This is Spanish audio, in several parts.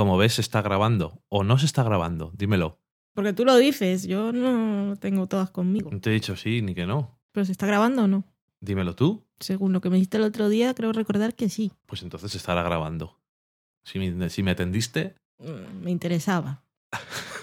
Como ves, se está grabando. ¿O no se está grabando? Dímelo. Porque tú lo dices, yo no tengo todas conmigo. No te he dicho sí ni que no. ¿Pero se está grabando o no? Dímelo tú. Según lo que me dijiste el otro día, creo recordar que sí. Pues entonces estará grabando. Si me, si me atendiste. Mm, Me interesaba.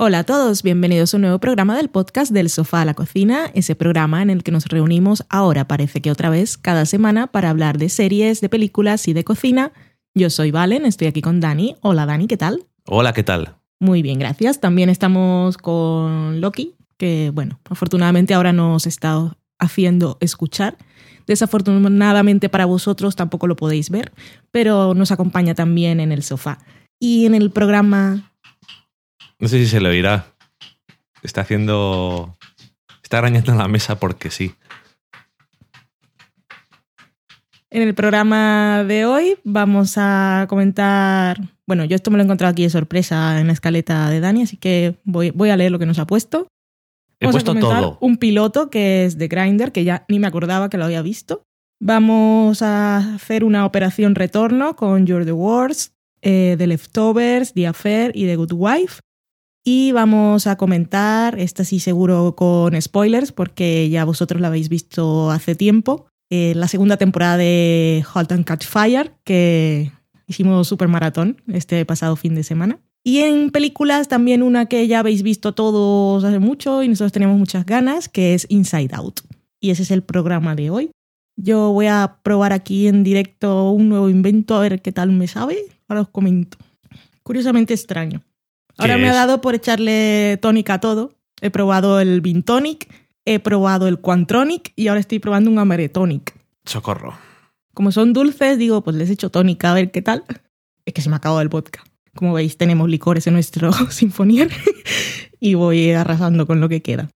Hola a todos, bienvenidos a un nuevo programa del podcast del sofá a la cocina, ese programa en el que nos reunimos ahora parece que otra vez cada semana para hablar de series, de películas y de cocina. Yo soy Valen, estoy aquí con Dani. Hola Dani, ¿qué tal? Hola, ¿qué tal? Muy bien, gracias. También estamos con Loki, que bueno, afortunadamente ahora nos está haciendo escuchar. Desafortunadamente para vosotros tampoco lo podéis ver, pero nos acompaña también en el sofá. Y en el programa No sé si se le oirá. Está haciendo. Está arañando la mesa porque sí. En el programa de hoy vamos a comentar. Bueno, yo esto me lo he encontrado aquí de sorpresa en la escaleta de Dani, así que voy, voy a leer lo que nos ha puesto. He Vamos a puesto comentar todo. Un piloto que es de Grinder, que ya ni me acordaba que lo había visto. Vamos a hacer una operación retorno con You're the Worst, eh, The Leftovers, The Affair y The Good Wife. Y vamos a comentar, esta sí seguro con spoilers, porque ya vosotros la habéis visto hace tiempo, eh, la segunda temporada de Halt and Catch Fire, que hicimos super maratón este pasado fin de semana. Y en películas también una que ya habéis visto todos hace mucho y nosotros tenemos muchas ganas, que es Inside Out. Y ese es el programa de hoy. Yo voy a probar aquí en directo un nuevo invento a ver qué tal me sabe. Ahora os comento. Curiosamente extraño. Ahora ¿Qué me ha dado por echarle tónica a todo. He probado el Vintonic, he probado el Quantronic y ahora estoy probando un Amaretonic. Socorro. Como son dulces, digo, pues les echo tónica a ver qué tal. Es que se me ha acabado el vodka. Como veis, tenemos licores en nuestro sinfonier y voy arrasando con lo que queda.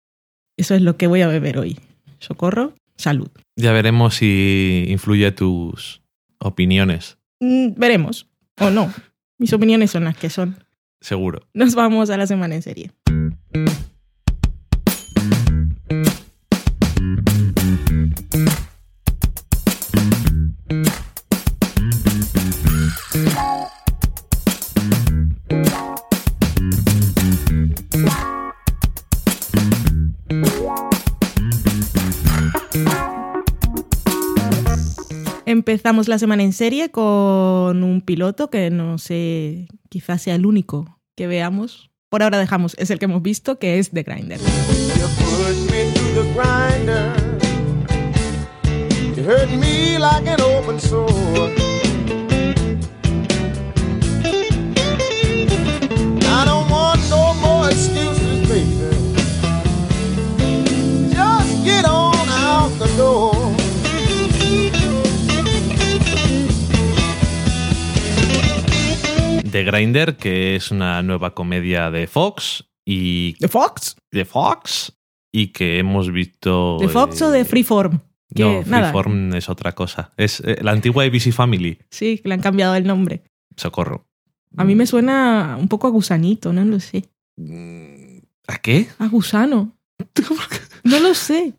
Eso es lo que voy a beber hoy. Socorro, salud. Ya veremos si influye tus opiniones. Mm, veremos. O no. Mis opiniones son las que son. Seguro. Nos vamos a la semana en serie. Empezamos la semana en serie con un piloto que no sé, quizás sea el único que veamos. Por ahora dejamos, es el que hemos visto, que es The Grinder. The Grinder, que es una nueva comedia de Fox y ¿The Fox? de Fox y que hemos visto. ¿The Fox eh, o de Freeform? Que No, nada. Freeform es otra cosa. Es eh, la antigua ABC Family. Sí, que le han cambiado el nombre. Socorro. A mí me suena un poco a gusanito, no lo sé. ¿A qué? A gusano. No lo sé,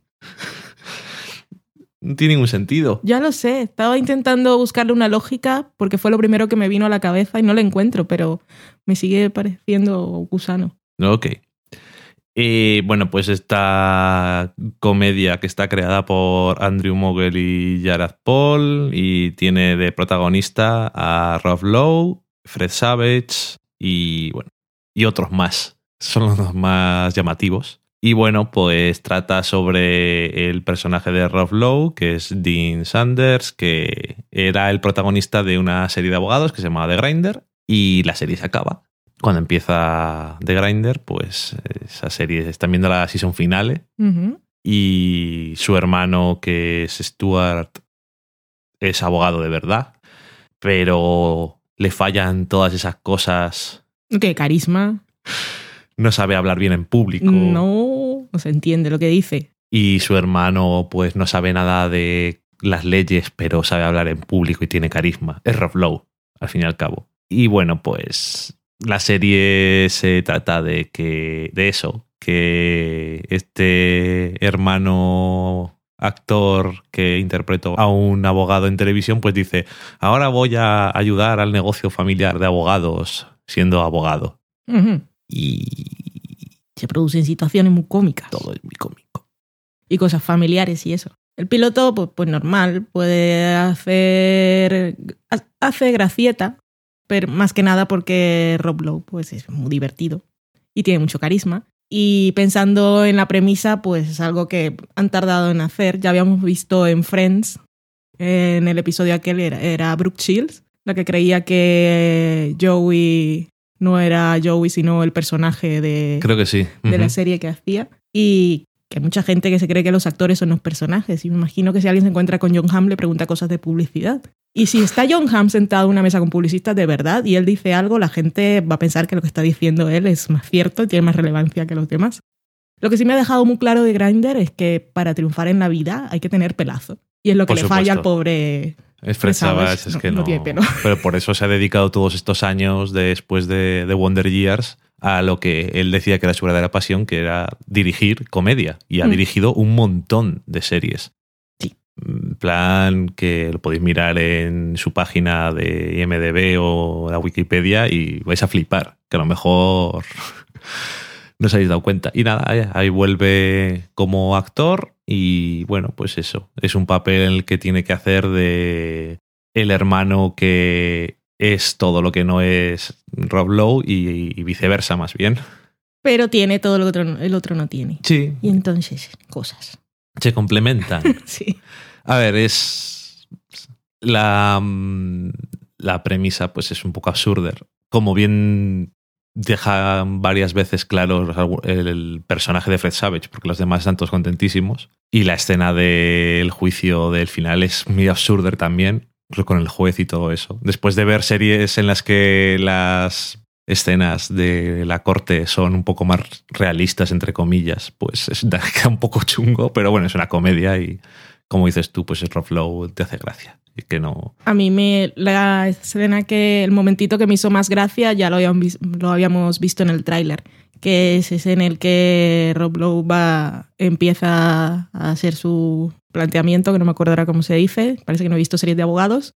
No tiene ningún sentido. ya lo sé. Estaba intentando buscarle una lógica porque fue lo primero que me vino a la cabeza y no la encuentro, pero me sigue pareciendo gusano. Ok. Eh, bueno, pues esta comedia que está creada por Andrew Mogel y Jared Paul y tiene de protagonista a Rob Lowe, Fred Savage y bueno, y otros más. Son los más llamativos. Y bueno, pues trata sobre el personaje de Rob Lowe, que es Dean Sanders, que era el protagonista de una serie de abogados que se llamaba The Grinder, y la serie se acaba. Cuando empieza The Grinder, pues esa serie están viendo la season finale Ujú. y su hermano, que es Stuart es abogado de verdad, pero le fallan todas esas cosas. ¿Qué carisma? No sabe hablar bien en público. No, no se entiende lo que dice. Y su hermano, pues no sabe nada de las leyes, pero sabe hablar en público y tiene carisma. Es Rob Lowe, al fin y al cabo. Y bueno, pues la serie se trata de que. de eso. Que este hermano actor que interpretó a un abogado en televisión, pues dice, ahora voy a ayudar al negocio familiar de abogados siendo abogado. Ujú. Y Se producen situaciones muy cómicas. todo es muy cómico. y cosas familiares y eso. El piloto, pues, pues normal, puede hacer. ha- hace gracieta, pero más que nada porque Rob Lowe pues, es muy divertido y tiene mucho carisma. Y pensando en la premisa, pues es algo que han tardado en hacer. Ya habíamos visto en Friends, en el episodio aquel era, era Brooke Shields, la que creía que Joey no era Joey, sino el personaje de, Creo que sí. de la serie que hacía. Y que hay mucha gente que se cree que los actores son los personajes. Y me imagino que si alguien se encuentra con John Hamm le pregunta cosas de publicidad. Y si está John Hamm sentado en una mesa con publicistas de verdad y él dice algo, la gente va a pensar que lo que está diciendo él es más cierto y tiene más relevancia que los demás. Lo que sí me ha dejado muy claro de Grindr es que para triunfar en la vida hay que tener pelazo. Y es lo que Por le falla al pobre. Es Fred Savage, es no- que no no. tiene pelo. Pero por eso se ha dedicado todos estos años después de, de Wonder Years a lo que él decía que era su verdadera pasión, que era dirigir comedia. Y ha Mm. dirigido un montón de series. Sí. En plan que lo podéis mirar en su página de IMDB o la Wikipedia y vais a flipar, que a lo mejor no os habéis dado cuenta. Y nada, ahí- vuelve como actor y bueno, pues eso, es un papel en el que tiene que hacer de el hermano que es todo lo que no es Rob Lowe y, y viceversa más bien. Pero tiene todo lo que otro- el otro no tiene. Sí, Y entonces, cosas. se complementan. Sí. A ver, es la, mm, la premisa pues es un poco absurda. Como bien deja varias veces claro el, personaje de Fred Savage, porque los demás están todos contentísimos. Y la escena del juicio del final es muy absurda también, con el juez y todo eso. Después de ver series en las que las escenas de la corte son un poco más realistas, entre comillas, pues es, da un poco chungo, pero bueno, es una comedia y como dices tú, pues el Rob Lowe te hace gracia. Y que no. A mí me la escena que el momentito que me hizo más gracia ya lo habíamos, lo habíamos visto en el tráiler, que es ese en el que Rob Lowe va empieza a hacer su planteamiento, que no me acuerdo ahora cómo se dice, parece que no he visto series de abogados.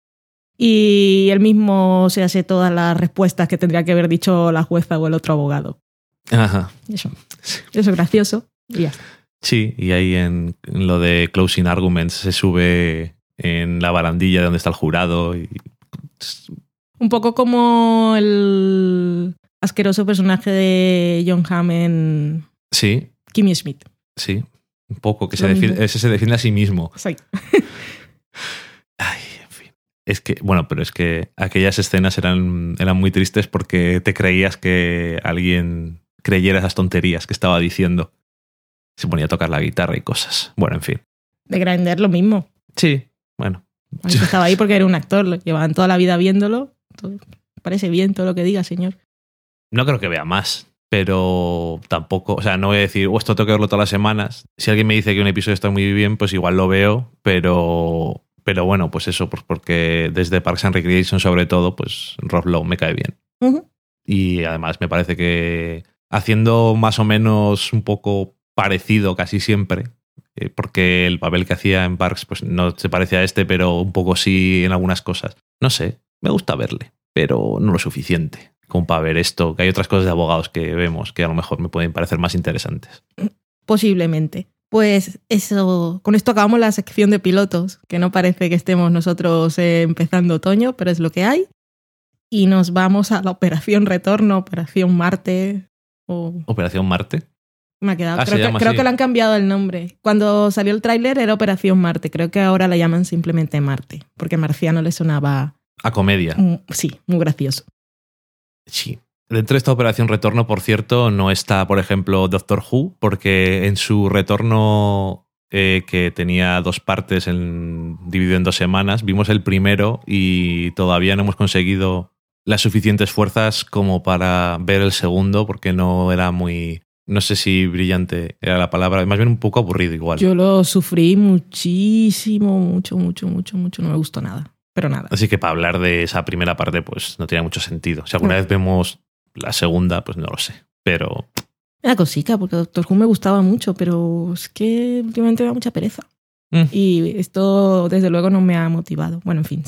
Y él mismo se hace todas las respuestas que tendría que haber dicho la jueza o el otro abogado. Ajá. Eso, eso es gracioso. Y ya está. Sí, y ahí en, en lo de Closing Arguments se sube en la barandilla donde está el jurado y Un poco como el asqueroso personaje de John Hamm en sí, Kimmy Schmidt. sí, un poco que se defi- mismo. ese se defiende a sí mismo. Sí. Ay, en fin. Es que, bueno, pero es que aquellas escenas eran, eran muy tristes porque te creías que alguien creyera esas tonterías que estaba diciendo. Se ponía a tocar la guitarra y cosas. Bueno, en fin. De Grindr lo mismo. Sí, bueno. Aunque estaba ahí porque era un actor. lo Llevaban toda la vida viéndolo. Todo- Parece bien todo lo que diga, señor. No creo que vea más, pero tampoco, o sea, no voy a decir, oh, esto tengo que verlo todas las semanas. Si alguien me dice que un episodio está muy bien, pues igual lo veo, pero, pero bueno, pues eso, pues porque desde Parks and Recreation sobre todo, pues Rob Lowe me cae bien. Y además me parece que haciendo más o menos un poco parecido casi siempre, eh, porque el papel que hacía en Parks pues no se parece a este, pero un poco sí en algunas cosas. No sé, me gusta verle, pero no lo suficiente como para ver esto, que hay otras cosas de abogados que vemos que a lo mejor me pueden parecer más interesantes. Posiblemente. Pues eso, con esto acabamos la sección de pilotos, que no parece que estemos nosotros eh, empezando otoño, pero es lo que hay. Y nos vamos a la Operación Retorno, Operación Marte, o Operación Marte. Me ha quedado. Ah, creo que, creo que le han cambiado el nombre. Cuando salió el tráiler era Operación Marte, creo que ahora la llaman simplemente Marte, porque Marciano le sonaba, A comedia. mm, sí, muy gracioso. Sí. Dentro de esta operación retorno, por cierto, no está, por ejemplo, Doctor Who, porque en su retorno eh, que tenía dos partes en, dividido en dos semanas. Vimos el primero y todavía no hemos conseguido las suficientes fuerzas como para ver el segundo porque no era muy... No sé si brillante era la palabra, más bien un poco aburrido igual. Yo lo sufrí muchísimo, mucho, mucho, mucho, mucho. No me gustó nada, pero nada. Así que para hablar de esa primera parte, pues no tiene mucho sentido. Si alguna No. vez vemos la segunda, pues no lo sé. Pero Era cosica, porque Doctor Who me gustaba mucho, pero es que últimamente me da mucha pereza. Mm. Y esto, desde luego, no me ha motivado. Bueno, en fin,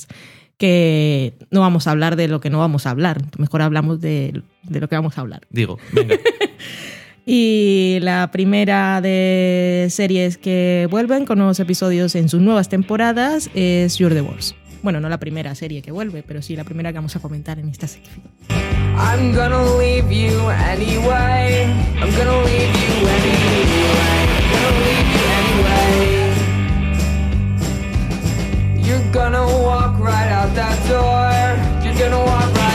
que no vamos a hablar de lo que no vamos a hablar. Mejor hablamos de, de lo que vamos a hablar. digo, venga. Y la primera de series que vuelven con nuevos episodios en sus nuevas temporadas es You're the Wars. Bueno, no la primera serie que vuelve, pero sí la primera que vamos a comentar en esta sección. I'm gonna leave you anyway. I'm gonna leave you anyway. I'm gonna leave you anyway. You're gonna walk right out that door. You're gonna walk right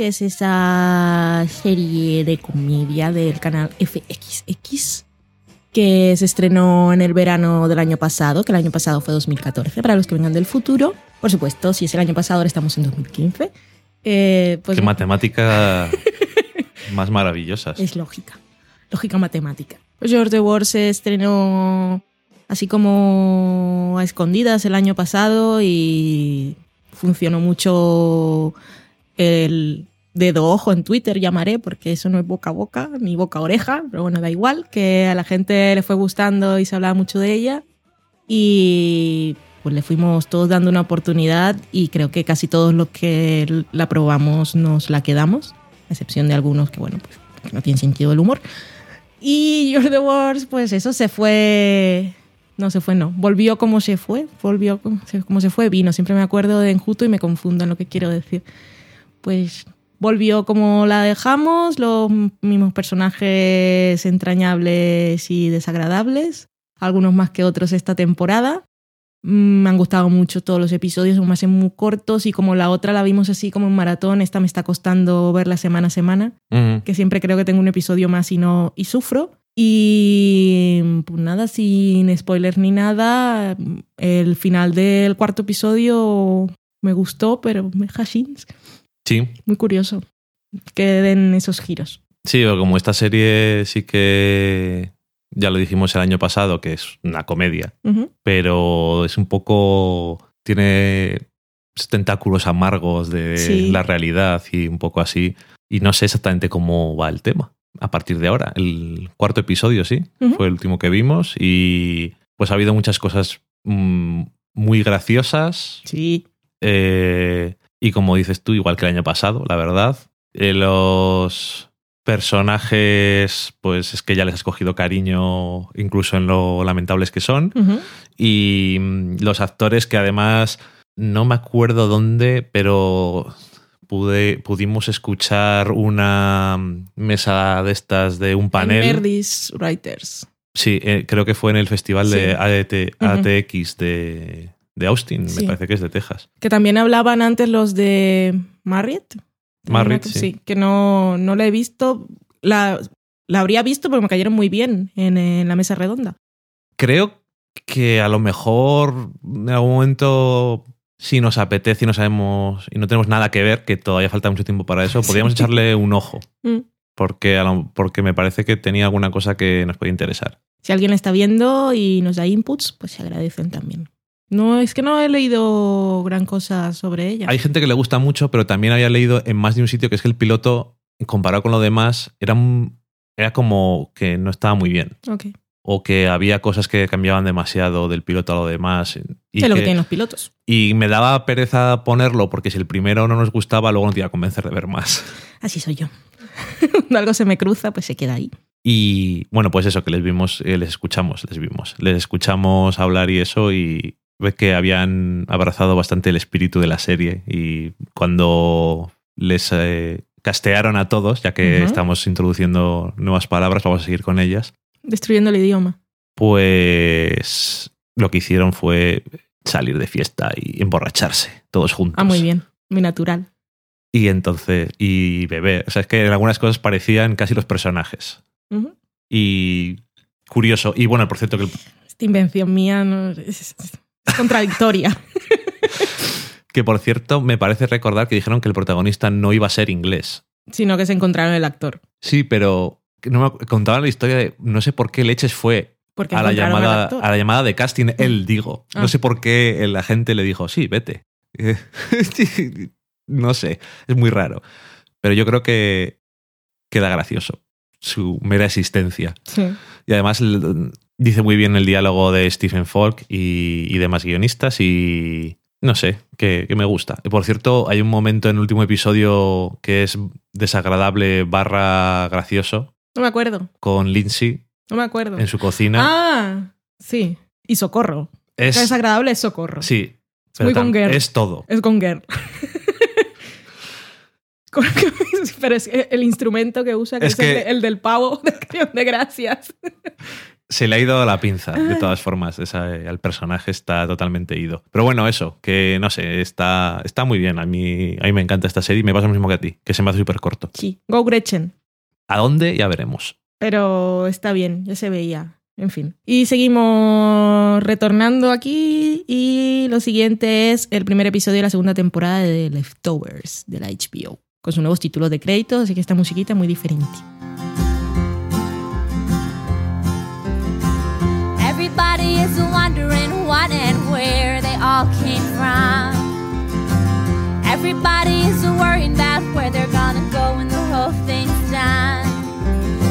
que es esa serie de comedia del canal FXX que se estrenó en el verano del año pasado, que el año pasado fue 2014, para los que vengan del futuro. Por supuesto, si es el año pasado, ahora estamos en 2015. Eh, pues Qué matemática más maravillosas. es lógica, lógica matemática. Pues George the War se estrenó así como a escondidas el año pasado y funcionó mucho el dedo ojo en Twitter, llamaré, porque eso no es boca a boca ni boca a oreja, pero bueno, da igual, que a la gente le fue gustando y se hablaba mucho de ella y pues le fuimos todos dando una oportunidad y creo que casi todos los que la probamos nos la quedamos, a excepción de algunos que bueno, pues no tienen sentido el humor. Y You're the Wars, pues eso se fue. No se fue, no. Volvió como se fue. Volvió como se, como se fue. Vino. Siempre me acuerdo de Enjuto y me confundo en lo que quiero decir. Pues volvió como la dejamos. Los mismos personajes entrañables y desagradables. Algunos más que otros esta temporada. Mm, Me han gustado mucho todos los episodios, son más muy cortos y como la otra la vimos así como en maratón, esta me está costando verla semana a semana Ujú. que siempre creo que tengo un episodio más y no y sufro. Y pues nada, sin spoilers ni nada, el final del cuarto episodio me gustó, pero me hashins. Sí, Muy curioso que den esos giros. sí, o como esta serie sí que ya lo dijimos el año pasado, que es una comedia, pero es un poco. tiene tentáculos amargos de Sí. la realidad y un poco así. Y no sé exactamente cómo va el tema a partir de ahora. El cuarto episodio, sí, fue el último que vimos y pues ha habido muchas cosas mm, muy graciosas Sí, eh, y como dices tú, igual que el año pasado, la verdad. Eh, los personajes, pues es que ya les has cogido cariño, incluso en lo lamentables que son. Y mm, los actores que además no me acuerdo dónde, pero pude, pudimos escuchar una mesa de estas de un panel. Verdis Writers. Sí, eh, creo que fue en el festival de. ADT Ujú. ATX de, de Austin, Sí. me parece que es de Texas. Que también hablaban antes los de Marriott. Marriott, sí. que no, no la he visto. La, la habría visto porque me cayeron muy bien en, en la mesa redonda. Creo que a lo mejor en algún momento, si nos apetece y no sabemos y no tenemos nada que ver, que todavía falta mucho tiempo para eso, Sí. podríamos echarle un ojo. Mm. Porque, a lo- porque me parece que tenía alguna cosa que nos puede interesar. Si alguien la está viendo y nos da inputs, pues se agradecen también. No, es que no he leído gran cosa sobre ella. Hay gente que le gusta mucho, pero también había leído en más de un sitio que es que el piloto, comparado con lo demás, era, un- era como que no estaba muy bien. Ok. o que había cosas que cambiaban demasiado del piloto a lo demás. Y es lo que que- tienen los pilotos. y me daba pereza ponerlo porque si el primero no nos gustaba, luego no te iba a convencer de ver más. Así soy yo. Cuando algo se me cruza, pues se queda ahí. Y bueno, pues eso, que les vimos, eh, les escuchamos, les vimos. Les escuchamos hablar y eso y ves que habían abrazado bastante el espíritu de la serie y cuando les eh, castearon a todos, ya que estamos introduciendo nuevas palabras, vamos a seguir con ellas, Destruyendo el idioma. pues lo que hicieron fue salir de fiesta y emborracharse todos juntos. Ah, muy bien. Muy natural. Y entonces, y beber. O sea, es que en algunas cosas parecían casi los personajes. Y curioso. Y bueno, por cierto, que, el- Esta invención mía no- contradictoria. que por cierto, me parece recordar que dijeron que el protagonista no iba a ser inglés. sino que se encontraron el actor. Sí, pero no me contaban la historia de no sé por qué leches fue Porque a la llamada a la llamada de casting él digo. Ah. No sé por qué el agente le dijo, "Sí, vete." no sé, es muy raro. Pero yo creo que queda gracioso su mera existencia. Sí. Y además dice muy bien el diálogo de Stephen Falk y, y demás guionistas y no sé, que, que me gusta. Por cierto, hay un momento en el último episodio que es desagradable barra gracioso No me acuerdo. con Lindsay No me acuerdo. en su cocina. Ah, sí. Y socorro. es, Es desagradable es socorro. sí, es pero muy con tam- girl. es todo. Es con girl. Con- Pero es el instrumento que usa, que Es es, el, de- el del pavo de Acción de Gracias. Se le ha ido la pinza, de todas formas. Esa- el personaje está totalmente ido. Pero bueno, eso, que no sé, está, está muy bien. A mí, a mí me encanta esta serie y me pasa lo mismo que a ti, que se me hace súper corto. Sí. Go Gretchen. ¿A dónde? Ya veremos. Pero está bien, ya se veía. En fin. Y seguimos retornando aquí. Y lo siguiente es el primer episodio de la segunda temporada de Leftovers de la HBO. Con sus nuevos títulos de crédito, así que esta musiquita muy diferente. Is wondering what and where they all came from. Everybody is worrying about where they're gonna go when the whole thing's done.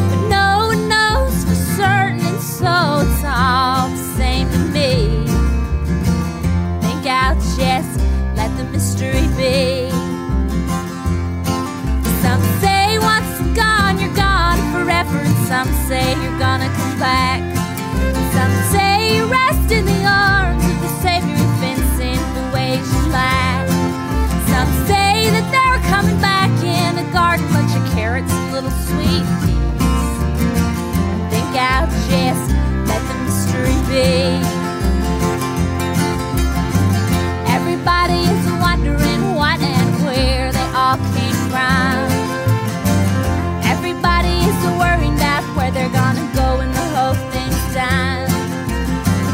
But no one knows for certain, and so it's all the same to me. Think I'll just let the mystery be. Some say once gone, you're gone forever, and some say you're gonna come back. Some say be. Everybody is wondering what and where they all came from. Everybody is worried about where they're gonna go when the whole thing's done.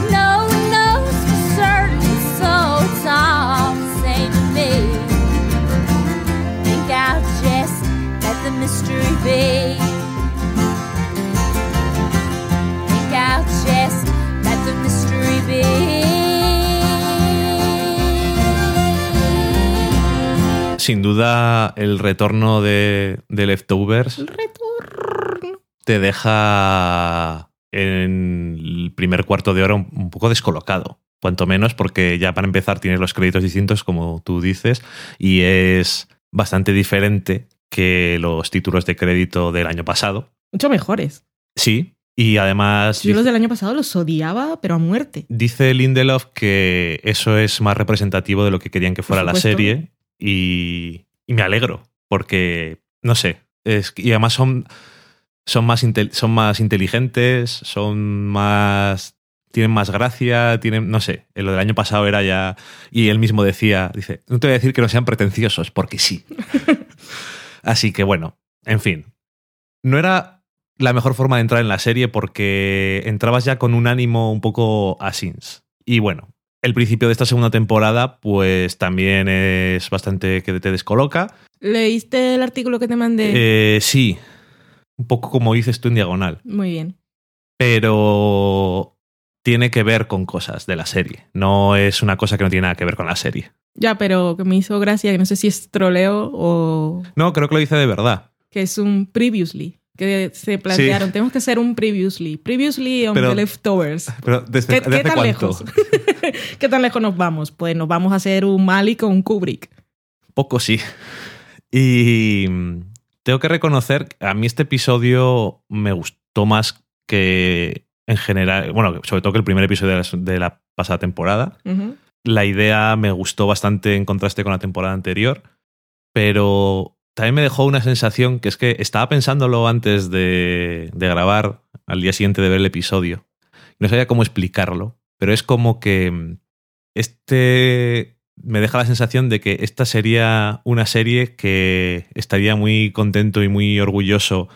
No one knows for certain, so it's all the same to me. Think I'll just let the mystery be. Sin duda, el retorno de, de Leftovers El retorno. te deja en el primer cuarto de hora un, un poco descolocado. Cuanto menos porque ya para empezar tienes los créditos distintos, como tú dices, y es bastante diferente que los títulos de crédito del año pasado. Mucho mejores. Sí, y además Yo los del año pasado los odiaba, pero a muerte. dice Lindelof que eso es más representativo de lo que querían que fuera la serie y, y me alegro porque, no sé, es, y además son, son, más son más inteligentes, son más... Tienen más gracia, tienen, no sé, lo del año pasado era ya, y él mismo decía, dice, no te voy a decir que no sean pretenciosos, porque sí. Así que bueno, en fin. No era la mejor forma de entrar en la serie porque entrabas ya con un ánimo un poco asins. Y bueno, el principio de esta segunda temporada pues también es bastante que te descoloca. ¿Leíste el artículo que te mandé? Eh, sí, un poco como dices tú en diagonal, Muy bien. pero tiene que ver con cosas de la serie. No es una cosa que no tiene nada que ver con la serie. Ya, pero que me hizo gracia, que no sé si es troleo o No, creo que lo dice de verdad. que es un previously. Que se plantearon, tenemos que hacer un previously. Previously on Pero- the leftovers. Pero ¿desde, ¿Qué, desde qué tan cuánto? lejos? ¿Qué tan lejos nos vamos? Pues nos vamos a hacer un Malik o un Kubrick. Poco sí. Y mm, tengo que reconocer que a mí este episodio me gustó más que en general, bueno, sobre todo que el primer episodio de la, pasada temporada. La idea me gustó bastante en contraste con la temporada anterior, pero también me dejó una sensación que es que estaba pensándolo antes de, de grabar, al día siguiente de ver el episodio. No sabía cómo explicarlo, pero es como que mm, este me deja la sensación de que esta sería una serie que estaría muy contento y muy orgulloso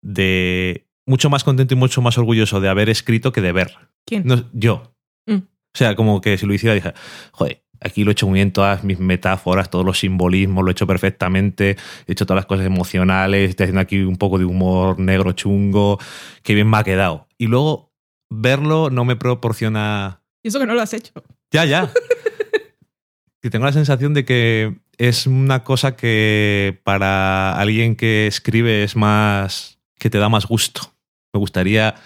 de... Mucho más contento y mucho más orgulloso de haber escrito que de ver. ¿Quién? No, yo. Mm. O sea, como que si lo hiciera, dije, joder, aquí lo he hecho muy bien, todas mis metáforas, todos los simbolismos, lo he hecho perfectamente, he hecho todas las cosas emocionales, estoy haciendo aquí un poco de humor negro chungo, qué bien me ha quedado. Y luego verlo no me proporciona... Y eso que no lo has hecho. Ya, ya. que tengo la sensación de que es una cosa que para alguien que escribe es más... que te da más gusto. Me gustaría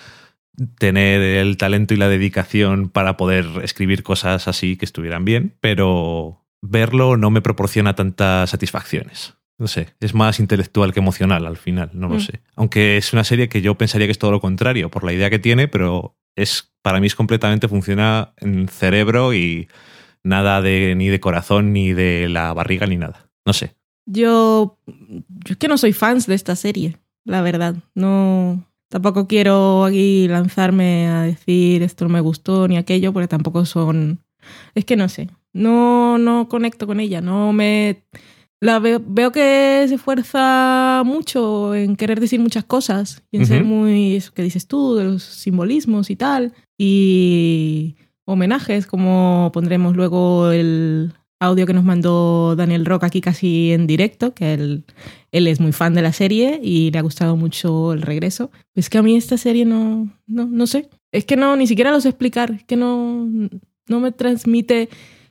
tener el talento y la dedicación para poder escribir cosas así que estuvieran bien, pero verlo no me proporciona tantas satisfacciones. No sé, es más intelectual que emocional al final, no lo Mm. sé. Aunque es una serie que yo pensaría que es todo lo contrario, por la idea que tiene, pero es para mí es completamente funciona en cerebro y nada de ni de corazón ni de la barriga ni nada. No sé. Yo, yo es que no soy fans de esta serie, la verdad. No, tampoco quiero aquí lanzarme a decir esto no me gustó ni aquello, porque tampoco son. Es que no sé. No, no conecto con ella. No me. La veo, veo que se esfuerza mucho en querer decir muchas cosas y en ser muy. Eso que dices tú, de los simbolismos y tal. Y homenajes, como pondremos luego el audio que nos mandó Daniel Rock aquí casi en directo, que él, él es muy fan de la serie y le ha gustado mucho el regreso. Es que a mí esta serie no, no, no sé. Es que no, ni siquiera lo sé explicar. Es que no, no me transmite.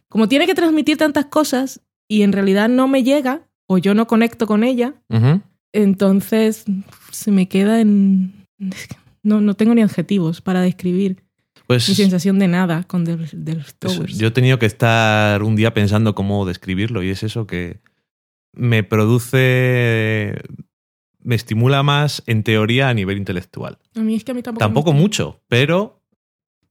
Como tiene que transmitir tantas cosas y en realidad no me llega, o yo no conecto con ella, entonces se me queda en. No, no tengo ni adjetivos para describir Pues mi sensación de nada con Eso, Leftovers. yo he tenido que estar un día pensando cómo describirlo y es eso que me produce, me estimula más en teoría a nivel intelectual. A mí es que a mí tampoco. Tampoco me- mucho, pero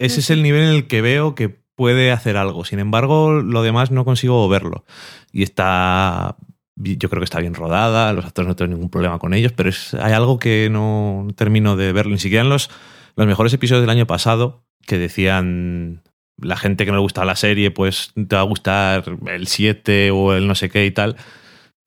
ese es el nivel en el que veo que puede hacer algo. Sin embargo, lo demás no consigo verlo. Y está, yo creo que está bien rodada, los actores no tengo ningún problema con ellos, pero es, hay algo que no termino de verlo. Ni siquiera en los, los mejores episodios del año pasado, que decían la gente que no le gustaba la serie, pues te va a gustar el 7 o el no sé qué y tal.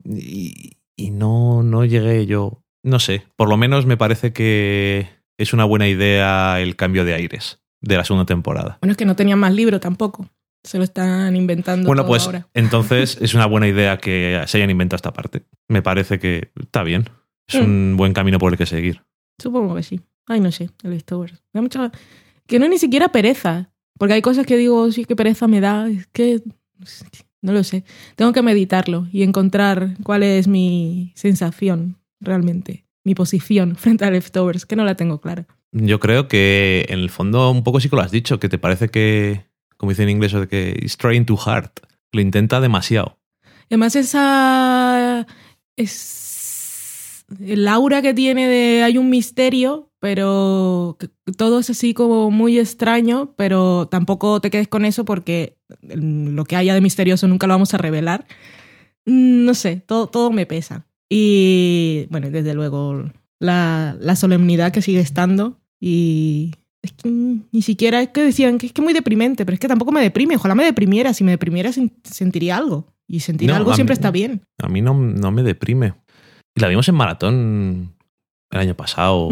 Y, y no, no llegué yo. No sé, por lo menos me parece que es una buena idea el cambio de aires de la segunda temporada. Bueno, es que no tenían más libro tampoco. Se lo están inventando Bueno, todo pues ahora. entonces es una buena idea que se hayan inventado esta parte. Me parece que está bien. Es Mm. un buen camino por el que seguir. Supongo que sí. Ay, no sé, el Leftovers. Me da mucha... Que no es ni siquiera pereza. Porque hay cosas que digo, sí, que pereza me da. Es que... es que No lo sé. Tengo que meditarlo y encontrar cuál es mi sensación realmente. Mi posición frente a Leftovers, que no la tengo clara. Yo creo que en el fondo un poco sí que lo has dicho, que te parece que, como dice en inglés, de que it's trying too hard. Lo intenta demasiado. Y además esa... Es... El aura que tiene de hay un misterio, pero todo es así como muy extraño, pero tampoco te quedes con eso porque lo que haya de misterioso nunca lo vamos a revelar. Mm, No sé, todo, todo me pesa. Y bueno, desde luego la, la solemnidad que sigue estando y es que ni siquiera es que decían que es que muy deprimente, pero es que tampoco me deprime. Ojalá me deprimiera. Si me deprimiera sen- sentiría algo. Y sentir No, algo siempre mí- está bien. A mí no, no me deprime. Y la vimos en maratón el año pasado.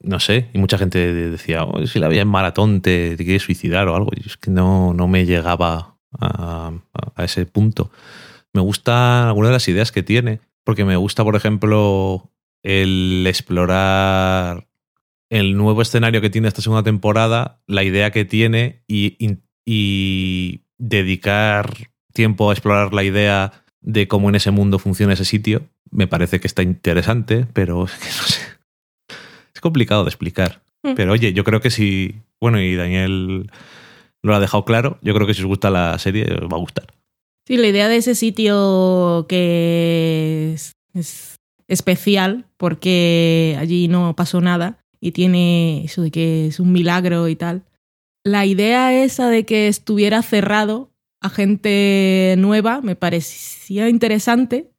No sé, y mucha gente decía, "Oh, si la veía en maratón te, te quieres suicidar o algo. Y es que no, no me llegaba a, a ese punto. Me gustan algunas de las ideas que tiene, porque me gusta, por ejemplo, el explorar el nuevo escenario que tiene esta segunda temporada, la idea que tiene y, y- y dedicar tiempo a explorar la idea de cómo en ese mundo funciona ese sitio. Me parece que está interesante, pero es que no sé. Es complicado de explicar. Mm. Pero oye, yo creo que si. Bueno, y Daniel lo ha dejado claro. Yo creo que si os gusta la serie, os va a gustar. Sí, la idea de ese sitio que es, es especial porque allí no pasó nada y tiene eso de que es un milagro y tal. La idea esa de que estuviera cerrado a gente nueva me parecía interesante,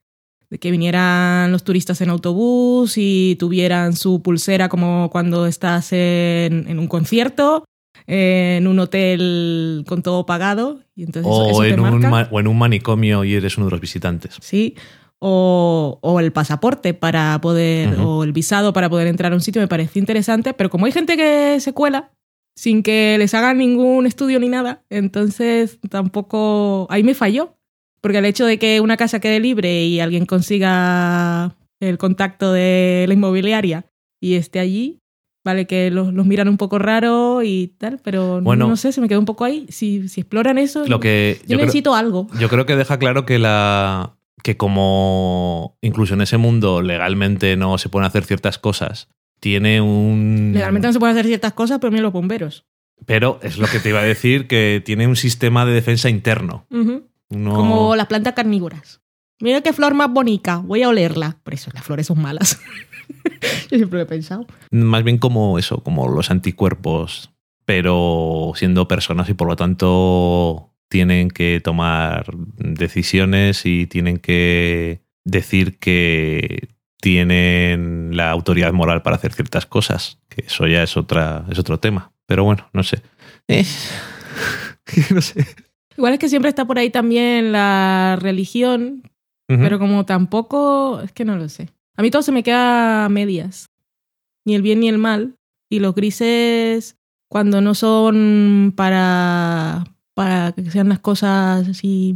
de que vinieran los turistas en autobús y tuvieran su pulsera como cuando estás en, en un concierto, en un hotel con todo pagado. Y entonces O eso en, un marca. o en un manicomio y eres uno de los visitantes. Sí. O, o el pasaporte para poder, o el visado para poder entrar a un sitio me pareció interesante, pero como hay gente que se cuela sin que les hagan ningún estudio ni nada, entonces tampoco, ahí me falló, porque el hecho de que una casa quede libre y alguien consiga el contacto de la inmobiliaria y esté allí, vale que los, los miran un poco raro y tal, pero Bueno. no sé, se me quedó un poco ahí. Si, si exploran eso, Lo que yo, yo creo- necesito algo. Yo creo que deja claro que la que como incluso en ese mundo legalmente no se pueden hacer ciertas cosas, tiene un Legalmente no se pueden hacer ciertas cosas, pero mira los bomberos. pero es lo que te iba a decir que tiene un sistema de defensa interno. No- Como las plantas carnívoras. Mira qué flor más bonita, voy a olerla. Por eso las flores son malas. Yo siempre lo he pensado. más bien como eso, como los anticuerpos, pero siendo personas y por lo tanto tienen que tomar decisiones y tienen que decir que tienen la autoridad moral para hacer ciertas cosas, que eso ya es otra es otro tema. Pero bueno, no sé. Eh, no sé. Igual es que siempre está por ahí también la religión, pero como tampoco, es que no lo sé. A mí todo se me queda a medias. Ni el bien ni el mal. Y los grises, cuando no son para, para que sean las cosas así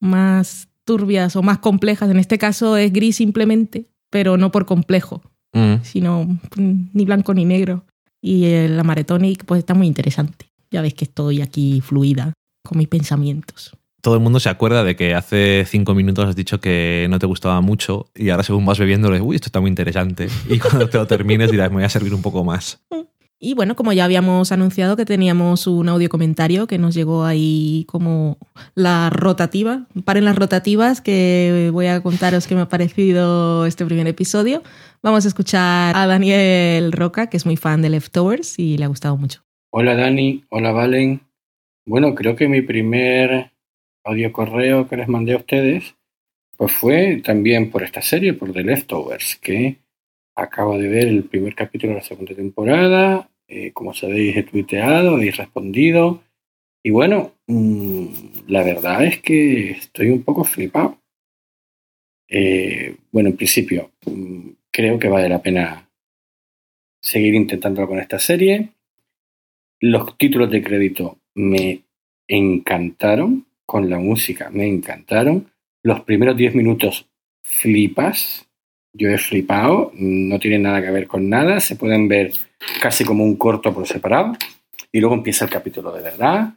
más turbias o más complejas, en este caso es gris simplemente, pero no por complejo, Mm. sino ni blanco ni negro. Y el Amaretonic pues está muy interesante. Ya ves que estoy aquí fluida con mis pensamientos. Todo el mundo se acuerda de que hace cinco minutos has dicho que no te gustaba mucho y ahora según vas bebiendo, uy, esto está muy interesante. Y cuando te lo termines dirás, me voy a servir un poco más. Y bueno, como ya habíamos anunciado que teníamos un audio comentario que nos llegó ahí como la rotativa. Paren las rotativas que voy a contaros qué me ha parecido este primer episodio. Vamos a escuchar a Daniel Roca, que es muy fan de Leftovers y le ha gustado mucho. Hola Dani, hola Valen. Bueno, creo que mi primer audio correo que les mandé a ustedes pues fue también por esta serie, por The Leftovers, que acabo de ver el primer capítulo de la segunda temporada. Eh, como sabéis, he tuiteado, he respondido. Y bueno, mm, la verdad es que estoy un poco flipado. Eh, bueno, en principio, mm, creo que vale la pena seguir intentándolo con esta serie. Los títulos de crédito me encantaron, con la música me encantaron. Los primeros 10 minutos flipas. Yo he flipado, no tienen nada que ver con nada, se pueden ver casi como un corto por separado. Y luego empieza el capítulo de verdad.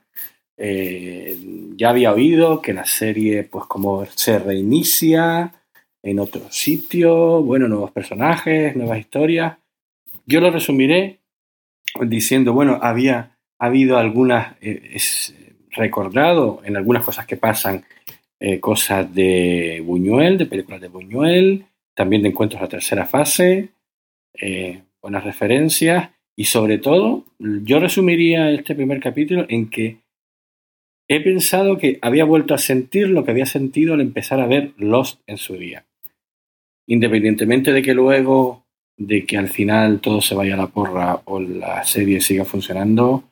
Eh, ya había oído que la serie, pues como se reinicia en otro sitio, bueno, nuevos personajes, nuevas historias. Yo lo resumiré diciendo, bueno, había ha habido algunas, eh, es recordado en algunas cosas que pasan, eh, cosas de Buñuel, de películas de Buñuel, también de encuentros a tercera fase, eh, buenas referencias y sobre todo, yo resumiría este primer capítulo en que he pensado que había vuelto a sentir lo que había sentido al empezar a ver Lost en su día. Independientemente de que luego, de que al final todo se vaya a la porra o la serie siga funcionando,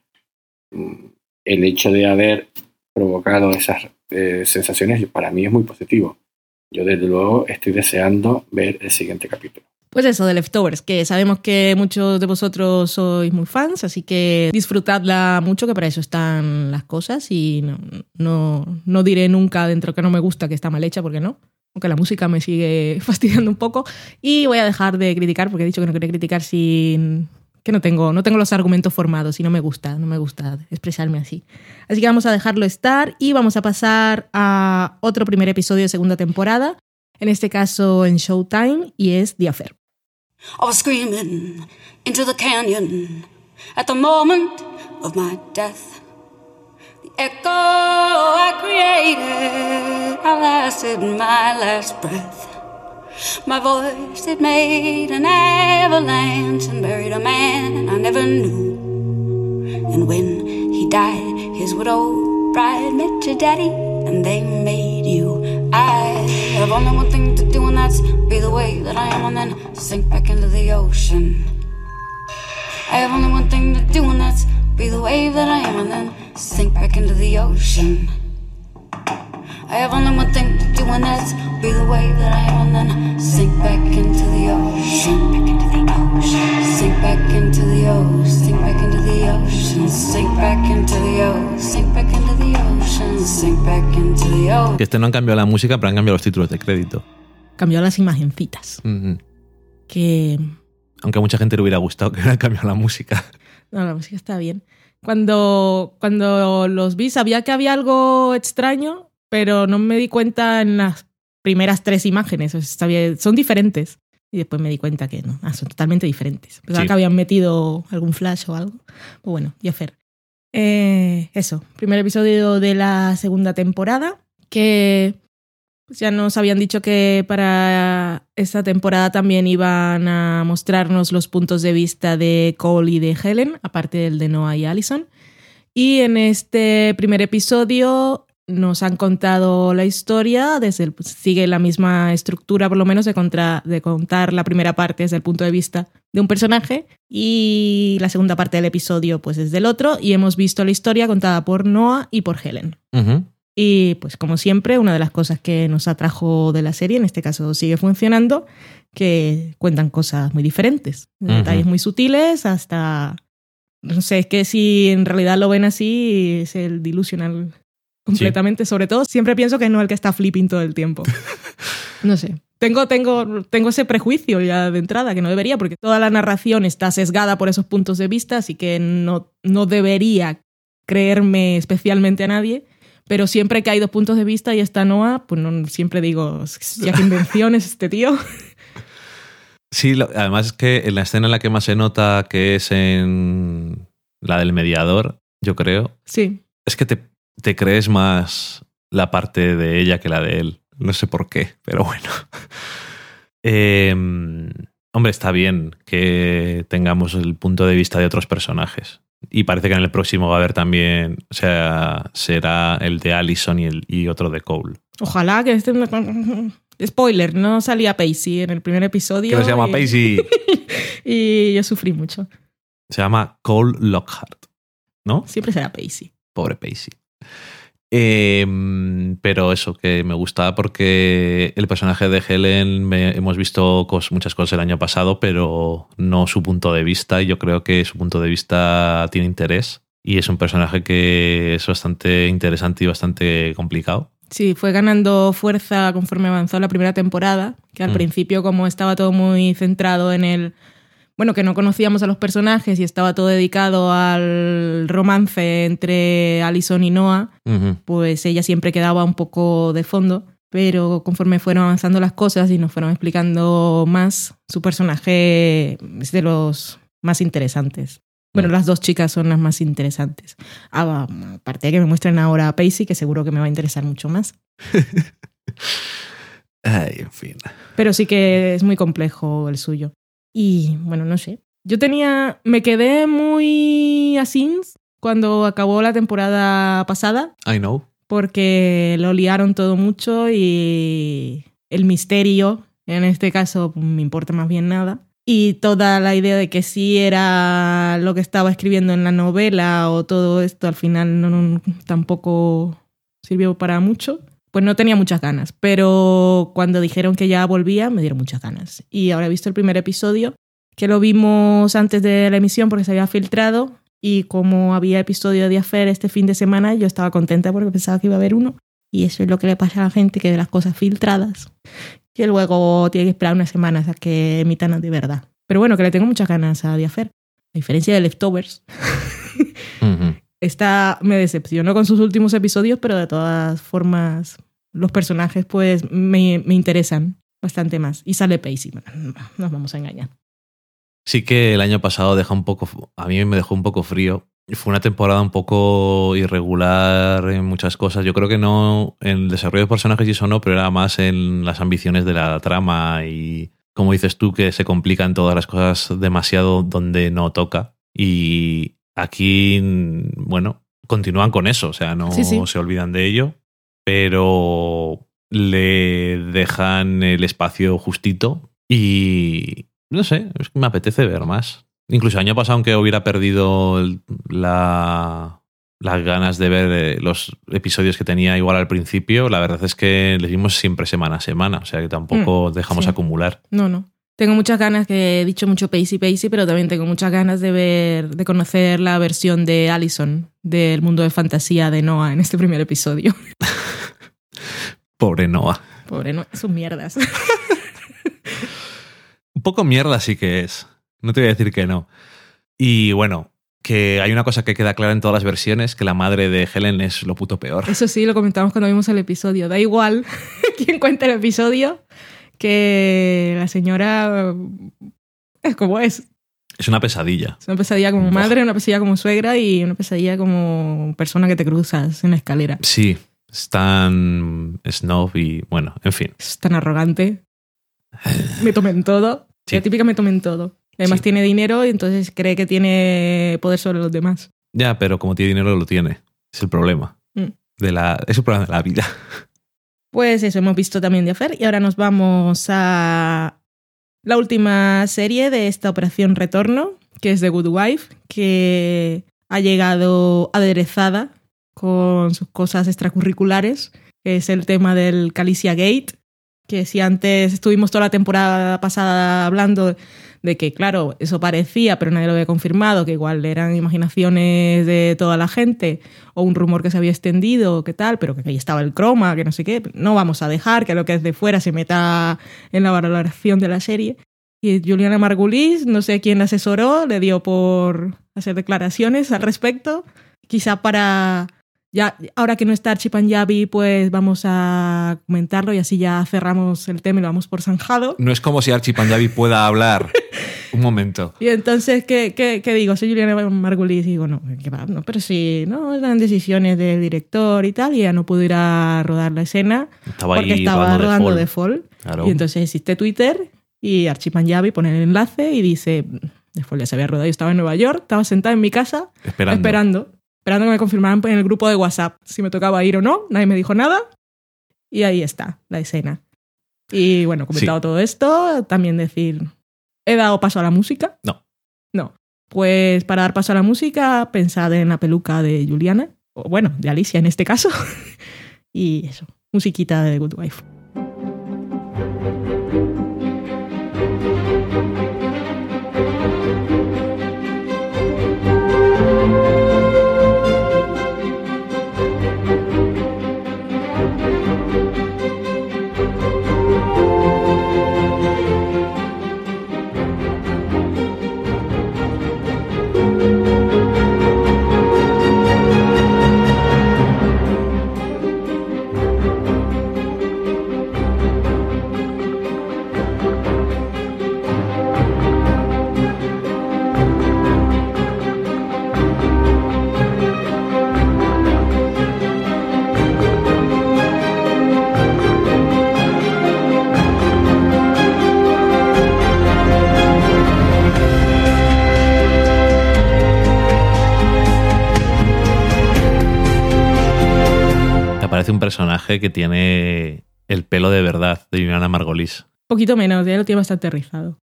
mm, el hecho de haber provocado esas eh, sensaciones para mí es muy positivo. Yo desde luego estoy deseando ver el siguiente capítulo. Pues eso, de Leftovers, que sabemos que muchos de vosotros sois muy fans, así que disfrutadla mucho, que para eso están las cosas y no, no, no diré nunca dentro que no me gusta que está mal hecha, porque no, aunque la música me sigue fastidiando un poco. Y voy a dejar de criticar, porque he dicho que no quería criticar sin que no tengo, no tengo los argumentos formados y no me gusta, no me gusta expresarme así. Así que vamos a dejarlo estar y vamos a pasar a otro primer episodio de segunda temporada, en este caso en Showtime, y es The Affair. I was screaming into the canyon at the moment of my death. The echo I created outlasted my last breath. My voice, it made an avalanche and buried a man I never knew. And when he died, his widow bride met your daddy, and they made you. I have only one thing to do, and that's be the way that I am, and then sink back into the ocean. I have only one thing to do, and that's be the wave that I am, and then sink back into the ocean. I have only one thing to do, and that's be the wave that I am, and then sink back into the ocean. Sink back into the ocean. Sink back into the ocean. Sink back into the ocean. Sink back into the ocean. Sink back into the ocean. Que este no han cambiado la música, pero han cambiado los títulos de crédito. Cambió las imagencitas, Ujú. que Aunque a mucha gente le hubiera gustado que hubieran cambiado la música. No, la música está bien. Cuando, cuando los vi sabía que había algo extraño, pero no me di cuenta en las primeras tres imágenes. O sea, sabía- son diferentes. Y después me di cuenta que no, ah, son totalmente diferentes. Pensaba Sí. que habían metido algún flash o algo. Pues bueno, y hacer. Eh, eso, primer episodio de la segunda temporada, que pues, ya nos habían dicho que para esta temporada también iban a mostrarnos los puntos de vista de Cole y de Helen, aparte del de Noah y Allison. Y en este primer episodio nos han contado la historia, desde el- sigue la misma estructura por lo menos de, contra- de contar la primera parte desde el punto de vista de un personaje y la segunda parte del episodio pues es del otro y hemos visto la historia contada por Noah y por Helen. Ujú. Y pues como siempre, una de las cosas que nos atrajo de la serie, en este caso sigue funcionando, que cuentan cosas muy diferentes, Ujú. detalles muy sutiles hasta... No sé, es que si en realidad lo ven así, es el delusional completamente. Sobre todo, siempre pienso que es no el que está flipping todo el tiempo. No sé. Tengo, tengo, tengo ese prejuicio ya de entrada, que no debería, porque toda la narración está sesgada por esos puntos de vista, así que no, no debería creerme especialmente a nadie. Pero siempre que hay dos puntos de vista y está Noah, pues no, siempre digo, ya qué invención es este tío. Sí, lo- además es que en la escena en la que más se nota que es en la del mediador, yo creo, Sí, es que te, te crees más la parte de ella que la de él. No sé por qué, pero bueno. Eh, hombre, está bien que tengamos el punto de vista de otros personajes. Y parece que en el próximo va a haber también, o sea, será el de Allison y, el, y otro de Cole. ojalá que este... Spoiler, no salía Pacey en el primer episodio. Que no se llama y- Pacey, Y yo sufrí mucho. se llama Cole Lockhart, ¿no? Siempre será Pacey. Pobre Pacey. Eh, pero eso, que me gustaba porque el personaje de Helen me- hemos visto cos- muchas cosas el año pasado, pero no su punto de vista. Y yo creo que su punto de vista tiene interés. Y es un personaje que es bastante interesante y bastante complicado. Sí, fue ganando fuerza conforme avanzó la primera temporada, que al Mm. principio como estaba todo muy centrado en el... Bueno, que no conocíamos a los personajes y estaba todo dedicado al romance entre Allison y Noah, pues ella siempre quedaba un poco de fondo, pero conforme fueron avanzando las cosas y nos fueron explicando más, su personaje es de los más interesantes. Bueno, Mm. las dos chicas son las más interesantes. Ah, aparte de que me muestren ahora a Pacey, que seguro que me va a interesar mucho más. Ay, en fin. Pero sí que es muy complejo el suyo. Y bueno, no sé. Yo tenía. Me quedé muy así cuando acabó la temporada pasada, I know. porque lo liaron todo mucho y el misterio, en este caso, me importa más bien nada. Y toda la idea de que sí era lo que estaba escribiendo en la novela o todo esto al final no, no- tampoco sirvió para mucho. Pues no tenía muchas ganas, pero cuando dijeron que ya volvía me dieron muchas ganas. Y ahora he visto el primer episodio, que lo vimos antes de la emisión porque se había filtrado y como había episodio de Affair este fin de semana, yo estaba contenta porque pensaba que iba a haber uno. Y eso es lo que le pasa a la gente que ve las cosas filtradas, que luego tiene que esperar unas semanas a que emitan de verdad. Pero bueno, que le tengo muchas ganas a Affair. a diferencia de Leftovers, esta me decepcionó con sus últimos episodios, pero de todas formas los personajes pues me, me interesan bastante más. Y sale Pacey, no nos vamos a engañar. Sí que el año pasado deja un poco, a mí me dejó un poco frío. Fue una temporada un poco irregular en muchas cosas. Yo creo que no en el desarrollo de personajes y eso no, pero era más en las ambiciones de la trama y como dices tú que se complican todas las cosas demasiado donde no toca. Y aquí, bueno, continúan con eso, o sea, no Sí, sí. se olvidan de ello, pero le dejan el espacio justito y no sé, es que me apetece ver más. Incluso el año pasado, aunque hubiera perdido la, las ganas de ver eh, los episodios que tenía igual al principio, la verdad es que les vimos siempre semana a semana, o sea que tampoco Mm, dejamos sí. acumular. No, no. Tengo muchas ganas, que he dicho mucho Pacey Pacey, pero también tengo muchas ganas de ver, de conocer la versión de Allison del mundo de fantasía de Noah en este primer episodio. Pobre Noah. Pobre Noah, sus mierdas. Un poco mierda sí que es. No te voy a decir que no. Y bueno, que hay una cosa que queda clara en todas las versiones, que la madre de Helen es lo puto peor. Eso sí, lo comentamos cuando vimos el episodio. Da igual quién cuenta el episodio, que la señora es como es. Es una pesadilla. Es una pesadilla como madre, una pesadilla como suegra y una pesadilla como persona que te cruzas en la escalera. Sí, es tan snob y bueno, en fin. Es tan arrogante. Me tomen todo. Sí. La típica me tomen todo. Además Sí. tiene dinero y entonces cree que tiene poder sobre los demás. Ya, pero como tiene dinero lo tiene. Es el problema. Mm. De la, es el problema de la vida. Pues eso, hemos visto también de Affair y ahora nos vamos a la última serie de esta operación retorno, que es The Good Wife, que ha llegado aderezada con sus cosas extracurriculares, que es el tema del Calicia Gate, que si antes estuvimos toda la temporada pasada hablando de que, claro, eso parecía, pero nadie lo había confirmado, que igual eran imaginaciones de toda la gente, o un rumor que se había extendido, que tal, pero que ahí estaba el croma, que no sé qué. No vamos a dejar que lo que es de fuera se meta en la valoración de la serie. Y Juliana Margulis, no sé quién asesoró, le dio por hacer declaraciones al respecto. Quizá para. Ya, ahora que no está Archie Panjabi, pues vamos a comentarlo y así ya cerramos el tema y lo vamos por zanjado. No es como si Archie Panjabi pueda hablar. Un momento. Y entonces, ¿qué, qué, qué digo? Soy Juliana Margulis y digo, no, ¿qué va? no, pero sí, no, eran decisiones del director y tal, y ya no pudo ir a rodar la escena Estaba porque ahí estaba rodando de fall. de fall. Claro. Y entonces existe Twitter y Archie Panjabi pone el enlace y dice, de fall ya se había rodado, yo estaba en Nueva York, estaba sentada en mi casa Esperando. esperando, esperando que me confirmaran en el grupo de WhatsApp si me tocaba ir o no, nadie me dijo nada, y ahí está la escena. Y bueno, comentado Sí. todo esto, también decir, ¿he dado paso a la música? No. No. Pues para dar paso a la música, pensad en la peluca de Juliana, o bueno, de Alicia en este caso, y eso, musiquita de Good Wife. Un personaje que tiene el pelo de verdad de Juliana Margolis. poquito menos, ya lo tiene bastante rizado.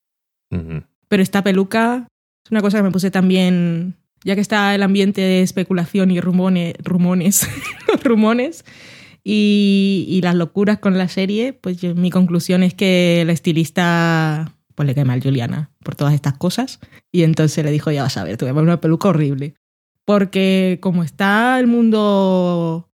Pero esta peluca es una cosa que me puse también, ya que está el ambiente de especulación y rumone- rumones, rumones y, y las locuras con la serie, pues yo- mi conclusión es que la estilista pues le cae mal Juliana por todas estas cosas y entonces le dijo, ya vas a ver, te voy a poner una peluca horrible. Porque como está el mundo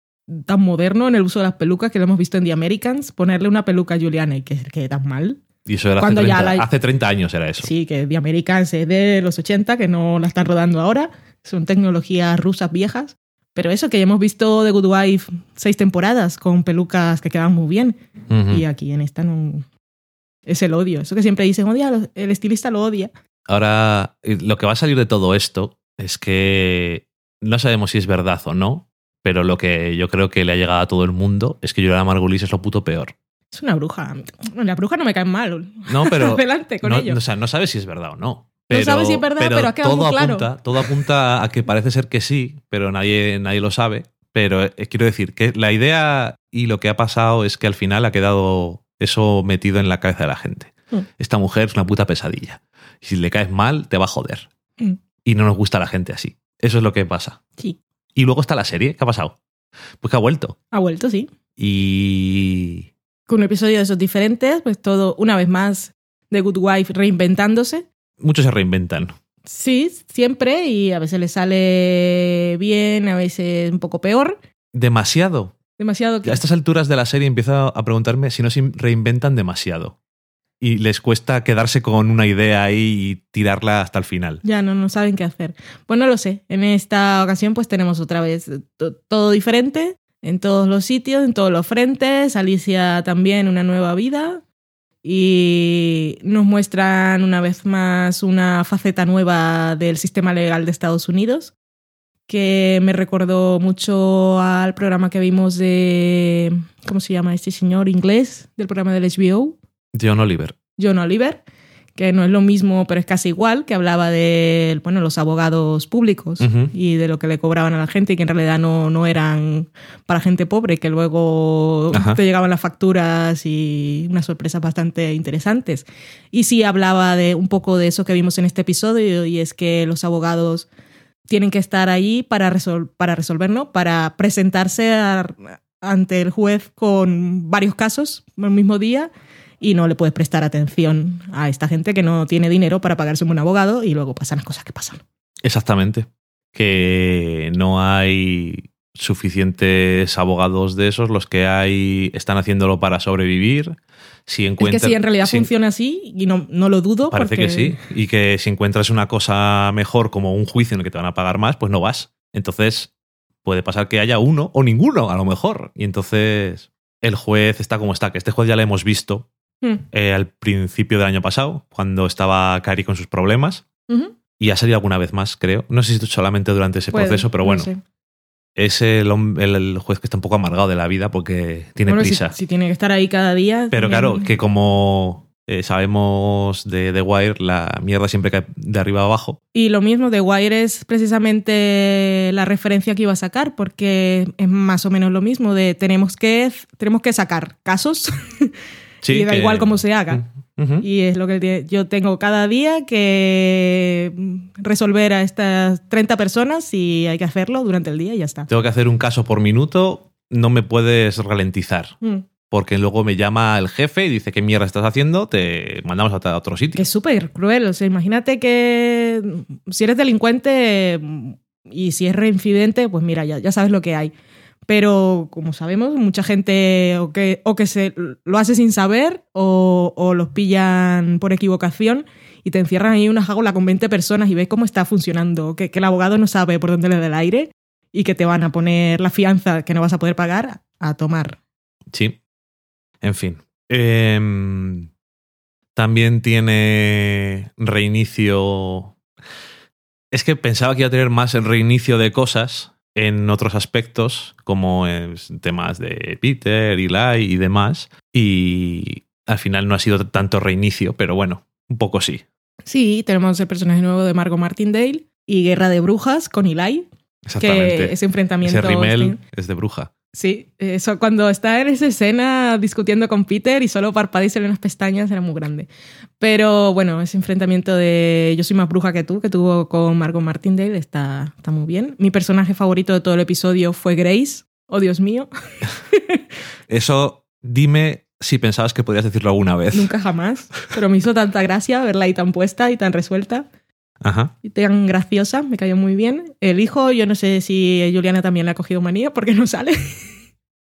tan moderno en el uso de las pelucas que lo hemos visto en The Americans, ponerle una peluca a Juliana y que quede tan mal, Y eso era hace Cuando ya 30, la- hace 30 años era eso. Sí, que The Americans es de los 80, que no la están rodando ahora. Son tecnologías rusas viejas. Pero eso, que ya hemos visto The Good Wife seis temporadas con pelucas que quedaban muy bien. Y aquí en esta no. Es el odio. Eso que siempre dicen, odia, el estilista lo odia. Ahora, eh, lo que va a salir de todo esto es que no sabemos si es verdad o no, pero lo que yo creo que le ha llegado a todo el mundo es que Juliana Margulis es lo puto peor. Es una bruja. La bruja no me cae mal. No, pero. Adelante con no, ello. O sea, no sabes si es verdad o no. Pero, sabes si es verdad, pero ha quedado todo muy claro. apunta, todo apunta a que parece ser que sí, pero nadie, nadie lo sabe. Pero eh, quiero decir que la idea y lo que ha pasado es que al final ha quedado eso metido en la cabeza de la gente. Mm. Esta mujer es una puta pesadilla. Si le caes mal, te va a joder. Mm. Y no nos gusta la gente así. Eso es lo que pasa. Sí. Y luego está la serie. ¿Qué ha pasado? Pues que ha vuelto. Ha vuelto, sí. Y. Con un episodio de esos diferentes, pues todo, una vez más, The Good Wife reinventándose. Muchos se reinventan. Sí, siempre, y a veces le sale bien, a veces un poco peor. Demasiado. Demasiado que. A estas alturas de la serie empiezo a preguntarme si no se reinventan demasiado. Y les cuesta quedarse con una idea ahí y tirarla hasta el final. Ya no, no saben qué hacer. Pues no lo sé. En esta ocasión, pues tenemos otra vez to- todo diferente, en todos los sitios, en todos los frentes. Alicia también una nueva vida. Y nos muestran una vez más una faceta nueva del sistema legal de Estados Unidos, que me recordó mucho al programa que vimos de. ¿Cómo se llama este señor inglés? Del programa del HBO. John Oliver. John Oliver, que no es lo mismo, pero es casi igual, que hablaba de bueno, los abogados públicos y de lo que le cobraban a la gente y que en realidad no, no eran para gente pobre, que luego Ajá. te llegaban las facturas y unas sorpresas bastante interesantes. Y sí hablaba de un poco de eso que vimos en este episodio y es que los abogados tienen que estar ahí para, resol- para resolver, ¿no? Para presentarse a- ante el juez con varios casos el mismo día y no le puedes prestar atención a esta gente que no tiene dinero para pagarse un buen abogado y luego pasan las cosas que pasan. Exactamente. Que no hay suficientes abogados de esos. Los que hay están haciéndolo para sobrevivir. Si Es que si en realidad si- funciona así, y no, no lo dudo, Parece porque que sí. Y que si encuentras una cosa mejor como un juicio en el que te van a pagar más, pues no vas. Entonces puede pasar que haya uno o ninguno, a lo mejor. Y entonces el juez está como está, que este juez ya lo hemos visto Hmm. eh, al principio del año pasado, cuando estaba Cari con sus problemas. Y ha salido alguna vez más, creo. No sé si solamente durante ese Puede, proceso, pero no bueno. sé. Es el, hom- el- el juez que está un poco amargado de la vida porque tiene Bueno, prisa. Si, tiene que estar ahí cada día. Pero claro, que como eh, sabemos de The Wire, la mierda siempre cae de arriba abajo. Y lo mismo, The Wire es precisamente la referencia que iba a sacar, porque es más o menos lo mismo de tenemos que, tenemos que sacar casos Sí, y da que- igual cómo se haga. Y es lo que yo tengo cada día que resolver a estas 30 personas y hay que hacerlo durante el día y ya está. Tengo que hacer un caso por minuto, no me puedes ralentizar. Mm. Porque luego me llama el jefe y dice, ¿qué mierda estás haciendo? Te mandamos a otro sitio. Que es súper cruel. O sea, imagínate que si eres delincuente mm, y si es reincidente, pues mira, ya, ya sabes lo que hay. Pero como sabemos, mucha gente o que, o que se lo hace sin saber o, o los pillan por equivocación y te encierran ahí en una jaula con 20 personas y ves cómo está funcionando, que, el abogado no sabe por dónde le da el aire y que te van a poner la fianza que no vas a poder pagar a tomar. Sí. En fin. Em, también tiene reinicio. Es que pensaba que iba a tener más el reinicio de cosas en otros aspectos, como en temas de Peter, Eli y demás. Y al final no ha sido tanto reinicio, pero bueno, un poco sí. Sí, tenemos el personaje nuevo de Margot Martindale y Guerra de Brujas con Eli, Exactamente. que ese enfrentamiento... Ese es de bruja. Sí, eso cuando está en esa escena discutiendo con Peter y solo parpadea y se le ven las pestañas era muy grande. Pero bueno, ese enfrentamiento de yo soy más bruja que tú, que tuvo con Margot Martindale, está, está muy bien. Mi personaje favorito de todo el episodio fue Grace. Oh, Dios mío, Eso, dime si pensabas que podías decirlo alguna vez. nunca jamás. Pero me hizo tanta gracia verla ahí tan puesta y tan resuelta Ajá. y tan graciosa, me cayó muy bien. El hijo, yo no sé si Juliana también le ha cogido manía porque no sale.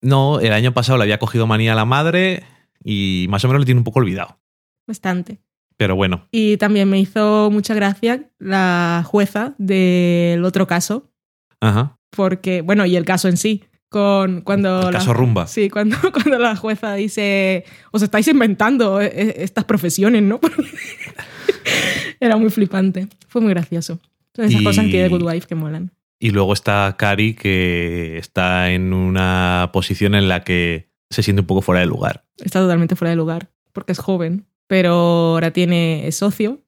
No, el año pasado le había cogido manía a la madre y más o menos lo tiene un poco olvidado. bastante. Pero bueno, Y también me hizo mucha gracia la jueza del otro caso, ajá. porque, bueno, y el caso en sí, con cuando... El la- caso rumba. Sí, cuando, cuando la jueza dice, os estáis inventando eh, eh, estas profesiones, ¿no? Era muy flipante, fue muy gracioso. Son esas Y- cosas que de Good Wife que molan. Y luego está Cari, que está en una posición en la que se siente un poco fuera de lugar. Está totalmente fuera de lugar, porque es joven, pero ahora tiene es socio,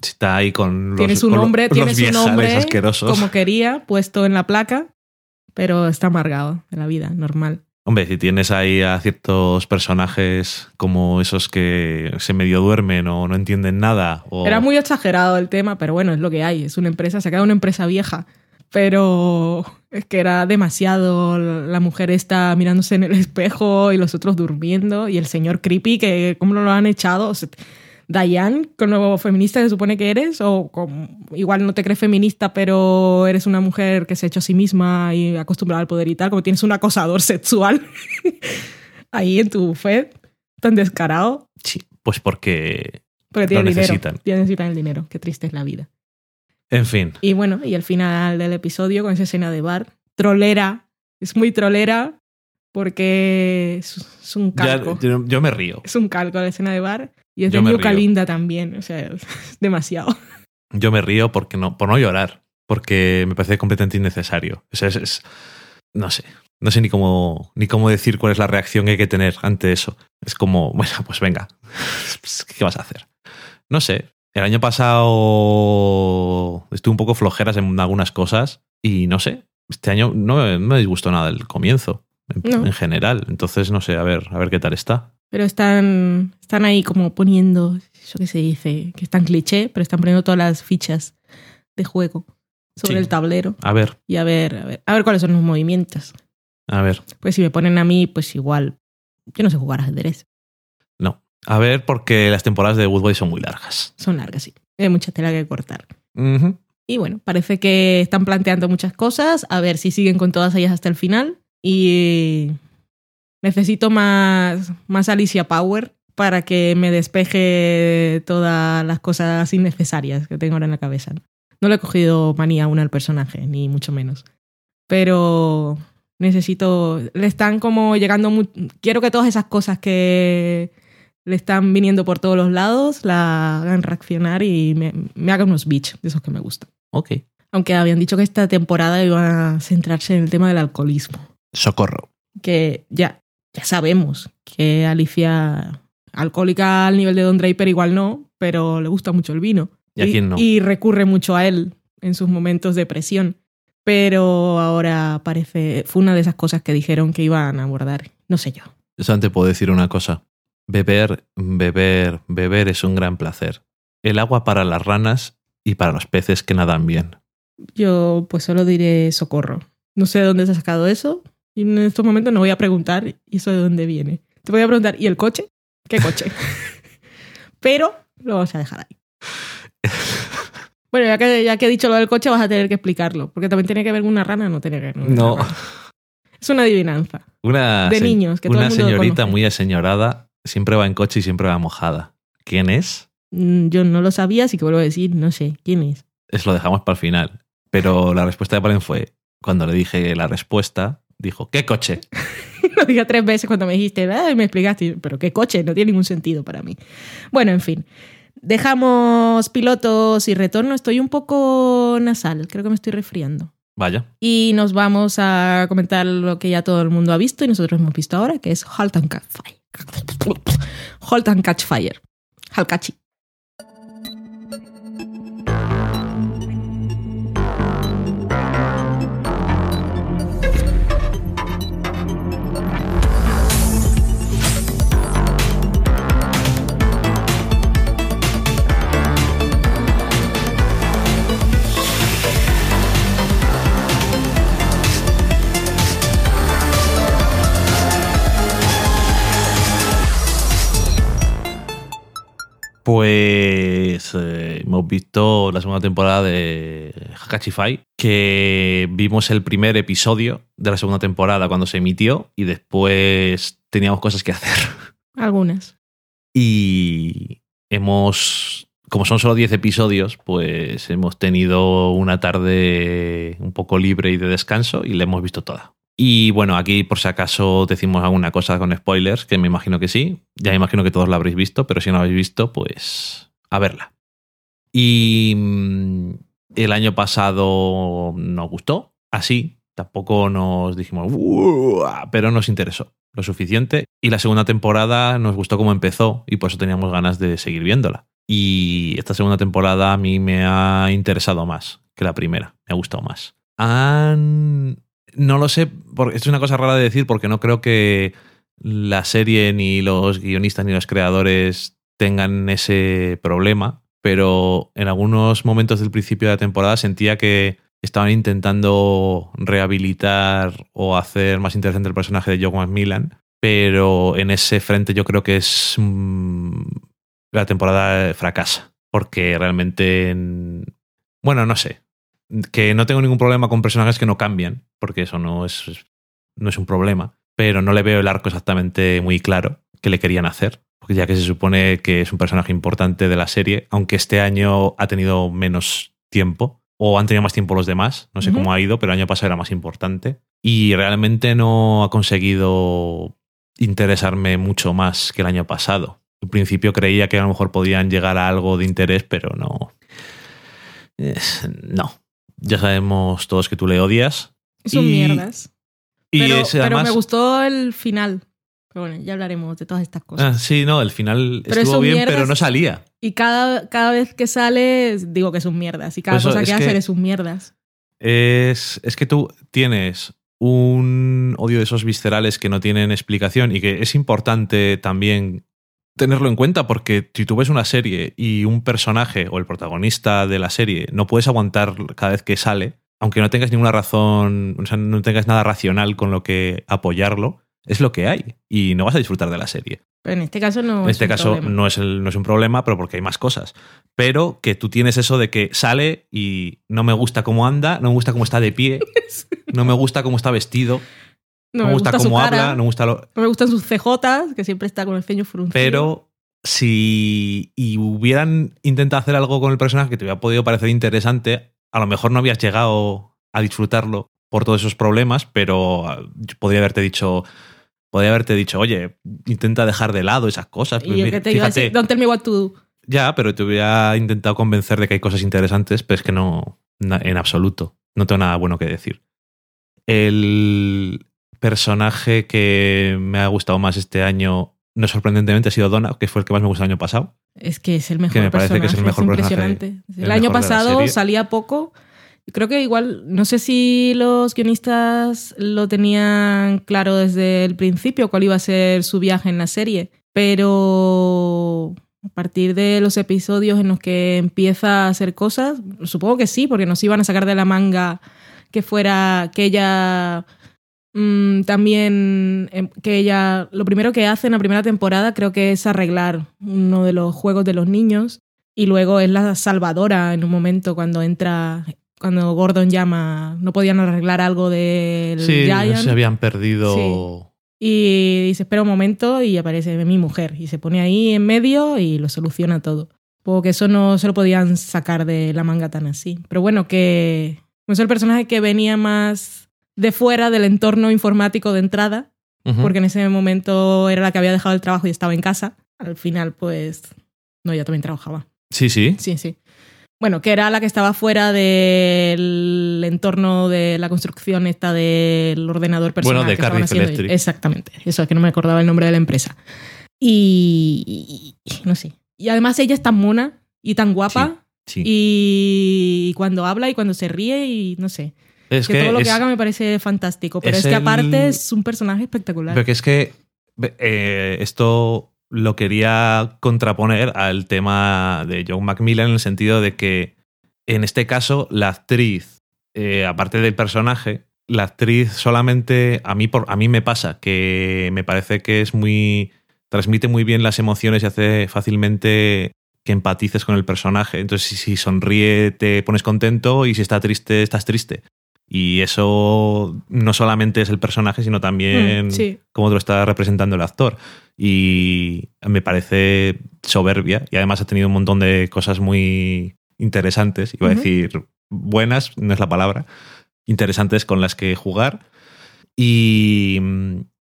Está ahí con los, tiene su nombre, tiene su nombre asquerosos. como quería, puesto en la placa, pero está amargado de la vida, normal. Hombre, si tienes ahí a ciertos personajes como esos que se medio duermen o no entienden nada. Era muy exagerado el tema, pero bueno, es lo que hay. Es una empresa, se ha quedado una empresa vieja. Pero es que era demasiado. La mujer está mirándose en el espejo y los otros durmiendo. Y el señor creepy, que cómo lo han echado. O sea, Diane, con lo feminista que se supone que eres, o igual no te crees feminista, pero eres una mujer que se ha hecho a sí misma y acostumbrada al poder y tal, como tienes un acosador sexual ahí en tu buffet, tan descarado. Sí, pues porque... Porque Lo tienen dinero. necesitan. Ya necesitan el dinero. Qué triste es la vida. En fin, Y bueno, y el final del episodio con esa escena de bar. Trolera. Es muy trolera porque es, un ya- calco. yo, yo me río. Es un calco la escena de bar. Y es Yo de me Yuka río. Linda también. O sea, es demasiado. Yo me río porque no, por no llorar, porque me parece completamente innecesario. O sea, es, es- no sé, no sé ni cómo, ni cómo decir cuál es la reacción que hay que tener ante eso. Es como, bueno, pues venga, ¿qué vas a hacer? No sé, el año pasado estuve un poco flojeras en algunas cosas y no sé, este año no, me- no me disgustó nada el comienzo, en, No. en general. Entonces, no sé, a ver, a ver qué tal está. Pero están, están ahí como poniendo, eso que se dice, que es tan cliché, pero están poniendo todas las fichas de juego sobre Sí. el tablero. A ver, Y a ver, a ver, a ver cuáles son los movimientos. a ver. Pues si me ponen a mí, pues igual. Yo no sé jugar ajedrez. No. A ver, porque las temporadas de Woodway son muy largas. Son largas, sí. Hay mucha tela que cortar. Y bueno, parece que están planteando muchas cosas, a ver si siguen con todas ellas hasta el final. Y necesito más, más Alicia Power para que me despeje todas las cosas innecesarias que tengo ahora en la cabeza. No le he cogido manía aún al personaje, ni mucho menos. Pero necesito... Le están como llegando... mu- Quiero que todas esas cosas que le están viniendo por todos los lados la hagan reaccionar y me, me hagan unos beach de esos que me gustan. Ok. Aunque habían dicho que esta temporada iba a centrarse en el tema del alcoholismo. Socorro. Que ya, ya sabemos que Alicia, alcohólica al nivel de Don Draper, igual no, pero le gusta mucho el vino. ¿Y a quién no? Y recurre mucho a él en sus momentos de presión. Pero ahora parece. Fue una de esas cosas que dijeron que iban a abordar. No sé yo. Yo puedo decir una cosa. Beber, beber, beber es un gran placer. El agua para las ranas y para los peces que nadan bien. Yo, pues solo diré socorro. No sé de dónde se ha sacado eso. Y en estos momentos no voy a preguntar ¿y eso de dónde viene. Te voy a preguntar, ¿y el coche? ¿Qué coche? Pero lo vamos a dejar ahí. Bueno, ya que, ya que he dicho lo del coche, vas a tener que explicarlo. Porque también tiene que ver con una rana, no tiene que ver con una No. rana. Es una adivinanza. Una, De se- niños, que todo una el mundo señorita conoce. muy aseñorada siempre va en coche y siempre va mojada. ¿Quién es? Mm, Yo no lo sabía, así que vuelvo a decir, no sé, ¿quién es? Es lo dejamos para el final. Pero la respuesta de Palen fue, cuando le dije la respuesta, dijo, ¿qué coche? Lo dije tres veces cuando me dijiste, "Ah", y me explicaste, pero qué coche, no tiene ningún sentido para mí. Bueno, en fin. Dejamos pilotos y retorno. Estoy un poco nasal, creo que me estoy resfriando. Vaya. Y nos vamos a comentar lo que ya todo el mundo ha visto y nosotros hemos visto ahora, que es Halt and Catch Fire. Halt and Catch Fire. Halkachi. Pues eh, hemos visto la segunda temporada de Hakachify, que vimos el primer episodio de la segunda temporada cuando se emitió y después teníamos cosas que hacer. Algunas. Y, hemos, como son solo 10 episodios, pues hemos tenido una tarde un poco libre y de descanso y la hemos visto toda. Y bueno, aquí por si acaso decimos alguna cosa con spoilers, que me imagino que sí. Ya me imagino que todos la habréis visto, pero si no la habéis visto, pues a verla. Y mm, el año pasado nos gustó, así. Tampoco nos dijimos, pero nos interesó lo suficiente. Y la segunda temporada nos gustó como empezó y por eso teníamos ganas de seguir viéndola. Y esta segunda temporada a mí me ha interesado más que la primera, me ha gustado más. Han... No lo sé, porque es una cosa rara de decir porque no creo que la serie ni los guionistas ni los creadores tengan ese problema, pero en algunos momentos del principio de la temporada sentía que estaban intentando rehabilitar o hacer más interesante el personaje de Joe Macmillan, pero en ese frente yo creo que es mm, la temporada fracasa, porque realmente, en- bueno, no sé, que no tengo ningún problema con personajes que no cambian, porque eso no es, no es un problema, pero no le veo el arco exactamente muy claro que le querían hacer, porque ya que se supone que es un personaje importante de la serie, aunque este año ha tenido menos tiempo, o han tenido más tiempo los demás, no sé cómo ha ido, pero el año pasado era más importante, y realmente no ha conseguido interesarme mucho más que el año pasado. Al principio creía que a lo mejor podían llegar a algo de interés, pero no. No. Ya sabemos todos que tú le odias. Son Y- mierdas. Y pero, me gustó el final. Pero bueno, ya hablaremos de todas estas Ah, cosas. sí, no, el final Pero estuvo bien, mierdas- pero no salía. Y cada, cada vez que sale, digo que son mierdas. Y cada Pues eso, cosa es que- hace es sus mierdas. Es, es que tú tienes un odio de esos viscerales que no tienen explicación y que es importante también tenerlo en cuenta porque si tú ves una serie y un personaje o el protagonista de la serie no puedes aguantar cada vez que sale, aunque no tengas ninguna razón, o sea, no tengas nada racional con lo que apoyarlo, es lo que hay y no vas a disfrutar de la serie. Pero en este caso no En es este un caso problema. no es, el- no es un problema, pero porque hay más cosas. Pero que tú tienes eso de que sale y no me gusta cómo anda, no me gusta cómo está de pie, no me gusta cómo está vestido, No me gusta, cómo cara, habla, no me gusta lo... no me gustan sus CJs, que siempre está con el ceño fruncido. Pero si y hubieran intentado hacer algo con el personaje que te hubiera podido parecer interesante, a lo mejor no habías llegado a disfrutarlo por todos esos problemas, pero ah, podría haberte dicho... Podría haberte dicho, oye, intenta dejar de lado esas cosas. Y Pues yo mira, que te iba a fíjate, decir, don't tell me what to do. Ya, pero te hubiera intentado convencer de que hay cosas interesantes, pero es que no, en absoluto. No tengo nada bueno que decir. El personaje que me ha gustado más este año, no sorprendentemente, ha sido Donna, que fue el que más me gustó el año pasado. Es que es el mejor Que me parece que es el personaje, mejor personaje, impresionante. el El, año pasado salía poco. Creo que igual, no sé si los guionistas lo tenían claro desde el principio cuál iba a ser su viaje en la serie, pero a partir de los episodios en los que empieza a hacer cosas, supongo que sí, porque nos iban a sacar de la manga que fuera que ella mm, también em, que ella lo primero que hace en la primera temporada creo que es arreglar uno de los juegos de los niños y luego es la salvadora en un momento cuando entra cuando Gordon llama no podían arreglar algo del sí, Giant. se habían perdido. y dice espera un momento y aparece mi mujer y se pone ahí en medio y lo soluciona todo. Porque eso no se lo podían sacar de la manga tan así. Pero bueno que es el personaje que venía más de fuera del entorno informático de entrada porque en ese momento era la que había dejado el trabajo y estaba en casa. Al final, pues, no, ella también trabajaba. Sí, sí. Sí, sí. Bueno, que era la que estaba fuera del entorno de la construcción esta del ordenador personal. Bueno, de Cardiff. Electric. Exactamente. Eso es que no me acordaba el nombre de la empresa. Y, y- y- no sé. Y además ella es tan mona y tan guapa. sí. Y cuando habla y cuando se ríe y no sé. Es que, todo lo es- que haga me parece fantástico. Pero es es, que el- aparte es un personaje espectacular. Porque es que eh, esto lo quería contraponer al tema de John Macmillan en el sentido de que en este caso la actriz, eh, aparte del personaje, la actriz solamente a mí por a mí me pasa que me parece que es muy transmite muy bien las emociones y hace fácilmente que empatices con el personaje. Entonces, si, si sonríe, te pones contento y si está triste, estás triste. Y eso no solamente es el personaje, sino también Mm, sí. cómo te lo está representando el actor. Y me parece soberbia. Y además ha tenido un montón de cosas muy interesantes. Iba a decir buenas, no es la palabra. Interesantes con las que jugar. Y,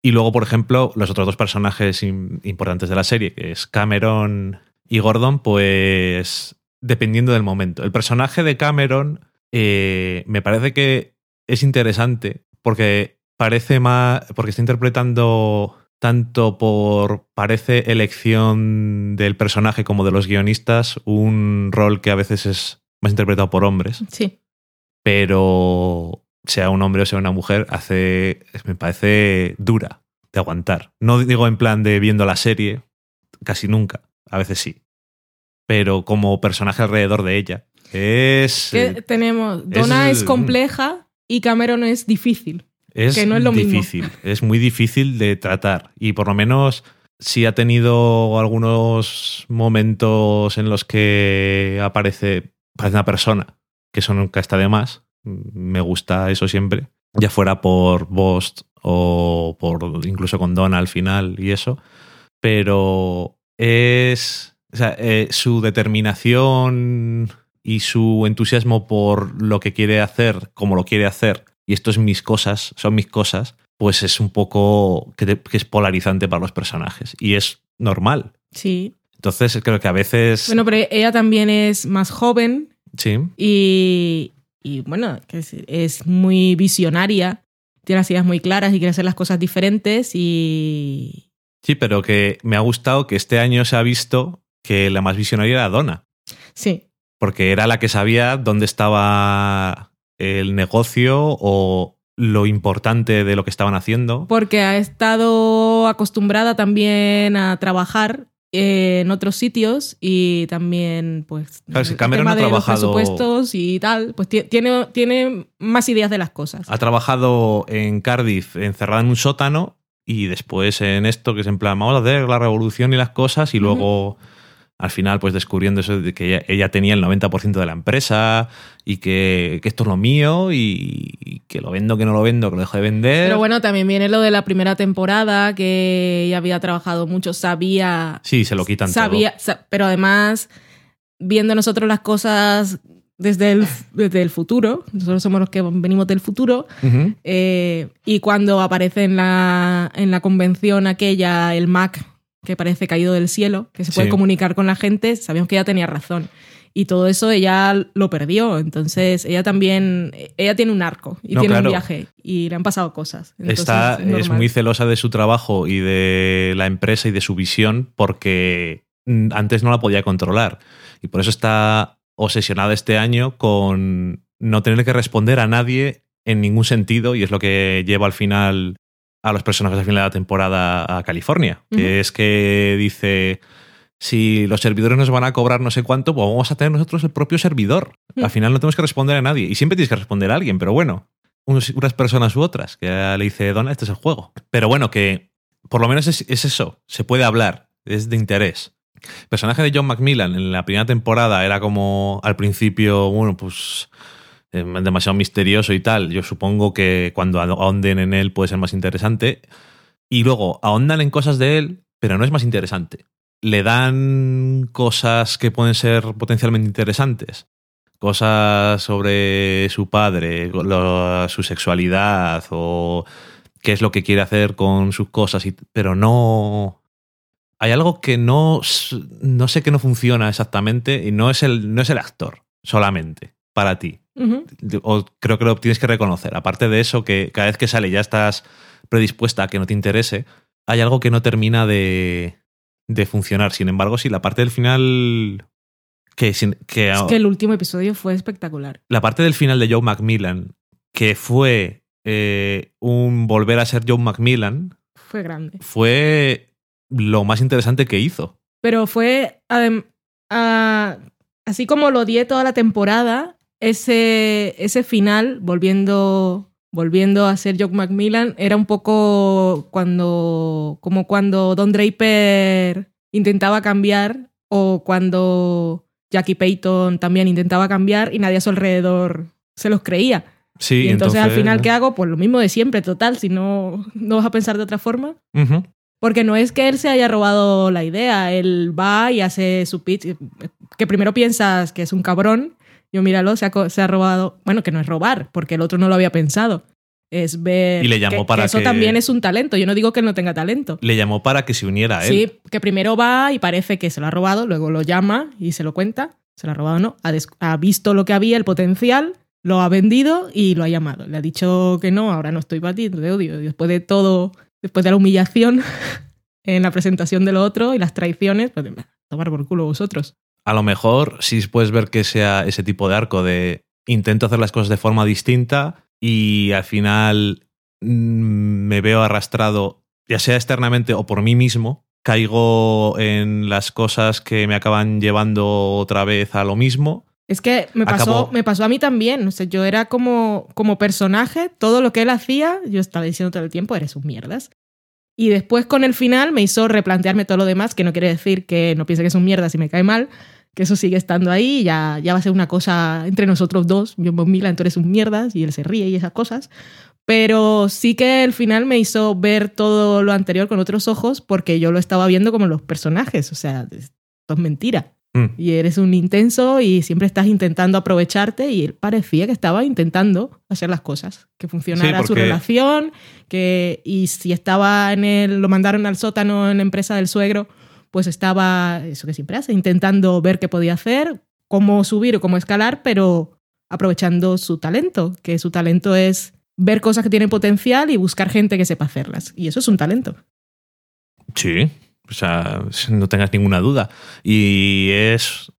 y luego, por ejemplo, los otros dos personajes im- importantes de la serie, que es Cameron y Gordon, pues dependiendo del momento. El personaje de Cameron eh, me parece que es interesante porque parece más. porque está interpretando tanto por parece elección del personaje como de los guionistas un rol que a veces es más interpretado por hombres Sí. pero sea un hombre o sea una mujer, hace, me parece dura de aguantar. No digo en plan de viendo la serie, casi nunca, a veces sí, pero como personaje alrededor de ella. Es, Que tenemos. Donna es- es, compleja y Cameron es difícil. es que no es lo mismo. difícil, es muy difícil de tratar y por lo menos sí ha tenido algunos momentos en los que aparece, aparece una persona, que eso nunca está de más. Me gusta eso siempre, ya fuera por Bost o por incluso con Donna al final y eso, pero es o sea, eh, su determinación y su entusiasmo por lo que quiere hacer, como lo quiere hacer, y esto es mis cosas, son mis cosas, pues es un poco que, te- que es polarizante para los personajes y es normal. Sí. Entonces creo que a veces... Bueno, pero ella también es más joven sí, y, y bueno, es muy visionaria. Tiene las ideas muy claras y quiere hacer las cosas diferentes y... sí, pero que me ha gustado que este año se ha visto que la más visionaria era Donna. Sí. Porque era la que sabía dónde estaba el negocio o lo importante de lo que estaban haciendo. Porque ha estado acostumbrada también a trabajar en otros sitios y también, pues, Claro, el Cameron tema ha de los presupuestos y tal, pues ti- tiene, tiene más ideas de las cosas. Ha trabajado en Cardiff encerrada en un sótano y después en esto que es en plan, vamos a hacer la revolución y las cosas y luego al final pues descubriendo eso de que ella, ella tenía el 90% de la empresa y que, que esto es lo mío y, y que lo vendo, que no lo vendo, que lo dejo de vender. Pero bueno, también viene lo de la primera temporada, que ella había trabajado mucho, sabía... sí, se lo quitan sabía, sa- pero además, viendo nosotros las cosas desde el, desde el futuro, nosotros somos los que venimos del futuro, todo. Eh, y cuando aparece en la, en la convención aquella el Mac que parece caído del cielo, que se puede Sí. comunicar con la gente, sabíamos que ella tenía razón. Y todo eso ella lo perdió. Entonces, ella también, ella tiene un arco y No, tiene claro. un viaje y le han pasado cosas. Entonces, Está, es muy celosa de su trabajo y de la empresa y de su visión porque antes no la podía controlar. Y por eso está obsesionada este año con no tener que responder a nadie en ningún sentido y es lo que lleva al final a los personajes al final de la temporada a California. Que es que dice, si los servidores nos van a cobrar no sé cuánto, pues vamos a tener nosotros el propio servidor. Al final no tenemos que responder a nadie. Y siempre tienes que responder a alguien, pero bueno, unos- unas personas u otras, que le dice Donna, este es el juego. Pero bueno, que por lo menos es, es eso, se puede hablar, es de interés. El personaje de John Macmillan en la primera temporada era como al principio, bueno, pues eh, demasiado misterioso y tal. Yo supongo que cuando ahonden en él puede ser más interesante. Y luego ahondan en cosas de él, pero no es más interesante. Le dan cosas que pueden ser potencialmente interesantes. Cosas sobre su padre, su sexualidad o qué es lo que quiere hacer con sus cosas, pero no... Hay algo que no, no sé que no funciona exactamente y no es, el, no es el actor solamente para ti O creo que lo tienes que reconocer. Aparte de eso, que cada vez que sale ya estás predispuesta a que no te interese, hay algo que no termina de, de funcionar. Sin embargo, sí, la parte del final. Que, que, Es que el último episodio fue espectacular. la parte del final de Joe Macmillan, que fue eh, un volver a ser Joe Macmillan, Fue grande. fue lo más interesante que hizo. Pero fue, ah, así como lo odié toda la temporada, ese, ese final, volviendo, volviendo a ser Jock Macmillan, era un poco cuando, como cuando Don Draper intentaba cambiar o cuando Jackie Payton también intentaba cambiar y nadie a su alrededor se los creía. Sí, y entonces, al final, ¿qué hago? Pues lo mismo de siempre, total, si no, no vas a pensar de otra forma. Porque no es que él se haya robado la idea, él va y hace su pitch, que primero piensas que es un cabrón, yo míralo, se ha, se ha robado, bueno, que no es robar, porque el otro no lo había pensado, es ver Y le llamó que, para que eso que- también es un talento, yo no digo que él no tenga talento. Le llamó para que se uniera a él. Sí, que primero va y parece que se lo ha robado, luego lo llama y se lo cuenta, se lo ha robado o no, ha, visto lo que había, el potencial, lo ha vendido y lo ha llamado. Le ha dicho que no, ahora no estoy para ti, te odio. Después de todo, después de la humillación en la presentación de lo otro y las traiciones, pues tomar por culo vosotros. A lo mejor sí puedes ver que sea ese tipo de arco de intento hacer las cosas de forma distinta y al final mm, me veo arrastrado, ya sea externamente o por mí mismo, caigo en las cosas que me acaban llevando otra vez a lo mismo. Es que me pasó, Acabó. me pasó a mí también. O sea, yo era como, como personaje, todo lo que él hacía, yo estaba diciendo todo el tiempo, eres un mierdas. Y después con el final me hizo replantearme todo lo demás, que no quiere decir que no piense que es un mierdas y me cae mal, que eso sigue estando ahí, ya, ya va a ser una cosa entre nosotros dos. Yo, vos, Milan, tú eres un mierdas y él se ríe y esas cosas. Pero sí que el final me hizo ver todo lo anterior con otros ojos porque yo lo estaba viendo como los personajes. O sea, esto es mentira. Mm. Y eres un intenso y siempre estás intentando aprovecharte y él parecía que estaba intentando hacer las cosas, que funcionara Sí, su relación, que y si estaba en el lo mandaron al sótano en la empresa del suegro, pues estaba eso que siempre hace, intentando ver qué podía hacer, cómo subir o cómo escalar, pero aprovechando su talento, que su talento es ver cosas que tienen potencial y buscar gente que sepa hacerlas. Y eso es un talento. Sí, o sea, no tengas ninguna duda. Y es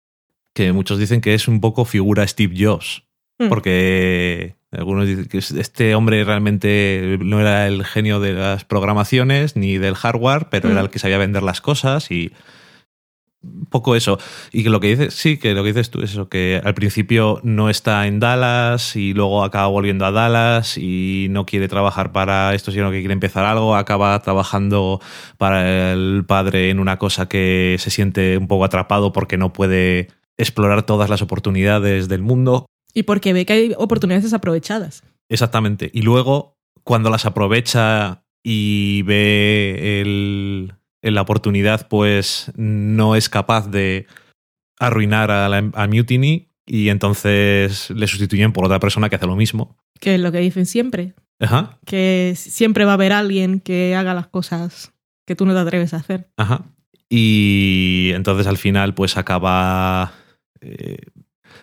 que muchos dicen que es un poco figura Steve Jobs. Mm. Porque algunos dicen que este hombre realmente no era el genio de las programaciones ni del hardware, pero Mm. era el que sabía vender las cosas y poco eso. Y que lo que dices, sí, que lo que dices tú es eso, que al principio no está en Dallas y luego acaba volviendo a Dallas y no quiere trabajar para esto, sino que quiere empezar algo, acaba trabajando para el padre en una cosa que se siente un poco atrapado porque no puede explorar todas las oportunidades del mundo. Y porque ve que hay oportunidades desaprovechadas. Exactamente. Y luego, cuando las aprovecha y ve el- la oportunidad, pues no es capaz de arruinar a, la, a Mutiny y entonces le sustituyen por otra persona que hace lo mismo. Que es lo que dicen siempre, Ajá, que siempre va a haber alguien que haga las cosas que tú no te atreves a hacer. ajá. Y entonces al final, pues acaba. eh,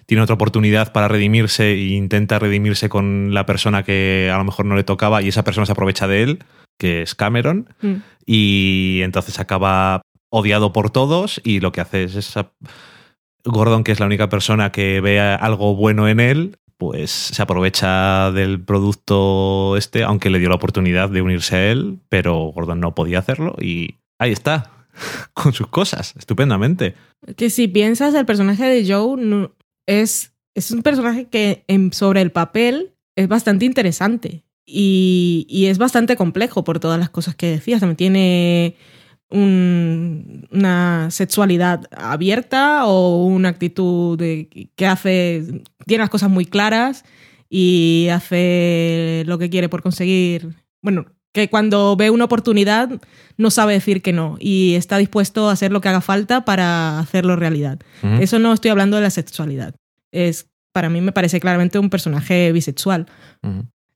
tiene otra oportunidad para redimirse e intenta redimirse con la persona que a lo mejor no le tocaba y esa persona se aprovecha de él, que es Cameron. Mm. y entonces acaba odiado por todos y lo que hace es esa- Gordon, que es la única persona que ve algo bueno en él, pues se aprovecha del producto este, aunque le dio la oportunidad de unirse a él, pero Gordon no podía hacerlo y ahí está, con sus cosas, estupendamente. Que si piensas, el personaje de Joe no- es, es un personaje que en- sobre el papel es bastante interesante y, y es bastante complejo por todas las cosas que decías. También tiene un- una sexualidad abierta o una actitud de, que hace, tiene las cosas muy claras y hace lo que quiere por conseguir, bueno, que cuando ve una oportunidad no sabe decir que no y está dispuesto a hacer lo que haga falta para hacerlo realidad. Eso no estoy hablando de la sexualidad. Es, para mí me parece claramente un personaje bisexual.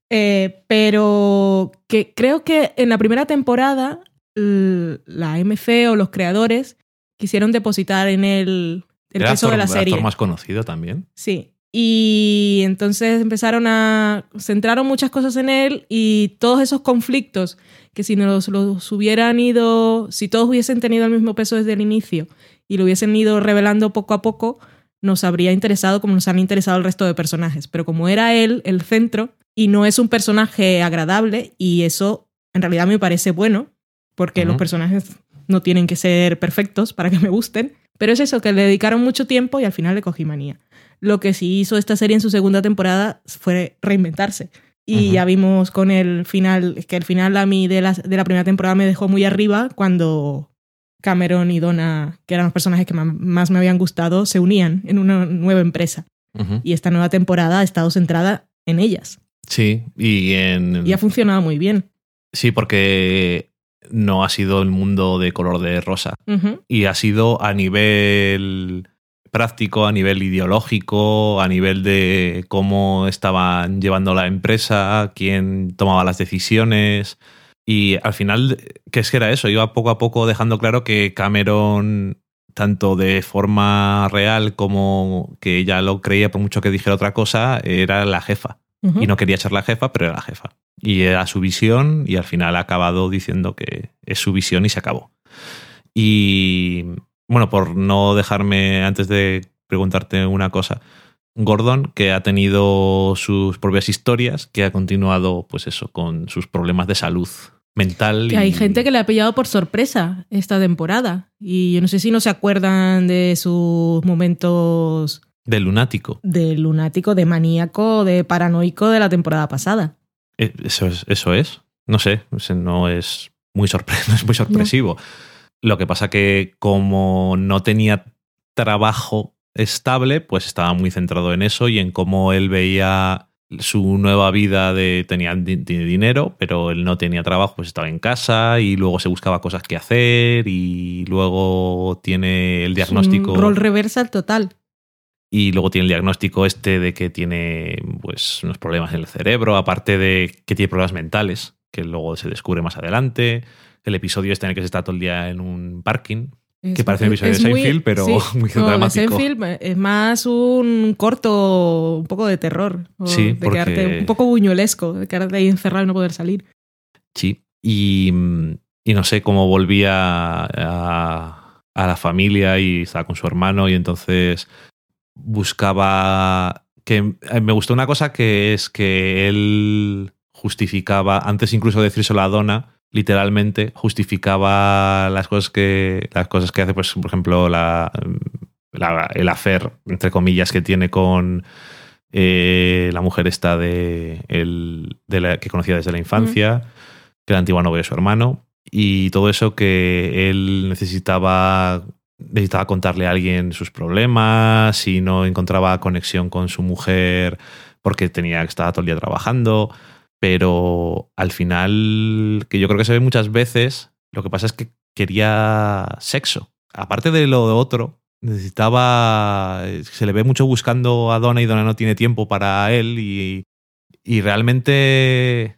Eh, pero que creo que en la primera temporada la MC o los creadores quisieron depositar en él el Era peso de actor- la actor serie. más conocido también. Sí. Y entonces empezaron a. centraron muchas cosas en él y todos esos conflictos que si nos los hubieran ido. si todos hubiesen tenido el mismo peso desde el inicio y lo hubiesen ido revelando poco a poco, nos habría interesado como nos han interesado el resto de personajes. Pero como era él el centro y no es un personaje agradable, y eso en realidad me parece bueno, porque los personajes no tienen que ser perfectos para que me gusten. Pero es eso, que le dedicaron mucho tiempo y al final le cogí manía. Lo que sí hizo esta serie en su segunda temporada fue reinventarse. Y ya vimos con el final, que el final a mí de la, de la primera temporada me dejó muy arriba cuando Cameron y Donna, que eran los personajes que más me habían gustado, se unían en una nueva empresa. Y esta nueva temporada ha estado centrada en ellas. Sí, y en. Y ha funcionado muy bien. Sí, porque no ha sido el mundo de color de rosa. Y ha sido a nivel práctico, a nivel ideológico, a nivel de cómo estaban llevando la empresa, quién tomaba las decisiones. Y al final, ¿qué es que era eso? Iba poco a poco dejando claro que Cameron, tanto de forma real como que ella lo creía por mucho que dijera otra cosa, era la jefa. Y no quería ser la jefa, pero era la jefa. Y era su visión y al final ha acabado diciendo que es su visión y se acabó. Y bueno, por no dejarme antes de preguntarte una cosa, Gordon, que ha tenido sus propias historias, que ha continuado, pues eso, con sus problemas de salud mental. Que hay gente que le ha pillado por sorpresa esta temporada. Y yo no sé si no se acuerdan de sus momentos De lunático. de lunático, de maníaco, de paranoico de la temporada pasada. Eh, Eso es. Eso es. No sé, no es muy, sorpre- no es muy sorpresivo. Lo que pasa que como no tenía trabajo estable, pues estaba muy centrado en eso y en cómo él veía su nueva vida de tenía di- di- dinero, pero él no tenía trabajo, pues estaba en casa y luego se buscaba cosas que hacer y luego tiene el diagnóstico Es un rol reversal total. y luego tiene el diagnóstico este de que tiene pues unos problemas en el cerebro, aparte de que tiene problemas mentales, que luego se descubre más adelante. El episodio este en el que se está todo el día en un parking, Es- que parece un episodio de muy- Seinfeld, pero muy no, dramático. Seinfeld es más un corto, un poco de terror. Sí, de porque- quedarte un poco buñuelesco, de quedarte ahí encerrado y no poder salir. Sí. Y, mm, y no sé cómo volvía a, a la familia y estaba con su hermano y entonces buscaba que eh, me gustó una cosa que es que él justificaba antes incluso de decírselo a Donna literalmente justificaba las cosas que las cosas que hace pues por ejemplo la, la- el hacer entre comillas que tiene con eh, la mujer esta de, el, de la que conocía desde la infancia que era antigua novia de su hermano y todo eso que él necesitaba necesitaba contarle a alguien sus problemas y no encontraba conexión con su mujer porque tenía que estar todo el día trabajando pero al final que yo creo que se ve muchas veces lo que pasa es que quería sexo aparte de lo otro necesitaba se le ve mucho buscando a Donna y Donna no tiene tiempo para él y, y realmente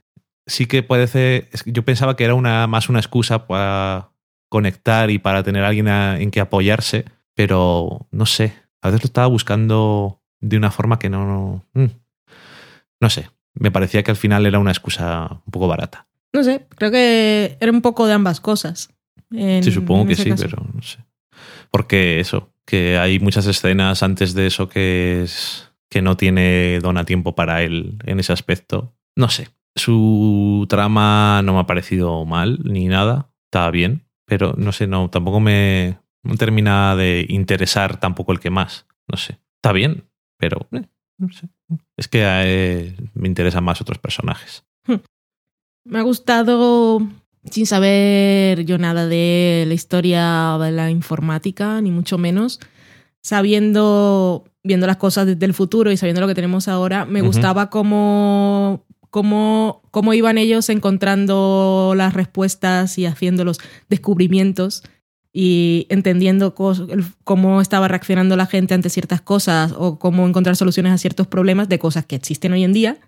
sí que puede ser. es que Yo pensaba que era una, más una excusa para conectar y para tener a alguien en que apoyarse, pero no sé. A veces lo estaba buscando de una forma que no. No, mm, no sé. Me parecía que al final era una excusa un poco barata. No sé, creo que era un poco de ambas cosas. en- Sí, supongo que sí, caso. pero no sé. Porque eso, que hay muchas escenas antes de eso que es que no tiene Donna tiempo para él en ese aspecto. No sé. Su trama no me ha parecido mal ni nada. Estaba bien, pero no sé, no, tampoco me no termina de interesar tampoco el que más. No sé. Está bien, pero eh. Es que eh, me interesan más otros personajes. Me ha gustado, sin saber yo nada de la historia de la informática, ni mucho menos, sabiendo, viendo las cosas desde el futuro y sabiendo lo que tenemos ahora, me gustaba cómo, cómo, cómo iban ellos encontrando las respuestas y haciendo los descubrimientos y entendiendo cómo estaba reaccionando la gente ante ciertas cosas o cómo encontrar soluciones a ciertos problemas de cosas que existen hoy en día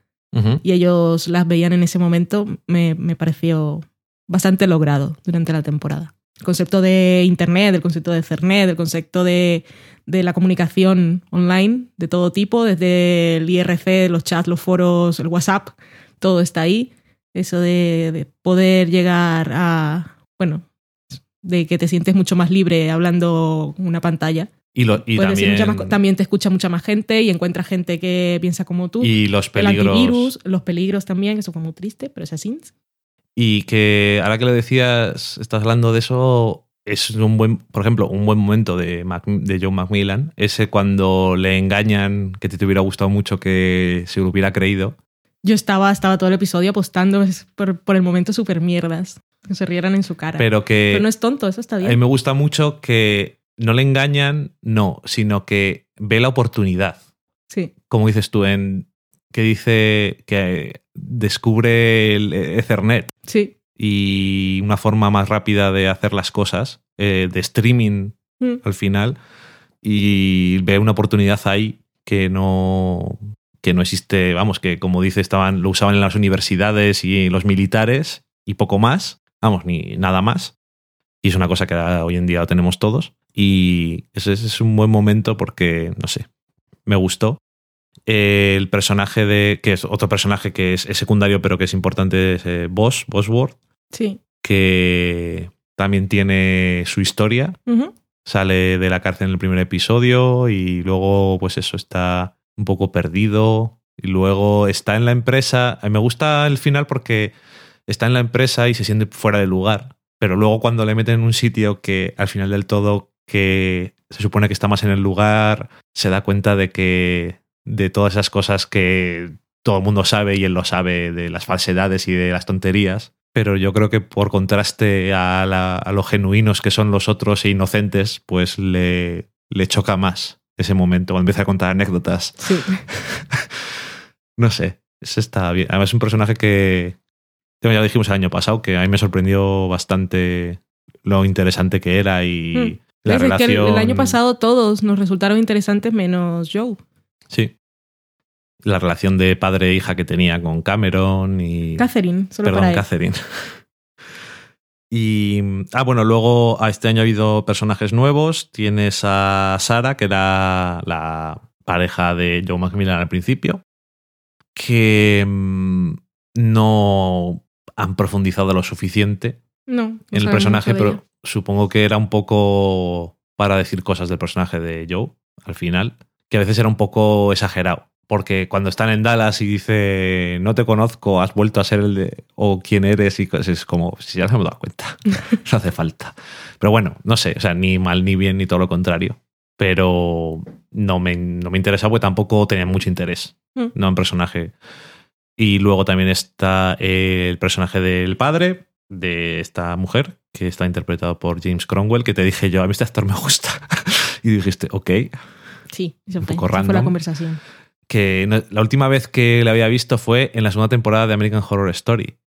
y ellos las veían en ese momento, me, me pareció bastante logrado durante la temporada. El concepto de Internet, el concepto de Cernet, el concepto de, de la comunicación online de todo tipo, desde el IRC, los chats, los foros, el WhatsApp, todo está ahí. Eso de, de poder llegar a, bueno, de que te sientes mucho más libre hablando una pantalla. Y, lo, y también, más también te escucha mucha más gente y encuentras gente que piensa como tú y los el peligros. antivirus, los peligros también, eso fue muy triste, pero es así. Y que ahora que lo decías, estás hablando de eso, es un buen, por ejemplo, un buen momento de, Mac- de John Macmillan, ese cuando le engañan, que te hubiera gustado mucho que se lo hubiera creído. Yo estaba, estaba todo el episodio apostando por, por el momento super mierdas, que se rieran en su cara. Pero que Pero no es tonto, eso está a mí bien. me gusta mucho que no le engañan, no, sino que ve la oportunidad. Sí. Como dices tú, en que dice que descubre el Ethernet Sí. y una forma más rápida de hacer las cosas, eh, de streaming Mm. al final, y ve una oportunidad ahí que no, que no existe, vamos, que como dice, estaban, lo usaban en las universidades y los militares y poco más, vamos, ni nada más. Y es una cosa que hoy en día lo tenemos todos. Y ese es un buen momento porque, no sé, me gustó. El personaje de, que es otro personaje que es, es secundario pero que es importante, es eh, Boss, Bosworth, Sí. que también tiene su historia. Sale de la cárcel en el primer episodio y luego, pues eso, está un poco perdido. Y luego está en la empresa. Me gusta el final porque está en la empresa y se siente fuera de lugar. Pero luego cuando le meten en un sitio que al final del todo que se supone que está más en el lugar, se da cuenta de que de todas esas cosas que todo el mundo sabe y él lo sabe, de las falsedades y de las tonterías. Pero yo creo que por contraste a, la- a lo genuinos que son los otros e inocentes, pues le, le choca más ese momento cuando empieza a contar anécdotas. Sí. No sé, ese está bien. Además es un personaje que, ya dijimos el año pasado, que a mí me sorprendió bastante lo interesante que era y Mm. la Es que el- relación... el, año pasado todos nos resultaron interesantes menos Joe. Sí. La relación de padre e hija que tenía con Cameron y... Catherine, solo Perdón, para. Catherine. Y. Ah, bueno, luego a este año ha habido personajes nuevos. Tienes a Sara, que era la pareja de Joe Macmillan al principio. Que mm, no han profundizado lo suficiente No, no en el personaje, pero supongo que era un poco para decir cosas del personaje de Joe al final, que a veces era un poco exagerado. Porque cuando están en Dallas y dice no te conozco, has vuelto a ser el de o quién eres y es como si ya nos hemos dado cuenta. no hace falta. Pero bueno, no sé, o sea, ni mal ni bien ni todo lo contrario. Pero no me, no me interesa porque tampoco tenía mucho interés, Mm. no en personaje. Y luego también está el personaje del padre de esta mujer, que está interpretado por James Cromwell, que te dije yo, a mí este actor me gusta. y dijiste, ok. Sí, eso Un fue, poco fue la conversación. Que no- la última vez que le había visto fue en la segunda temporada de American Horror Story,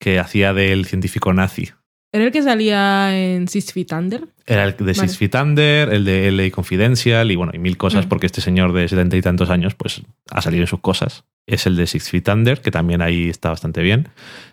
que hacía del científico nazi. ¿Era el que salía en Six Feet Under? Era el de Vale. Six Feet Under, el de LA Confidential y bueno, y mil cosas, Mm. porque este señor de setenta y tantos años, pues ha salido en sus cosas. Es el de Six Feet Under, que también ahí está bastante bien.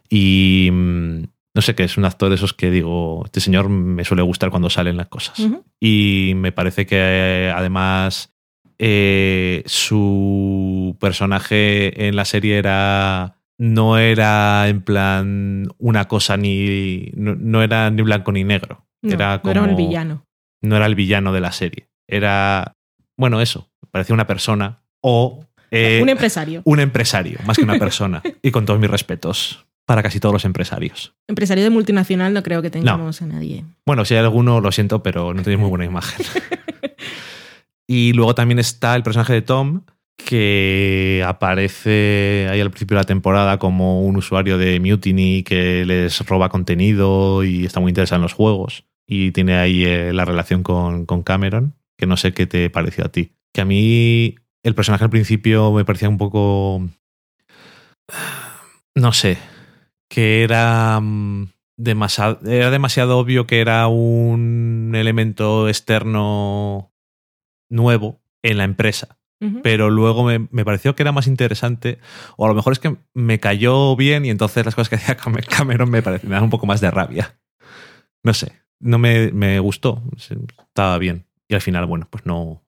Y mm, no sé qué, es un actor de esos que digo, este señor me suele gustar cuando salen las cosas. Y me parece que eh, además eh, su personaje en la serie era. No era en plan una cosa ni. No, no era ni blanco ni negro. No, era no como. era un villano. No era el villano de la serie. Era. Bueno, eso. Parecía una persona. O. eh, un empresario. un empresario, más que una persona. y con todos mis respetos para casi todos los empresarios. Empresario de multinacional no creo que tengamos a nadie. Bueno, si hay alguno, lo siento, pero no tenéis muy buena imagen. y luego también está el personaje de Tom, que aparece ahí al principio de la temporada como un usuario de Mutiny que les roba contenido y está muy interesado en los juegos. Y tiene ahí eh, la relación con, con Cameron, que no sé qué te pareció a ti. Que a mí el personaje al principio me parecía un poco... No sé, que era mm, demasiado, era demasiado obvio que era un elemento externo nuevo en la empresa. Pero luego me, me pareció que era más interesante, o a lo mejor es que me cayó bien y entonces las cosas que hacía Cam- Cameron me, parecían- me un poco más de rabia. No sé, no me, me gustó, estaba bien. Y al final, bueno, pues no.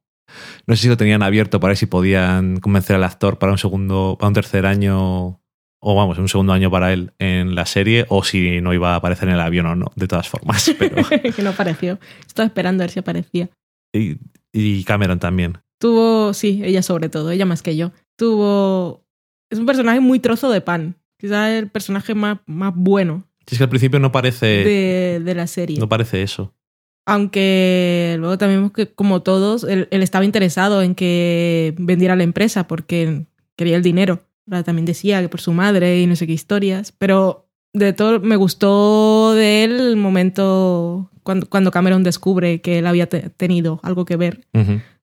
No sé si lo tenían abierto para ver si podían convencer al actor para un segundo, para un tercer año o vamos, un segundo año para él en la serie, o si no iba a aparecer en el avión o no, de todas formas. Pero, que no apareció. Estaba esperando a ver si aparecía. y, y Cameron también. Tuvo, sí, ella sobre todo, ella más que yo. Tuvo. Es un personaje muy trozo de pan. Quizás el personaje más, más bueno Si es que al principio no parece, de, de la serie. no parece eso. Aunque luego también vemos que, como todos, él, él estaba interesado en que vendiera la empresa porque quería el dinero. Ahora También decía que por su madre y no sé qué historias. Pero de todo, me gustó de él el momento cuando, cuando Cameron descubre que él había te- tenido algo que ver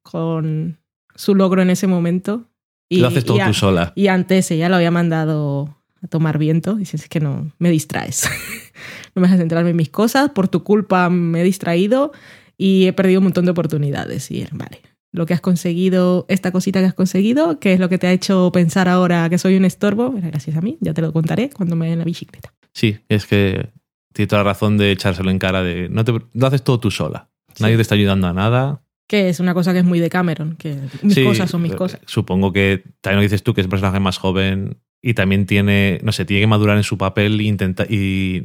con su logro en ese momento. Y, Lo haces todo y tú sola. Y antes ella lo había mandado a tomar viento. Dice, es que no, me distraes. No me dejas centrarme en mis cosas. Por tu culpa me he distraído y he perdido un montón de oportunidades. Y él, vale, lo que has conseguido, esta cosita que has conseguido, que es lo que te ha hecho pensar ahora que soy un estorbo, gracias a mí. Ya te lo contaré cuando me den la bicicleta. Sí, es que tiene toda la razón de echárselo en cara de no te lo haces todo tú sola. Nadie te está ayudando a nada. Que es una cosa que es muy de Cameron, que mis Sí, cosas son mis eh, cosas. Supongo que también lo dices tú, que es un personaje más joven y también tiene, no sé, tiene que madurar en su papel e intenta- y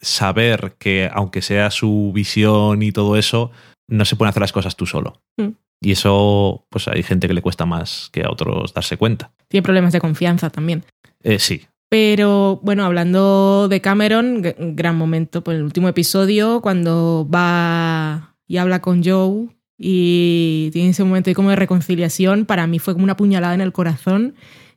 saber que aunque sea su visión y todo eso, no se pueden hacer las cosas tú solo. Mm. Y eso, pues hay gente que le cuesta más que a otros darse cuenta. Tiene problemas de confianza también. Eh, sí, Pero bueno, hablando de Cameron, gran momento, pues el último episodio, cuando va y habla con Joe y tiene ese momento como de reconciliación, para mí fue como una puñalada en el corazón.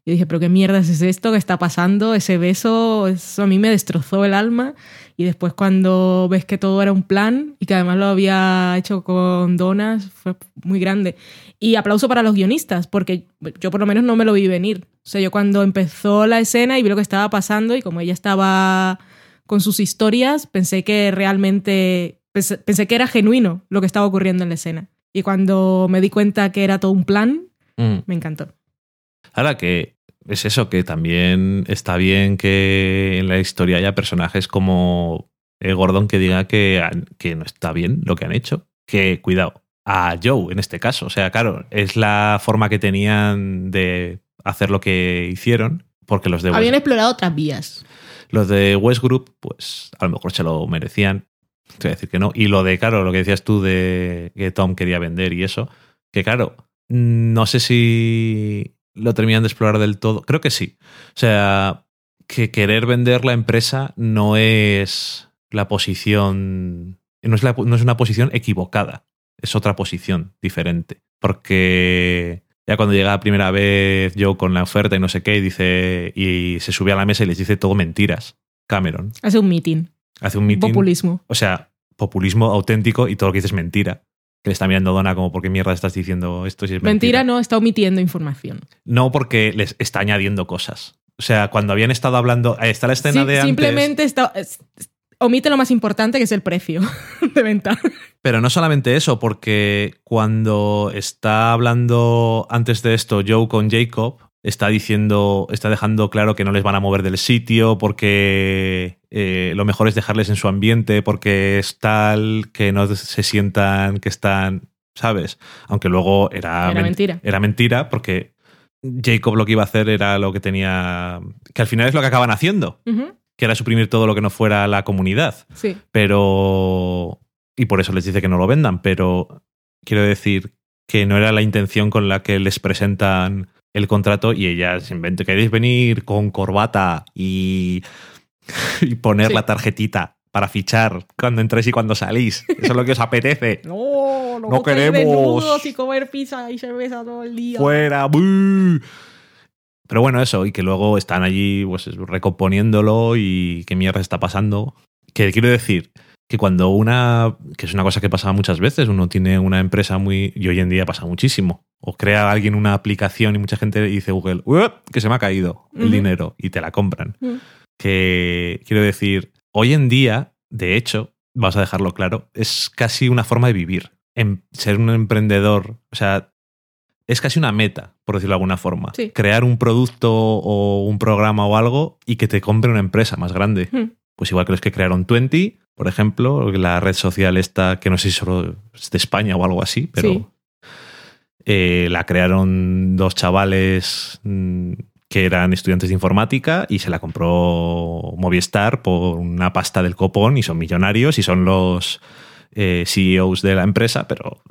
Y dije, pero qué mierda es esto que está pasando, ese beso, eso a mí me destrozó el alma. Y después cuando ves que todo era un plan y que además lo había hecho con donas, fue muy grande. Y aplauso para los guionistas, porque yo por lo menos no me lo vi venir. O sea, yo cuando empezó la escena y vi lo que estaba pasando y como ella estaba con sus historias, pensé que realmente, pensé, pensé que era genuino lo que estaba ocurriendo en la escena. Y cuando me di cuenta que era todo un plan, Mm. me encantó. Ahora que es eso, que también está bien que en la historia haya personajes como Gordon que diga que, que no está bien lo que han hecho. Que, cuidado, a Joe en este caso. O sea, claro, es la forma que tenían de hacer lo que hicieron, porque los de Habían West, explorado otras vías. los de West Group, pues a lo mejor se lo merecían. Te voy a decir que no. Y lo de, claro, lo que decías tú de que Tom quería vender y eso, que claro, no sé si lo terminan de explorar del todo. Creo que sí. O sea, que querer vender la empresa no es la posición. No es, la- no es una posición equivocada. Es otra posición diferente. Porque ya cuando llega la primera vez Joe con la oferta y no sé qué, y dice. Y se sube a la mesa y les dice todo mentiras. Cameron. Hace un meeting. Hace un meeting. Populismo. O sea, populismo auténtico y todo lo que dices es mentira. Que le está mirando Donna como, ¿por qué mierda estás diciendo esto si es Mentira mentira? no, está omitiendo información. No, porque les está añadiendo cosas. O sea, cuando habían estado hablando. ahí Está la escena Sí, de antes. simplemente está, es- omite lo más importante que es el precio de venta. Pero no solamente eso, porque cuando está hablando antes de esto Joe con Jacob, está diciendo, está dejando claro que no les van a mover del sitio, porque eh, lo mejor es dejarles en su ambiente, porque es tal que no se sientan que están, ¿sabes? Aunque luego era, Era men- mentira. Era mentira, porque Jacob lo que iba a hacer era lo que tenía. que al final es lo que acaban haciendo, que era suprimir todo lo que no fuera la comunidad Sí. pero y por eso les dice que no lo vendan, pero quiero decir que no era la intención con la que les presentan el contrato y ella se inventa queréis venir con corbata y, y poner Sí. la tarjetita para fichar cuando entréis y cuando salís. Eso es lo que os apetece. No, No queremos. y comer pizza y cerveza todo el día. Fuera. ¡buh! Pero bueno, eso, y que luego están allí pues, recomponiéndolo y qué mierda está pasando. Que quiero decir que cuando una, que es una cosa que pasa muchas veces, uno tiene una empresa muy, y hoy en día pasa muchísimo, o crea alguien una aplicación y mucha gente dice Google, "Uep, que se me ha caído el dinero y te la compran. Mm. Que quiero decir, hoy en día, de hecho, vamos a dejarlo claro, es casi una forma de vivir. En ser un emprendedor, o sea, es casi una meta, por decirlo de alguna forma. Sí. Crear un producto o un programa o algo y que te compre una empresa más grande. Hmm. Pues igual que los que crearon 20, por ejemplo, la red social esta, que no sé si solo es de España o algo así, pero Sí. Eh, la crearon dos chavales mm, que eran estudiantes de informática y se la compró Movistar por una pasta del copón y son millonarios y son los eh, CEOs de la empresa, pero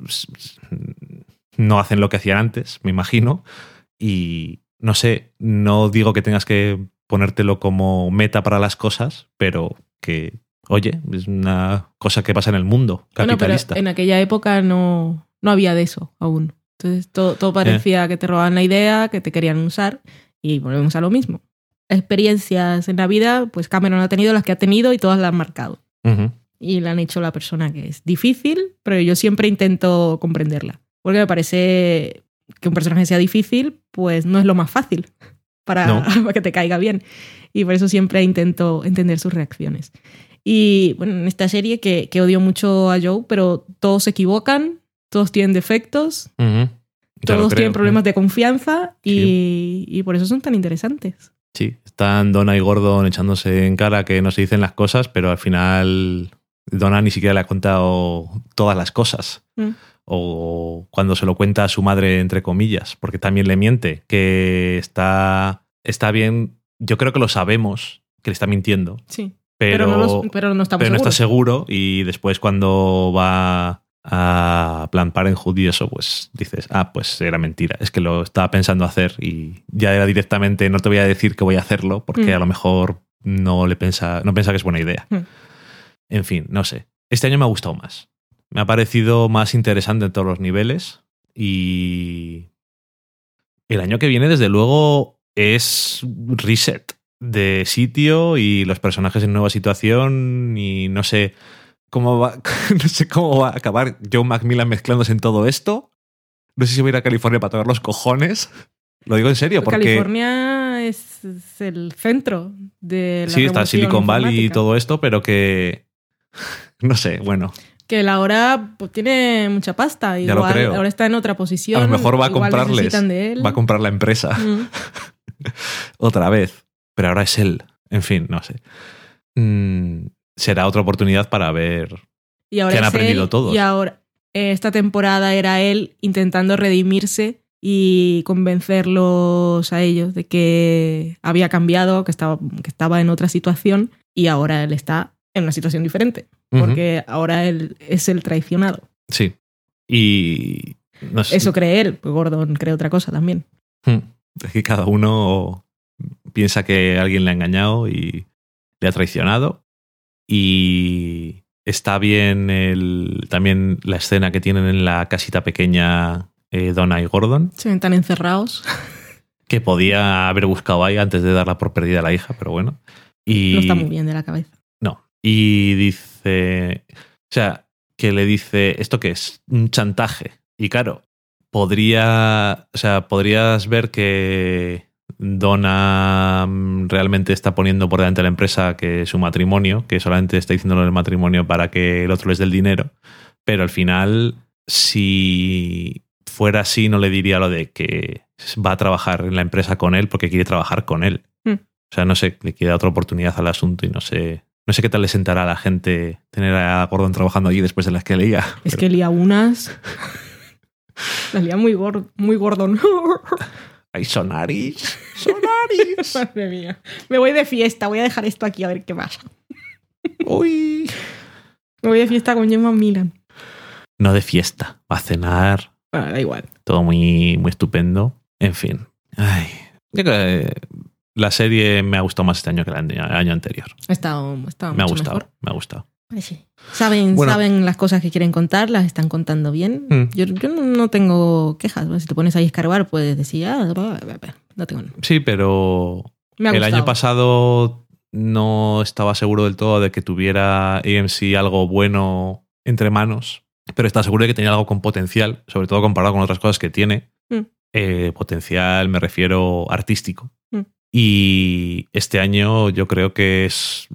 no hacen lo que hacían antes, me imagino. Y no sé, no digo que tengas que ponértelo como meta para las cosas, pero que, oye, es una cosa que pasa en el mundo Bueno, pero capitalista. en aquella época no, no había de eso aún. Entonces todo, todo parecía que te robaban la idea, que te querían usar y volvemos a lo mismo. Experiencias en la vida, pues Cameron ha tenido las que ha tenido y todas las han marcado. Ujú. Y la han hecho la persona que es difícil, pero yo siempre intento comprenderla. Porque me parece que un personaje sea difícil, pues no es lo más fácil para, No. para que te caiga bien. Y por eso siempre intento entender sus reacciones. Y bueno, en esta serie que, que odio mucho a Joe, pero todos se equivocan, todos tienen defectos, todos tienen problemas de confianza y, y por eso son tan interesantes. Sí, están Donna y Gordon echándose en cara que no se dicen las cosas, pero al final Donna ni siquiera le ha contado todas las cosas. Mm. O cuando se lo cuenta a su madre, entre comillas, porque también le miente, que está, está bien. Yo creo que lo sabemos, que le está mintiendo, Sí. pero, Pero, no, los- pero no estamos pero no está seguro y después cuando va a Plan Parenthood y eso, pues dices, ah, pues era mentira. Es que lo estaba pensando hacer y ya era directamente, no te voy a decir que voy a hacerlo porque Mm. a lo mejor no le pensa, no piensa que es buena idea. Mm. En fin, no sé. Este año me ha gustado más. Me ha parecido más interesante en todos los niveles y el año que viene, desde luego, es reset de sitio y los personajes en nueva situación y no sé cómo va, no sé cómo va a acabar Joe Macmillan mezclándose en todo esto. No sé si voy a ir a California para tocar los cojones. Lo digo en serio, porque California es, es el centro de la sí, está Silicon Valley y todo esto, pero que no sé, bueno, Que él ahora pues, tiene mucha pasta. Ya lo Igual, creo. ahora está en otra posición. a lo mejor va a igual comprarles, va a comprar la empresa Mm. otra vez, pero ahora es él. En fin, no sé. Mm, será otra oportunidad para ver Y ahora Que han aprendido él, todos. Y ahora, esta temporada era él intentando redimirse y convencerlos a ellos de que había cambiado, que estaba, que estaba en otra situación y ahora él está en una situación diferente. Porque ahora él es el traicionado. Sí. Y no sé. Eso cree él, pues Gordon cree otra cosa también. Hmm. Es que cada uno piensa que alguien le ha engañado y le ha traicionado. Y está bien el, también la escena que tienen en la casita pequeña eh, Donna y Gordon, Se ven tan encerrados. que podía haber buscado ahí antes de darla por perdida a la hija, pero bueno. Y, No está muy bien de la cabeza. No. Y dice. O sea, que le dice. ¿Esto qué es? Un chantaje. Y claro, podría. O sea, podrías ver que Donna mm, realmente está poniendo por delante de la empresa que su matrimonio, que solamente está diciéndolo el matrimonio para que el otro les dé el dinero. Pero al final, si fuera así, no le diría lo de que va a trabajar en la empresa con él porque quiere trabajar con él. Hmm. O sea, no sé, le quiere dar otra oportunidad al asunto y no sé. No sé qué tal le sentará a la gente tener a Gordon trabajando allí después de las que leía. Es Pero- que lía unas. Las lía muy, gor- muy Gordon. ¡Ay, Sonaris! ¡Sonaris! Madre mía. Me voy de fiesta, voy a dejar esto aquí a ver qué pasa. ¡Uy! Me voy de fiesta con Gemma Milan. No de fiesta, va a cenar, Ah, da igual. todo muy, muy estupendo. En fin. Ay. Yo creo que la serie me ha gustado más este año que el año, anterior. Ha estado, ha estado Me ha gustado, mejor. me ha gustado. Sí. Saben, Bueno. saben las cosas que quieren contar, las están contando bien. Mm. Yo, yo no- tengo quejas. Si te pones ahí a escarbar, puedes decir, ah, no tengo. Sí, pero Me ha el año pasado no estaba seguro del todo de que tuviera AMC algo bueno entre manos, pero estaba seguro de que tenía algo con potencial, sobre todo comparado con otras cosas que tiene. Mm. Eh, potencial, me refiero artístico. Mm. Y este año yo creo que es.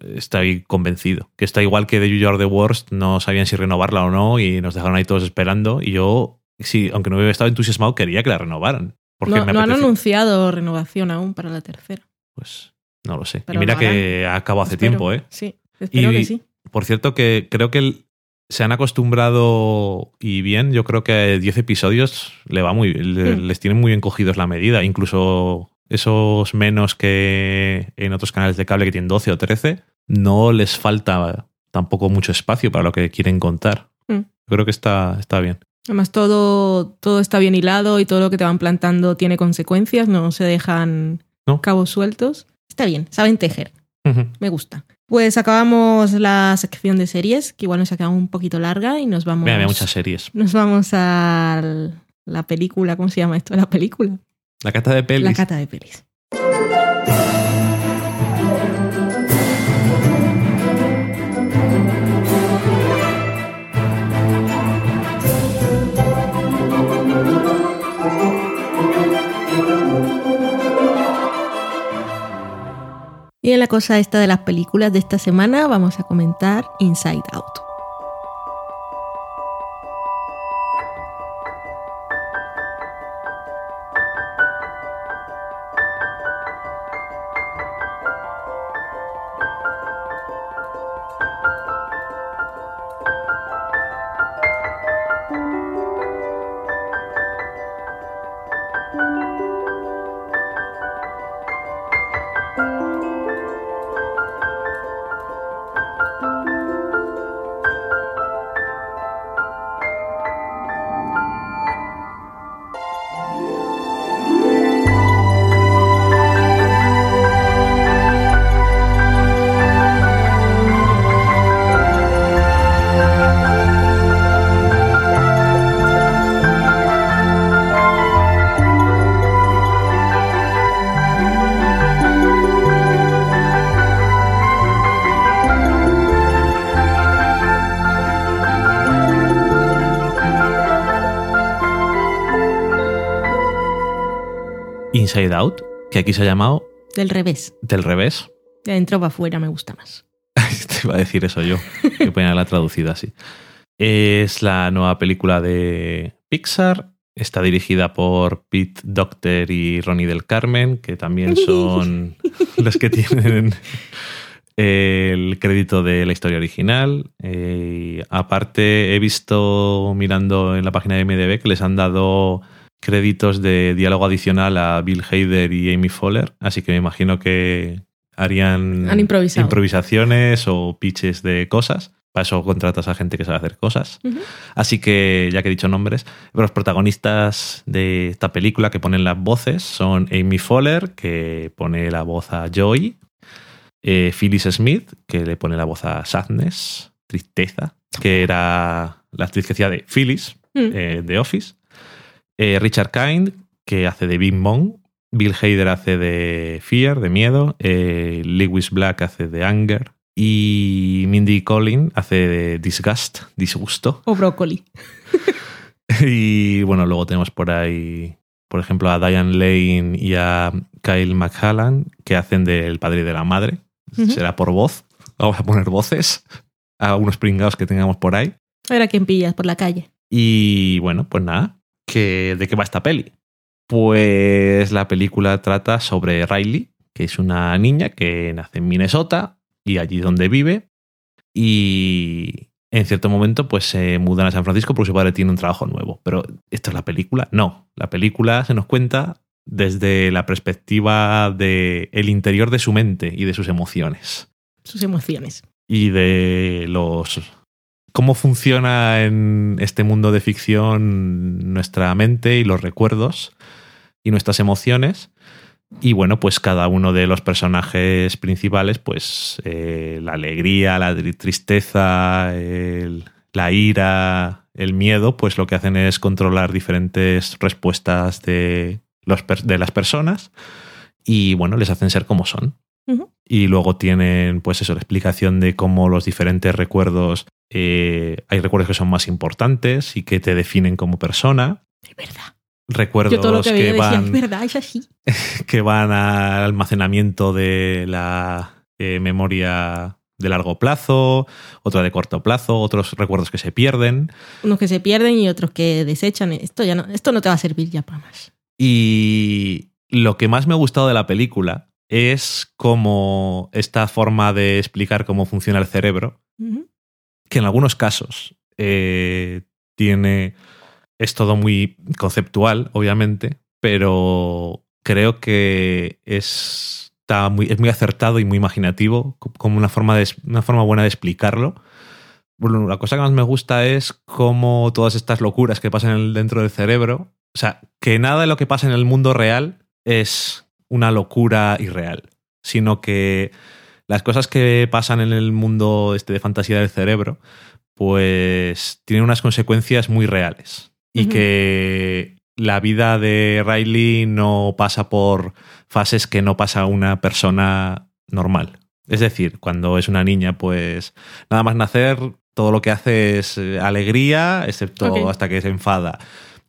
Estoy convencido. Que está igual que The You Are the Worst, no sabían si renovarla o no y nos dejaron ahí todos esperando. Y yo, sí, aunque no hubiera estado entusiasmado, quería que la renovaran. Porque No, me no han anunciado renovación aún para la tercera. Pues no lo sé. Pero y mira que ha acabado hace Espero. tiempo, ¿eh? Sí, espero Y- que sí. Por cierto, que creo que el- se han acostumbrado y bien. Yo creo que 10 episodios le va muy, le- Mm. les tienen muy bien cogidos la medida. Incluso esos menos que en otros canales de cable que tienen 12 o 13, no les falta tampoco mucho espacio para lo que quieren contar. Mm. Creo que está, está bien. Además, todo, todo está bien hilado y todo lo que te van plantando tiene consecuencias, no se dejan No. cabos sueltos. Está bien, saben tejer, me gusta. Pues acabamos la sección de series, que igual nos ha quedado un poquito larga y nos vamos. Mira, había muchas series. Nos vamos a la película, ¿cómo se llama esto? La película. La cata de pelis. La cata de pelis. Y en la cosa esta de las películas de esta semana vamos a comentar Inside Out. Inside Out, que aquí se ha llamado Del revés. Del revés. De adentro para afuera me gusta más. Te iba a decir eso yo, que ponía la traducida así. Es la nueva película de Pixar. Está dirigida por Pete Docter y Ronnie del Carmen, que también son los que tienen el crédito de la historia original. Eh, aparte, he visto mirando en la página de MDB que les han dado créditos de diálogo adicional a Bill Hader y Amy Fowler, así que me imagino que harían Han improvisaciones o pitches de cosas. Para eso contratas a gente que sabe hacer cosas. Así que, ya que he dicho nombres, los protagonistas de esta película que ponen las voces son Amy Fowler, que pone la voz a Joy, eh, Phyllis Smith, que le pone la voz a Sadness, Tristeza, que era la actriz que hacía de Phyllis, Mm. eh, de Office, eh, Richard Kind, que hace de Big Mom, Bill Hader hace de Fear, de Miedo, eh, Lewis Black hace de Anger y Mindy Collin hace de Disgust, Disgusto. O brócoli. Y bueno, luego tenemos por ahí, por ejemplo, a Diane Lane y a Kyle McHallan, que hacen del padre y de la madre. Será por voz. Vamos a poner voces a unos pringados que tengamos por ahí. A ver a quién pillas por la calle. Y bueno, pues nada, ¿qué- ¿de qué va esta peli? Pues la película trata sobre Riley, que es una niña que nace en Minnesota y allí donde vive. Y en cierto momento pues se mudan a San Francisco porque su padre tiene un trabajo nuevo. Pero ¿esto es la película? No, la película se nos cuenta desde la perspectiva del el interior de su mente y de sus emociones Sus emociones. y de los cómo funciona en este mundo de ficción nuestra mente y los recuerdos y nuestras emociones. Y bueno, pues cada uno de los personajes principales, pues eh, la alegría, la tri- tristeza, el- la ira, el miedo, pues lo que hacen es controlar diferentes respuestas de, los, de las personas y bueno, les hacen ser como son. Y luego tienen, pues eso, la explicación de cómo los diferentes recuerdos, eh, hay recuerdos que son más importantes y que te definen como persona. Es verdad. Recuerdos Yo todo lo que, que, veía decía, van, es verdad, es así. que van al almacenamiento de la eh, memoria de largo plazo, otra de corto plazo, otros recuerdos que se pierden. Unos que se pierden y otros que desechan. Esto ya no, esto no te va a servir ya para más. Y lo que más me ha gustado de la película es como esta forma de explicar cómo funciona el cerebro. Que en algunos casos eh, tiene. Es todo muy conceptual, obviamente, pero creo que es, está muy, es muy acertado y muy imaginativo, co- como una forma, de, una forma buena de explicarlo. Bueno, la cosa que más me gusta es cómo todas estas locuras que pasan dentro del cerebro, o sea, que nada de lo que pasa en el mundo real es una locura irreal, sino que las cosas que pasan en el mundo este de fantasía del cerebro, pues tienen unas consecuencias muy reales. Y que la vida de Riley no pasa por fases que no pasa una persona normal. Es decir, cuando es una niña, pues nada más nacer, todo lo que hace es eh, alegría, excepto hasta que se enfada.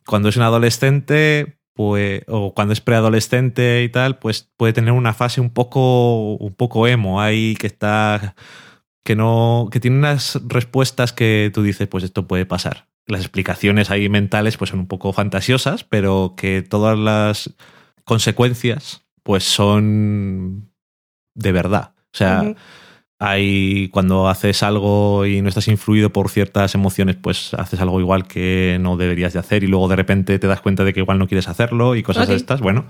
Cuando es un adolescente, pues, o cuando es preadolescente y tal, pues puede tener una fase un poco, un poco emo ahí que está, que no, que tiene unas respuestas que tú dices, pues esto puede pasar. Las explicaciones ahí mentales pues son un poco fantasiosas, pero que todas las consecuencias pues son de verdad. O sea. Hay cuando haces algo y no estás influido por ciertas emociones, pues haces algo igual que no deberías de hacer y luego de repente te das cuenta de que igual no quieres hacerlo y cosas de Ok. estas. Bueno,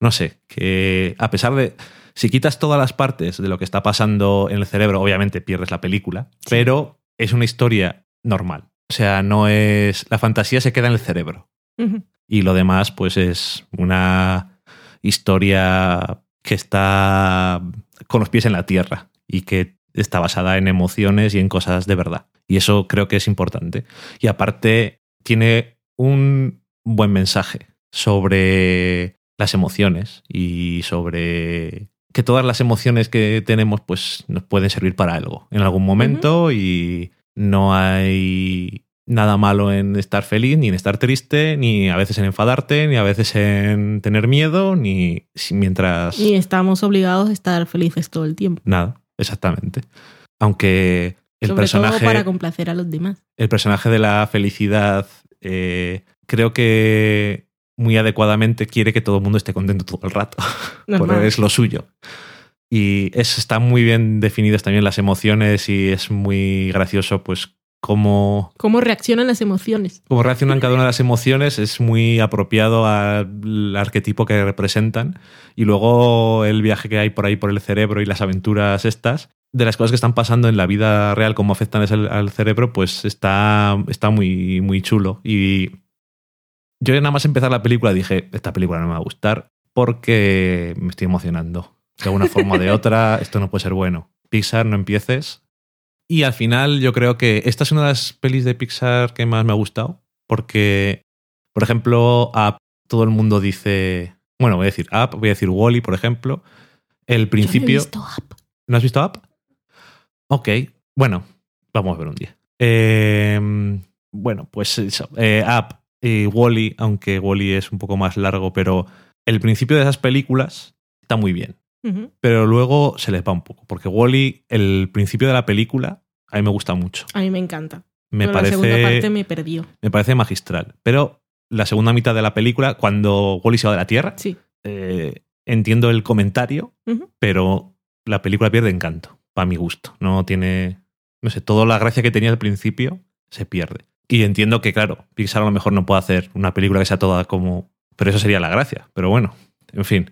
no sé, que a pesar de... Si quitas todas las partes de lo que está pasando en el cerebro, obviamente pierdes la película, pero es una historia normal. O sea, no es... La fantasía se queda en el cerebro y lo demás pues es una historia que está con los pies en la tierra y que está basada en emociones y en cosas de verdad. Y eso creo que es importante. Y aparte tiene un buen mensaje sobre las emociones y sobre que todas las emociones que tenemos pues nos pueden servir para algo en algún momento y no hay nada malo en estar feliz, ni en estar triste, ni a veces en enfadarte, ni a veces en tener miedo, ni mientras... Y estamos obligados a estar felices todo el tiempo. Nada, exactamente. Aunque el Sobre personaje, todo para complacer a los demás. el personaje de la felicidad eh, creo que muy adecuadamente quiere que todo el mundo esté contento todo el rato. Porque es lo suyo. Y es, está muy bien definidas también las emociones y es muy gracioso pues cómo ¿Cómo reaccionan las emociones? Cómo reaccionan cada una de las emociones es muy apropiado al arquetipo que representan. Y luego el viaje que hay por ahí por el cerebro y las aventuras estas, de las cosas que están pasando en la vida real, cómo afectan al cerebro, pues está, está muy, muy chulo. Y yo nada más empezar la película dije, esta película no me va a gustar porque me estoy emocionando. De alguna forma o de otra, esto no puede ser bueno. Pixar, no empieces. Y al final yo creo que esta es una de las pelis de Pixar que más me ha gustado, porque, por ejemplo, Up, todo el mundo dice, bueno, voy a decir Up, voy a decir Wally, por ejemplo. El principio... Yo no he visto Up. ¿No has visto Up? Ok, bueno, vamos a ver un día. Eh, bueno, pues eso, eh, Up y Wally, aunque Wally es un poco más largo, pero el principio de esas películas está muy bien Pero luego se les va un poco. Porque Wally, el principio de la película, a mí me gusta mucho. A mí me encanta. Me Pero la segunda parece, parte me perdió. me parece magistral. Pero la segunda mitad de la película, cuando Wally se va de la Tierra, Sí. eh, entiendo el comentario, pero la película pierde encanto, para mi gusto. No tiene, no sé, toda la gracia que tenía al principio se pierde. Y entiendo que, claro, Pixar a lo mejor no puede hacer una película que sea toda como... Pero eso sería la gracia. Pero bueno, en fin.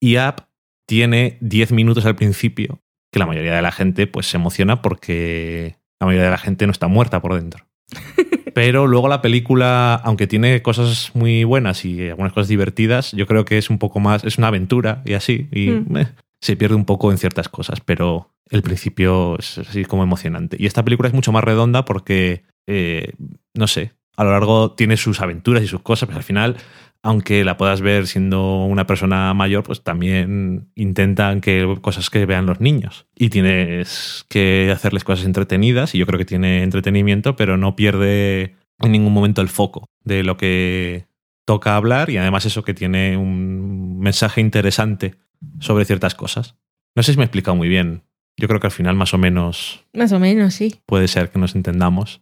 Y Up tiene 10 minutos al principio que la mayoría de la gente pues se emociona porque la mayoría de la gente no está muerta por dentro. Pero luego la película, aunque tiene cosas muy buenas y algunas cosas divertidas, yo creo que es un poco más, es una aventura y así, y Mm. eh, se pierde un poco en ciertas cosas, pero el principio es así como emocionante. Y esta película es mucho más redonda porque, eh, no sé, a lo largo tiene sus aventuras y sus cosas, pero al final, aunque la puedas ver siendo una persona mayor, pues también intentan que cosas que vean los niños. Y tienes que hacerles cosas entretenidas, y yo creo que tiene entretenimiento, pero no pierde en ningún momento el foco de lo que toca hablar, y además eso que tiene un mensaje interesante sobre ciertas cosas. No sé si me he explicado muy bien. Yo creo que al final más o menos Más o menos, sí. puede ser que nos entendamos.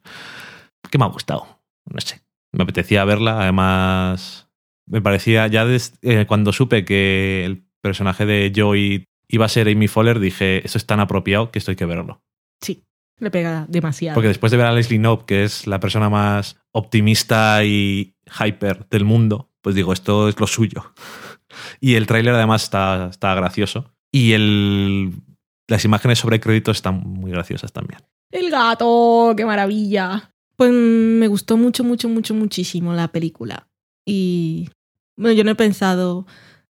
Que me ha gustado. No sé. Me apetecía verla. Además, me parecía, ya eh, cuando supe que el personaje de Joey iba a ser Amy Fowler, dije, esto es tan apropiado que esto hay que verlo. Sí. Le pega demasiado. Porque después de ver a Leslie Knope, que es la persona más optimista y hyper del mundo, pues digo, esto es lo suyo. Y el tráiler además está, está gracioso. Y el, las imágenes sobre créditos están muy graciosas también. El gato, qué maravilla. Pues me gustó mucho, mucho, mucho, muchísimo la película. Y bueno, yo no he pensado,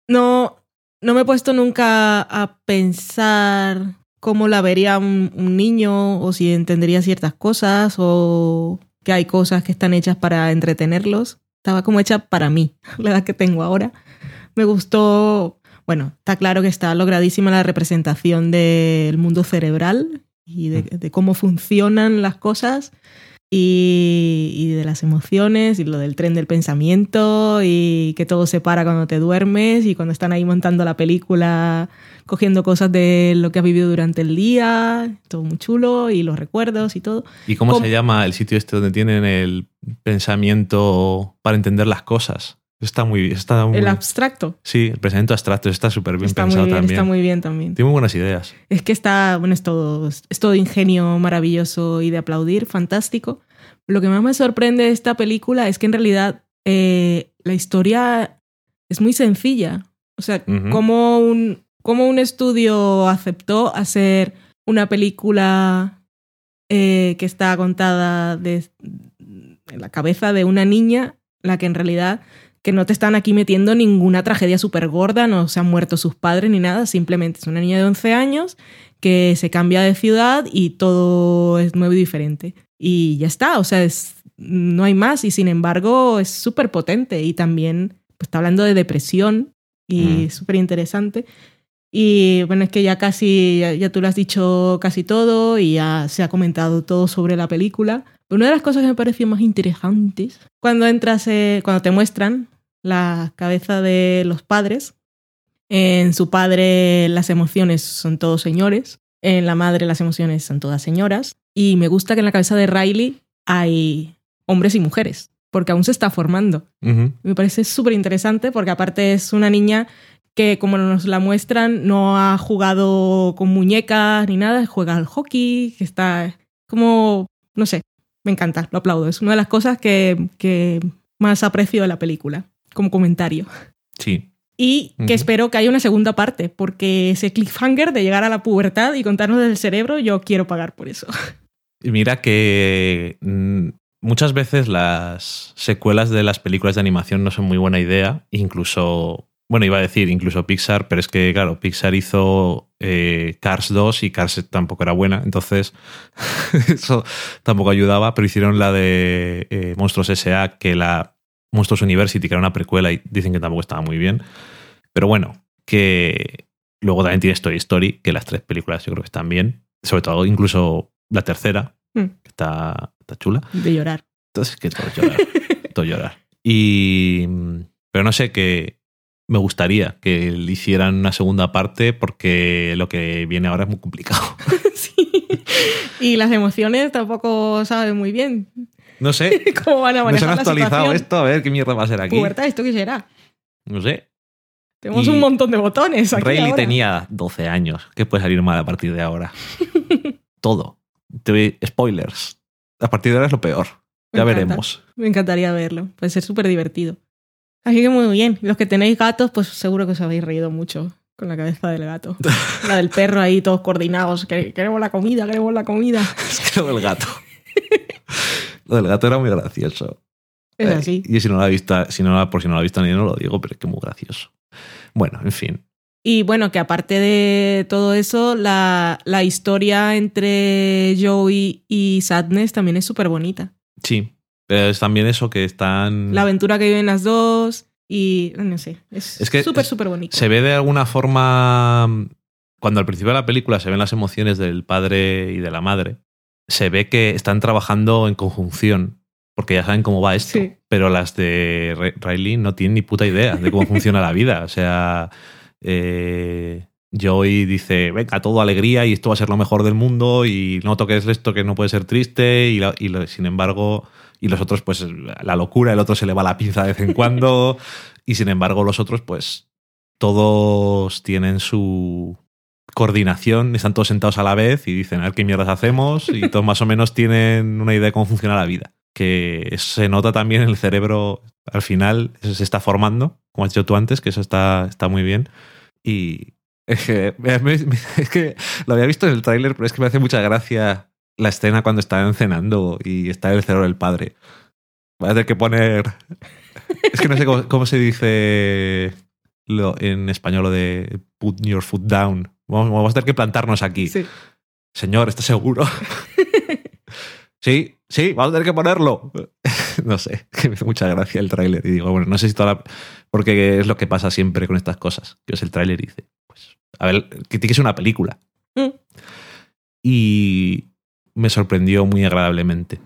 no, no me he puesto nunca a pensar cómo la vería un, un niño o si entendería ciertas cosas o que hay cosas que están hechas para entretenerlos. Estaba como hecha para mí, la edad que tengo ahora. Me gustó, bueno, está claro que está logradísima la representación del mundo cerebral y de, de cómo funcionan las cosas. Y, y de las emociones y lo del tren del pensamiento y que todo se para cuando te duermes y cuando están ahí montando la película cogiendo cosas de lo que has vivido durante el día, todo muy chulo y los recuerdos y todo. ¿Y cómo, ¿Cómo? se llama el sitio este donde tienen el pensamiento para entender las cosas? Está muy está muy El abstracto Sí, el pensamiento abstracto está súper bien está muy pensado bien, también. está muy bien también. Tiene muy buenas ideas. Es que está, bueno, es todo, es todo ingenio maravilloso y de aplaudir, fantástico. Lo que más me sorprende de esta película es que en realidad eh, la historia es muy sencilla. O sea, Ujú. como, un, como un estudio aceptó hacer una película eh, que está contada de, en la cabeza de una niña, la que en realidad que no te están aquí metiendo ninguna tragedia súper gorda, no se han muerto sus padres ni nada, simplemente es una niña de 11 años que se cambia de ciudad y todo es nuevo y diferente. Y ya está, o sea, es, no hay más y sin embargo es súper potente y también pues, está hablando de depresión y Mm. es súper interesante. Y bueno, es que ya casi, ya, ya tú lo has dicho casi todo y ya se ha comentado todo sobre la película. Pero una de las cosas que me pareció más interesantes, cuando entras, eh, cuando te muestran la cabeza de los padres, en su padre las emociones son todos señores, en la madre las emociones son todas señoras, y me gusta que en la cabeza de Riley hay hombres y mujeres, porque aún se está formando. Me parece súper interesante porque aparte es una niña que como nos la muestran no ha jugado con muñecas ni nada, juega al hockey, que está como, no sé, me encanta, lo aplaudo. Es una de las cosas que, que más aprecio de la película, como comentario. Sí. Y que espero que haya una segunda parte, porque ese cliffhanger de llegar a la pubertad y contarnos del cerebro, yo quiero pagar por eso. Y mira que mm, muchas veces las secuelas de las películas de animación no son muy buena idea. Incluso, bueno, iba a decir incluso Pixar, pero es que, claro, Pixar hizo eh, Cars 2 y Cars tampoco era buena. Entonces, eso tampoco ayudaba. Pero hicieron la de eh, Monstruos S.A., que la Monstruos University, que era una precuela y dicen que tampoco estaba muy bien. Pero bueno, que luego también tiene Story Story, que las tres películas yo creo que están bien. Sobre todo, incluso la tercera, Mm. que está, está chula. De llorar. Entonces, que todo llorar. todo llorar. Y. Pero no sé, que me gustaría que le hicieran una segunda parte porque lo que viene ahora es muy complicado. sí. Y las emociones tampoco saben muy bien No sé. cómo van a manejar han la actualizado esto, a ver qué mierda va a ser aquí. Pubertad, ¿esto qué será? No sé. Tenemos Y un montón de botones aquí Rayleigh ahora. tenía 12 años. ¿Qué puede salir mal a partir de ahora? Todo. Te spoilers. A partir de ahora es lo peor. Me Ya encanta. veremos. Me encantaría verlo. Puede ser súper divertido. Así que muy bien. Los que tenéis gatos, pues seguro que os habéis reído mucho con la cabeza del gato. la del perro ahí, todos coordinados. Que- Queremos la comida, queremos la comida. Es que lo del gato. lo del gato era muy gracioso. Es Eh, así. Y si no lo ha visto, si no, la- por si no lo ha visto nadie, no lo digo, pero es que muy gracioso. Bueno, en fin. Y bueno, que aparte de todo eso, la, la historia entre Joey y Sadness también es súper bonita. Sí. Pero es también eso que están. La aventura que viven las dos y no sé, es Es que súper, súper bonito. Se ve de alguna forma. Cuando al principio de la película se ven las emociones del padre y de la madre, se ve que están trabajando en conjunción. Porque ya saben cómo va esto. Sí. Pero las de Riley no tienen ni puta idea de cómo funciona la vida. O sea. eh, Joey dice, venga, todo alegría y esto va a ser lo mejor del mundo y no toques esto que no puede ser triste y, la- y lo- sin embargo, y los otros pues la locura, el otro se le va la pinza de vez en cuando y sin embargo los otros pues todos tienen su coordinación, están todos sentados a la vez y dicen, a ver qué mierdas hacemos y todos más o menos tienen una idea de cómo funciona la vida. Que se nota también en el cerebro, al final eso se está formando, como has dicho tú antes, que eso está, está muy bien. Y es que, es que lo había visto en el tráiler, pero es que me hace mucha gracia la escena cuando están cenando y está en el cerebro del padre. Voy a tener que poner... Es que no sé cómo, cómo se dice lo, en español lo de put your foot down. Vamos, vamos a tener que plantarnos aquí. Sí. Señor, ¿estás seguro? sí, sí, vamos a tener que ponerlo. no sé, que me hace mucha gracia el tráiler. Y digo, bueno, no sé si toda la... Porque es lo que pasa siempre con estas cosas. Que es el tráiler y dice, pues, a ver, que tiene que ser una película. Mm. Y me sorprendió muy agradablemente.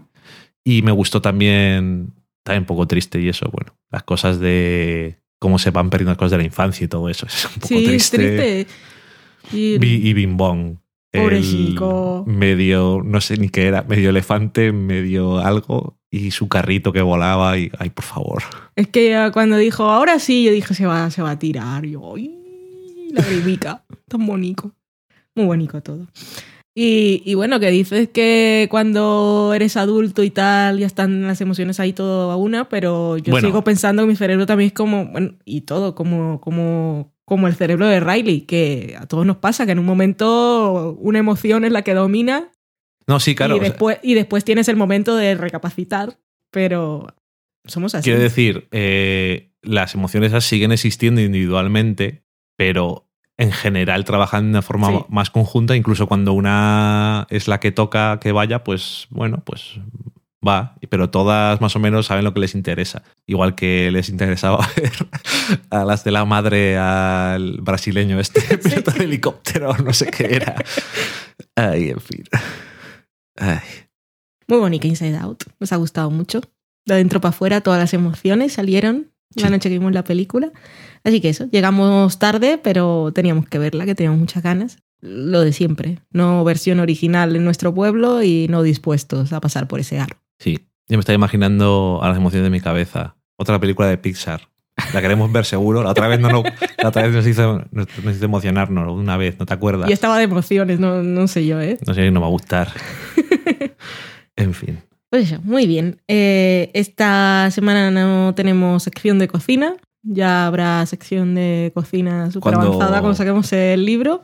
Y me gustó también, también un poco triste y eso, bueno, las cosas de cómo se van perdiendo las cosas de la infancia y todo eso. Es un poco Sí, es triste. triste. Y- Y Bing Bong. Pobre el chico. Medio, no sé ni qué era, medio elefante, medio algo, y su carrito que volaba, y ay, por favor. Es que cuando dijo, ahora sí, yo dije, se va, se va a tirar. Y yo, ¡ay! La grimica. Tan bonito. Muy bonito todo. Y, y bueno, que dices que cuando eres adulto y tal, ya están las emociones ahí todo a una, pero yo Bueno. sigo pensando que mi cerebro también es como, bueno, y todo, como, como, como el cerebro de Riley, que a todos nos pasa, que en un momento una emoción es la que domina No, sí, claro. y, o sea, después, y después tienes el momento de recapacitar, pero somos así. quiero decir, eh, las emociones siguen existiendo individualmente, pero en general trabajan de una forma Sí. más conjunta, incluso cuando una es la que toca que vaya, pues bueno, pues va, pero todas más o menos saben lo que les interesa. Igual que les interesaba ver a las de la madre al brasileño este piloto de helicóptero, no sé qué era. Ay, en fin. Ay. Muy bonita Inside Out. Nos ha gustado mucho. De adentro para afuera, todas las emociones salieron la Sí. noche que vimos la película. Así que eso, llegamos tarde, pero teníamos que verla, que teníamos muchas ganas. Lo de siempre. No versión original en nuestro pueblo y no dispuestos a pasar por ese aro. Sí, yo me estaba imaginando a las emociones de mi cabeza. Otra película de Pixar. La queremos ver seguro. La otra vez no, no- la otra vez nos hizo, nos, nos hizo emocionarnos una vez, ¿no te acuerdas? Y estaba de emociones, no, no sé yo, ¿eh? No sé, no me va a gustar. en fin. Pues eso, muy bien. Eh, esta semana no tenemos sección de cocina. Ya habrá sección de cocina súper avanzada cuando saquemos el libro.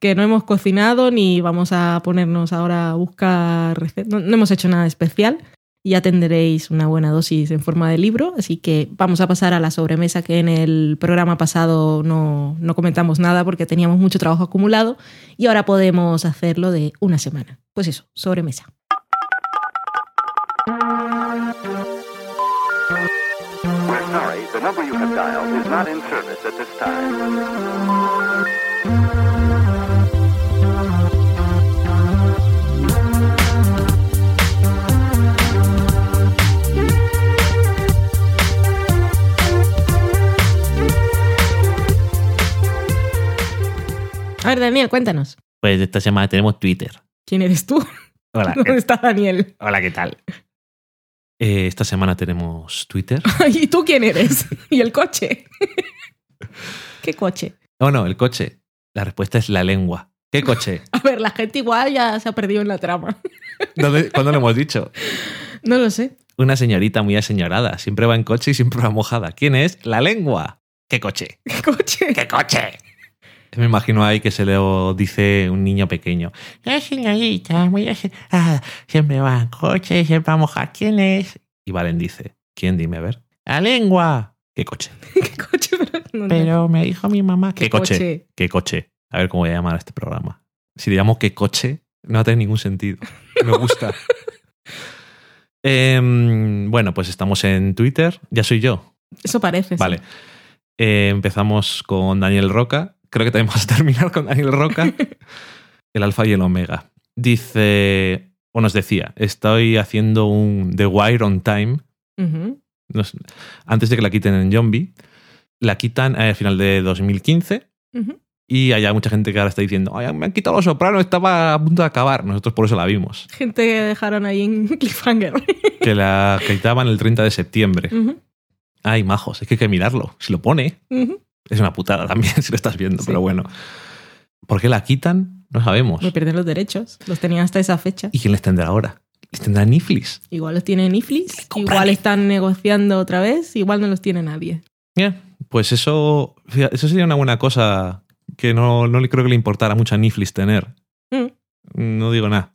Que no hemos cocinado ni vamos a ponernos ahora a buscar recetas. No, no hemos hecho nada especial. Ya tendréis una buena dosis en forma de libro. Así que vamos a pasar a la sobremesa que en el programa pasado no, no comentamos nada porque teníamos mucho trabajo acumulado. Y ahora podemos hacerlo de una semana. Pues eso, sobremesa. The number you have dialed is not in service at this time. A ver, Daniel, cuéntanos. Pues esta semana tenemos Twitter. ¿Quién eres tú? Hola, ¿Dónde está Daniel? hola ¿qué tal? Eh, esta semana tenemos Twitter. ¿Y tú quién eres? ¿Y el coche? ¿Qué coche? Oh, no, el coche. La respuesta es la lengua. ¿Qué coche? A ver, la gente igual ya se ha perdido en la trama. ¿Dónde- ¿Cuándo lo hemos dicho? No lo sé. Una señorita muy aseñorada. Siempre va en coche y siempre va mojada. ¿Quién es? La lengua. ¿Qué coche? ¿Qué coche? ¿Qué coche? Me imagino ahí que se lo dice un niño pequeño. La señorita, muy aseñorada. Siempre va en coche, siempre va a. ¿Quién es? Y Valen dice. ¿Quién? Dime a ver. La lengua. ¿Qué coche? ¿Qué coche? Pero, no, no. Pero me dijo mi mamá. ¿Qué, ¿Qué coche? coche? ¿Qué coche? A ver cómo voy a llamar a este programa. Si le llamo qué coche, no va a tener ningún sentido. Me gusta. Em, bueno, pues estamos en Twitter. Ya soy yo. Eso parece. sí. Vale. Eh, empezamos con Daniel Roca. Creo que también vamos a terminar con Daniel Roca. el alfa y el omega. Dice, o nos decía, estoy haciendo un The Wire on Time. Antes de que la quiten en Zombie. La quitan al final de 2015. Ujú. Y hay mucha gente que ahora está diciendo, Ay, me han quitado los sopranos, estaba a punto de acabar. Nosotros por eso la vimos. Gente que dejaron ahí en cliffhanger. Que la quitaban el 30 de septiembre. Ujú. Ay, majos, es que hay que mirarlo. Si lo pone. Es una putada también si lo estás viendo, Sí. pero bueno. ¿Por qué la quitan? No sabemos. Me pierden los derechos. Los tenían hasta esa fecha. ¿Y quién les tendrá ahora? ¿Les tendrá Netflix? Igual los tiene Netflix. Igual están negociando otra vez. Igual no los tiene nadie. Ya, Pues eso, eso sería una buena cosa que no, no le creo que le importara mucho a Netflix tener. Mm. No digo nada.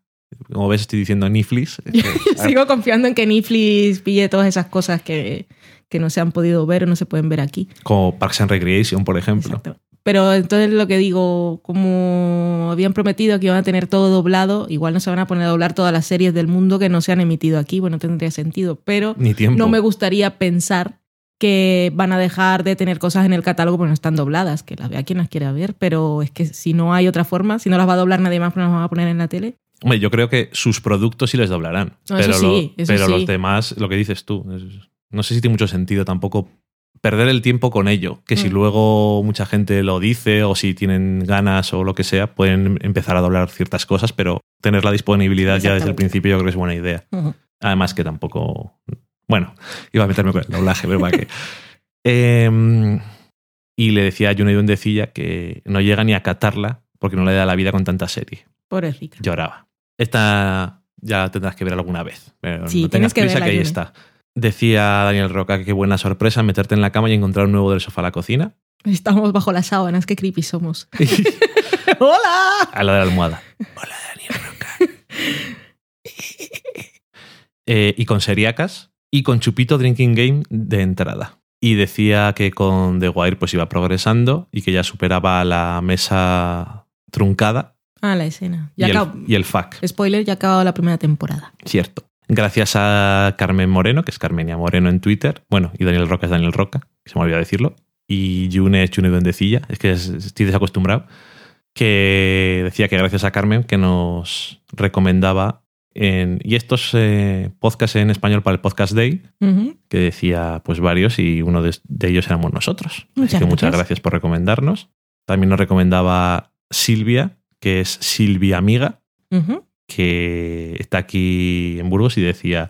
Como ves, estoy diciendo Netflix. Sigo confiando en que Netflix pille todas esas cosas que, que no se han podido ver o no se pueden ver aquí. Como Parks and Recreation, por ejemplo. Exacto. Pero entonces lo que digo, como habían prometido que iban a tener todo doblado, igual no se van a poner a doblar todas las series del mundo que no se han emitido aquí, bueno, tendría sentido, pero Ni no me gustaría pensar que van a dejar de tener cosas en el catálogo porque no están dobladas, que las vea quien las quiera ver, pero es que si no hay otra forma, si no las va a doblar nadie más, pero las van a poner en la tele. Hombre, yo creo que sus productos sí les doblarán. No, pero sí, lo- pero sí. los demás, lo que dices tú, es- no sé si tiene mucho sentido tampoco perder el tiempo con ello. Que si Mm. luego mucha gente lo dice o si tienen ganas o lo que sea, pueden empezar a doblar ciertas cosas, pero tener la disponibilidad ya desde el principio yo creo que es buena idea. Además que tampoco... Bueno, iba a meterme con el doblaje, pero para qué. Em, y le decía a Juno Decilla que no llega ni a catarla porque no le da la vida con tanta serie. Pobrecita. Lloraba. Esta ya la tendrás que ver alguna vez. Pero Sí, no tienes tengas que prisa verla, que ahí está. Decía Daniel Roca que qué buena sorpresa meterte en la cama y encontrar un nuevo del sofá a la cocina. Estamos bajo las sábanas, qué creepy somos. ¡Hola! A la de la almohada. Hola, Daniel Roca. Eh, y con seriacas y con Chupito Drinking Game de entrada. Y decía que con The Wire pues iba progresando y que ya superaba la mesa truncada Ah, la escena. y Ya el, acabo- y el FAC. Spoiler, ya ha acabado la primera temporada. Cierto. Gracias a Carmen Moreno, que es Carmenia Moreno en Twitter. Bueno, y Daniel Roca es Daniel Roca, que se me olvidó decirlo. Y June es June Duendecilla, es que es- estoy desacostumbrado. Que decía que gracias a Carmen que nos recomendaba. En, y estos eh, podcasts en español para el Podcast Day, que decía pues varios, y uno de, de ellos éramos nosotros. Muchas Así que muchas gracias. gracias por recomendarnos. También nos recomendaba Silvia, que es Silvia Amiga. Que está aquí en Burgos y decía,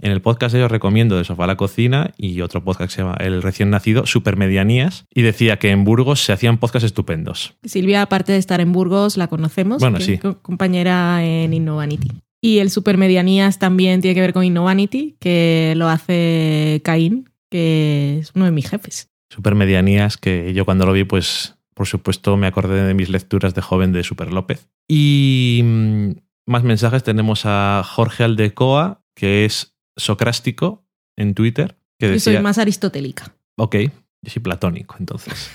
en el podcast os recomiendo de Sofá a la Cocina y otro podcast que se llama El Recién Nacido, Supermedianías, y decía que en Burgos se hacían podcasts estupendos. Silvia, aparte de estar en Burgos, la conocemos. Bueno, que sí. es compañera en Innovanity. Y el Supermedianías también tiene que ver con Innovanity, que lo hace Caín, que es uno de mis jefes. Supermedianías que yo cuando lo vi, pues por supuesto me acordé de mis lecturas de joven de Super López. Y mm, más mensajes tenemos a Jorge Aldecoa, que es socrástico en Twitter, que Yo soy más aristotélica. Ok, yo soy platónico, entonces.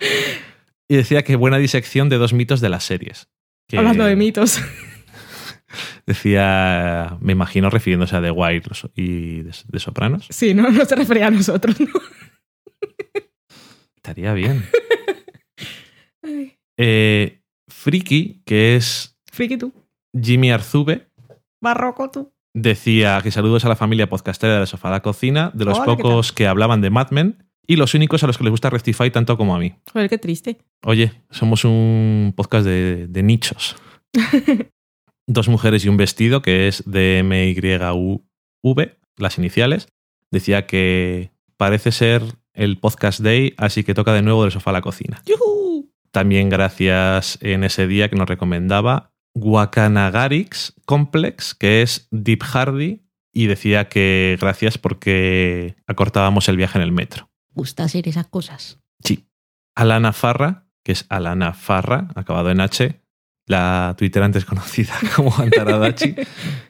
y decía que buena disección de dos mitos de las series. Que Hablando de mitos. Decía, me imagino refiriéndose a The Wire y de, de Sopranos. Sí, no, no se refería a nosotros. ¿no? Estaría bien. Eh, Friki, que es Friki tú. Jimmy Arzube, Barroco tú. decía que saludos a la familia podcastera de la sofá a la cocina, de los Hola, ¿qué pocos que hablaban de Mad Men y los únicos a los que les gusta Rectify tanto como a mí. Joder, qué triste. Oye, somos un podcast de, de nichos. Dos mujeres y un vestido, que es DMYUV, las iniciales. Decía que parece ser el podcast day, así que toca de nuevo del sofá a la cocina. También gracias en ese día que nos recomendaba Guacanagarix Complex, que es Deep Hardy, y decía que gracias porque acortábamos el viaje en el metro. Gusta hacer esas cosas. Sí. Alana Farra, que es Alana Farra, acabado en H, la Twitter antes conocida como Antaradachi,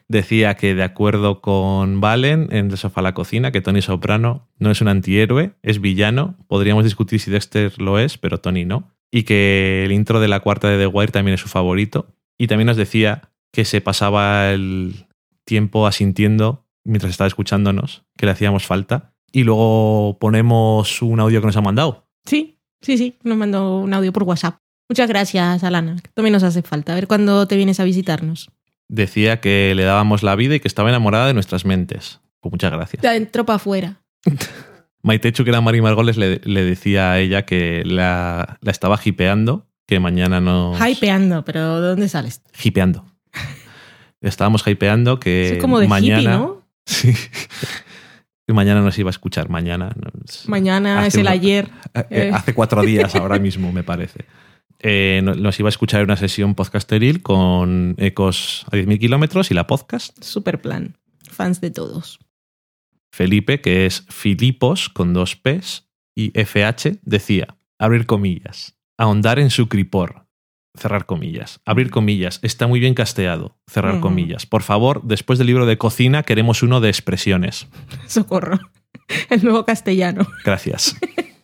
decía que de acuerdo con Valen en El sofá a la cocina, que Tony Soprano no es un antihéroe, es villano. Podríamos discutir si Dexter lo es, pero Tony no. Y que el intro de la cuarta de The Wire también es su favorito. Y también nos decía que se pasaba el tiempo asintiendo mientras estaba escuchándonos, que le hacíamos falta. Y luego ponemos un audio que nos ha mandado. Sí, sí, sí. Nos mandó un audio por WhatsApp. Muchas gracias, Alana. También nos hace falta. A ver cuándo te vienes a visitarnos. Decía que le dábamos la vida y que estaba enamorada de nuestras mentes. Pues muchas gracias. De adentro para afuera. Maitechu, que era Mari Margoles, le, le decía a ella que la, la estaba hipeando, que mañana nos... Hypeando, pero ¿de dónde sales? Hipeando. Estábamos hipeando que es como de mañana... hippie, ¿no? Sí. que mañana nos iba a escuchar. Mañana. Mañana es el una- ayer. eh, Eh. Hace cuatro días ahora mismo, me parece. Eh, no- nos iba a escuchar en una sesión podcasteril con ecos a 10.000 kilómetros y la podcast. Super plan. Fans de todos. Felipe, que es Filipos con dos P's y FH, decía, abrir comillas, ahondar en su cripor, cerrar comillas, abrir comillas, está muy bien casteado, cerrar comillas. Por favor, después del libro de cocina queremos uno de expresiones. Socorro. El nuevo castellano. Gracias.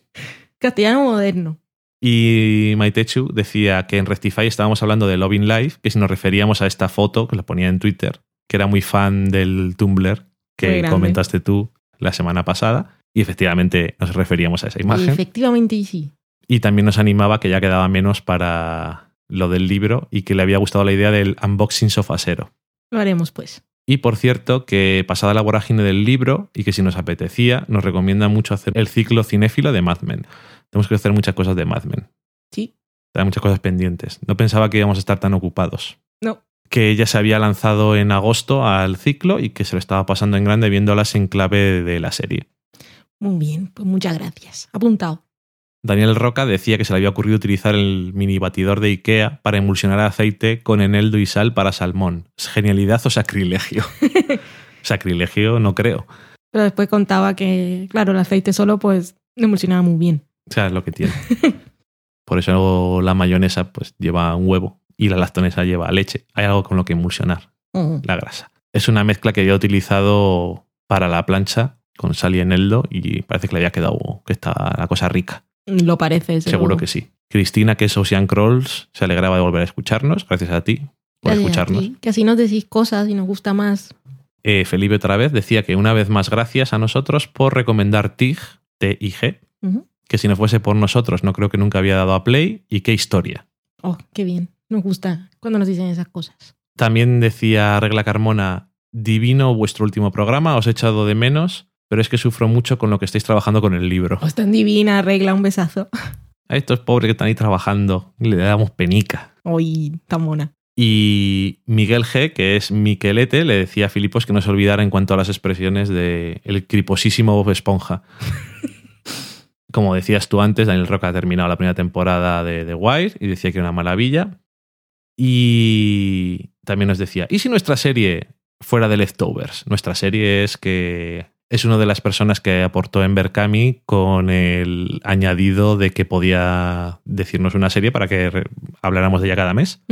Castellano moderno. Y Maitechu decía que en Rectify estábamos hablando de Loving Life, que si nos referíamos a esta foto, que la ponía en Twitter, que era muy fan del Tumblr que comentaste tú la semana pasada, y efectivamente nos referíamos a esa imagen. Efectivamente, y sí. Y también nos animaba que ya quedaba menos para lo del libro y que le había gustado la idea del unboxing sofasero. Lo haremos pues. Y por cierto, que pasada la vorágine del libro y que si nos apetecía, nos recomienda mucho hacer el ciclo cinéfilo de Mad Men. Tenemos que hacer muchas cosas de Mad Men. Sí. Hay muchas cosas pendientes. No pensaba que íbamos a estar tan ocupados. No. Que ella se había lanzado en agosto al ciclo y que se lo estaba pasando en grande viéndolas en clave de la serie. Muy bien, pues muchas gracias. Apuntado. Daniel Roca decía que se le había ocurrido utilizar el mini batidor de IKEA para emulsionar aceite con eneldo y sal para salmón. ¿Es genialidad o sacrilegio? sacrilegio no creo. Pero después contaba que, claro, el aceite solo pues emulsionaba muy bien. O sea, es lo que tiene. Por eso la mayonesa pues lleva un huevo y la lactonesa lleva leche. Hay algo con lo que emulsionar Mm. la grasa. Es una mezcla que había utilizado para la plancha con sal y eneldo y parece que le había quedado que está la cosa rica. Lo parece, desde Seguro que sí. Cristina, que es Ocean Crawls, se alegraba de volver a escucharnos. Gracias a ti por Gracias escucharnos. ti, Que así nos decís cosas y nos gusta más. Eh, Felipe otra vez decía que una vez más gracias a nosotros por recomendar TIG, T-I-G, que si no fuese por nosotros no creo que nunca había dado a play y qué historia. Oh, qué bien. Nos gusta cuando nos dicen esas cosas. También decía Regla Carmona, divino vuestro último programa, os he echado de menos, pero es que sufro mucho con lo que estáis trabajando con el libro. Oh, es tan divina, regla, un besazo. A estos pobres que están ahí trabajando, le damos penica. Uy, tan mona. Y Miguel G, que es Miquelete, le decía a Filipos que no se olvidara en cuanto a las expresiones de el criposísimo Bob Esponja. Como decías tú antes, Daniel Roca ha terminado la primera temporada de The Wire y decía que era una maravilla. Y también nos decía, ¿y si nuestra serie fuera de Leftovers? Nuestra serie es que es una de las personas que aportó en Berkami con el añadido de que podía decirnos una serie para que habláramos de ella cada mes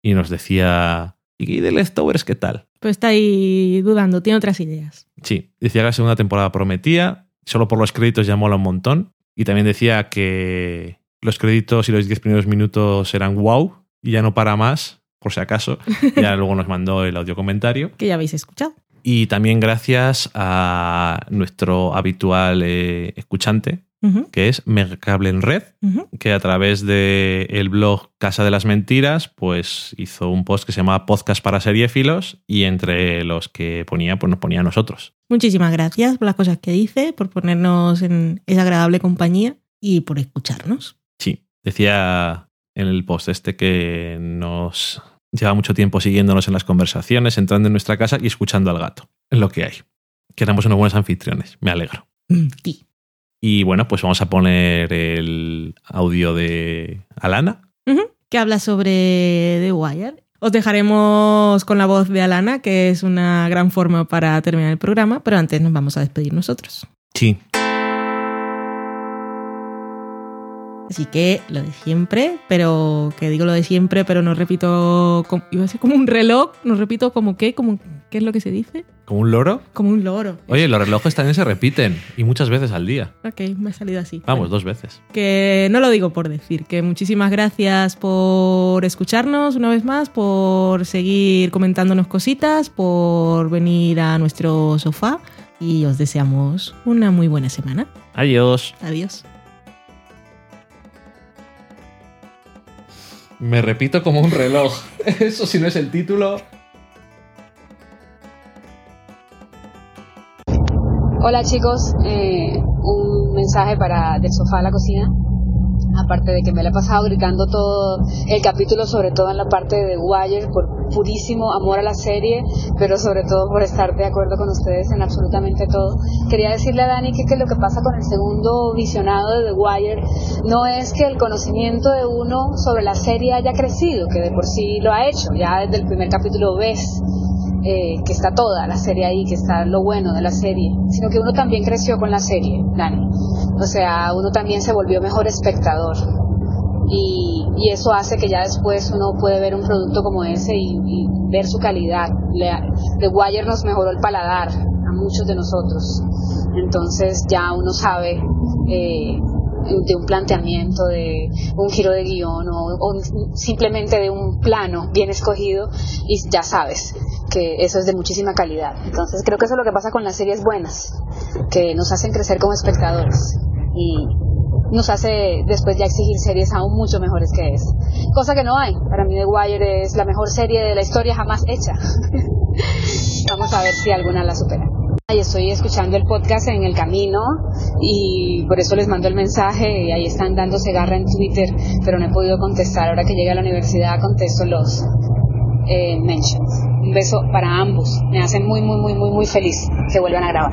y nos decía, ¿y de Leftovers qué tal? Pues está ahí dudando, tiene otras ideas. Sí, decía que la segunda temporada prometía, solo por los créditos ya mola un montón. Y también decía que los créditos y los 10 primeros minutos eran wow y ya no para más, por si acaso. Ya luego nos mandó el audio comentario. Que ya habéis escuchado. Y también gracias a nuestro habitual eh, escuchante, que es Megacable en Red, que a través del el blog Casa de las Mentiras, pues hizo un post que se llamaba Podcast para Seriéfilos y entre los que ponía, pues nos ponía a nosotros. Muchísimas gracias por las cosas que dice, por ponernos en esa agradable compañía y por escucharnos. Sí, decía en el post este que nos lleva mucho tiempo siguiéndonos en las conversaciones, entrando en nuestra casa y escuchando al gato. Es lo que hay. Que éramos unos buenos anfitriones. Me alegro. Mm, sí. Y bueno, pues vamos a poner el audio de Alana. Que habla sobre The Wire. Os dejaremos con la voz de Alana, que es una gran forma para terminar el programa, pero antes nos vamos a despedir nosotros. Sí. Así que lo de siempre, pero que digo lo de siempre, pero no repito, como- iba a ser como un reloj, no repito como qué, como qué es lo que se dice, ¿Como un loro? como un loro. Oye, los relojes también se repiten y muchas veces al día. Ok, me ha salido así. Vamos, Bueno, dos veces. Que no lo digo por decir, que muchísimas gracias por escucharnos una vez más, por seguir comentándonos cositas, por venir a nuestro sofá y os deseamos una muy buena semana. Adiós. Adiós. Me repito como un reloj. Eso si no es el título. Hola chicos, eh, un mensaje para del sofá a la cocina. Aparte de que me la he pasado gritando todo el capítulo, sobre todo en la parte de Wire, por purísimo amor a la serie, pero sobre todo por estar de acuerdo con ustedes en absolutamente todo. Quería decirle a Dani que, que lo que pasa con el segundo visionado de The Wire no es que el conocimiento de uno sobre la serie haya crecido, que de por sí lo ha hecho, ya desde el primer capítulo ves eh, que está toda la serie ahí, que está lo bueno de la serie, sino que uno también creció con la serie, Dani. O sea, uno también se volvió mejor espectador. Y, y eso hace que ya después uno puede ver un producto como ese y, ver su calidad. Le, The Wire nos mejoró el paladar a muchos de nosotros. Entonces ya uno sabe eh, de un planteamiento, de un giro de guion o, o simplemente de un plano bien escogido y ya sabes que eso es de muchísima calidad. Entonces creo que eso es lo que pasa con las series buenas, que nos hacen crecer como espectadores. Y nos hace después ya exigir series aún mucho mejores que es. Cosa que no hay. Para mí The Wire es la mejor serie de la historia jamás hecha. Vamos a ver si alguna la supera. Y estoy escuchando el podcast en el camino y por eso les mando el mensaje y ahí están dándose garra en Twitter, pero no he podido contestar. Ahora que llegue a la universidad contesto los eh, mentions. Un beso para ambos. Me hacen muy, muy, muy, muy, muy feliz que vuelvan a grabar.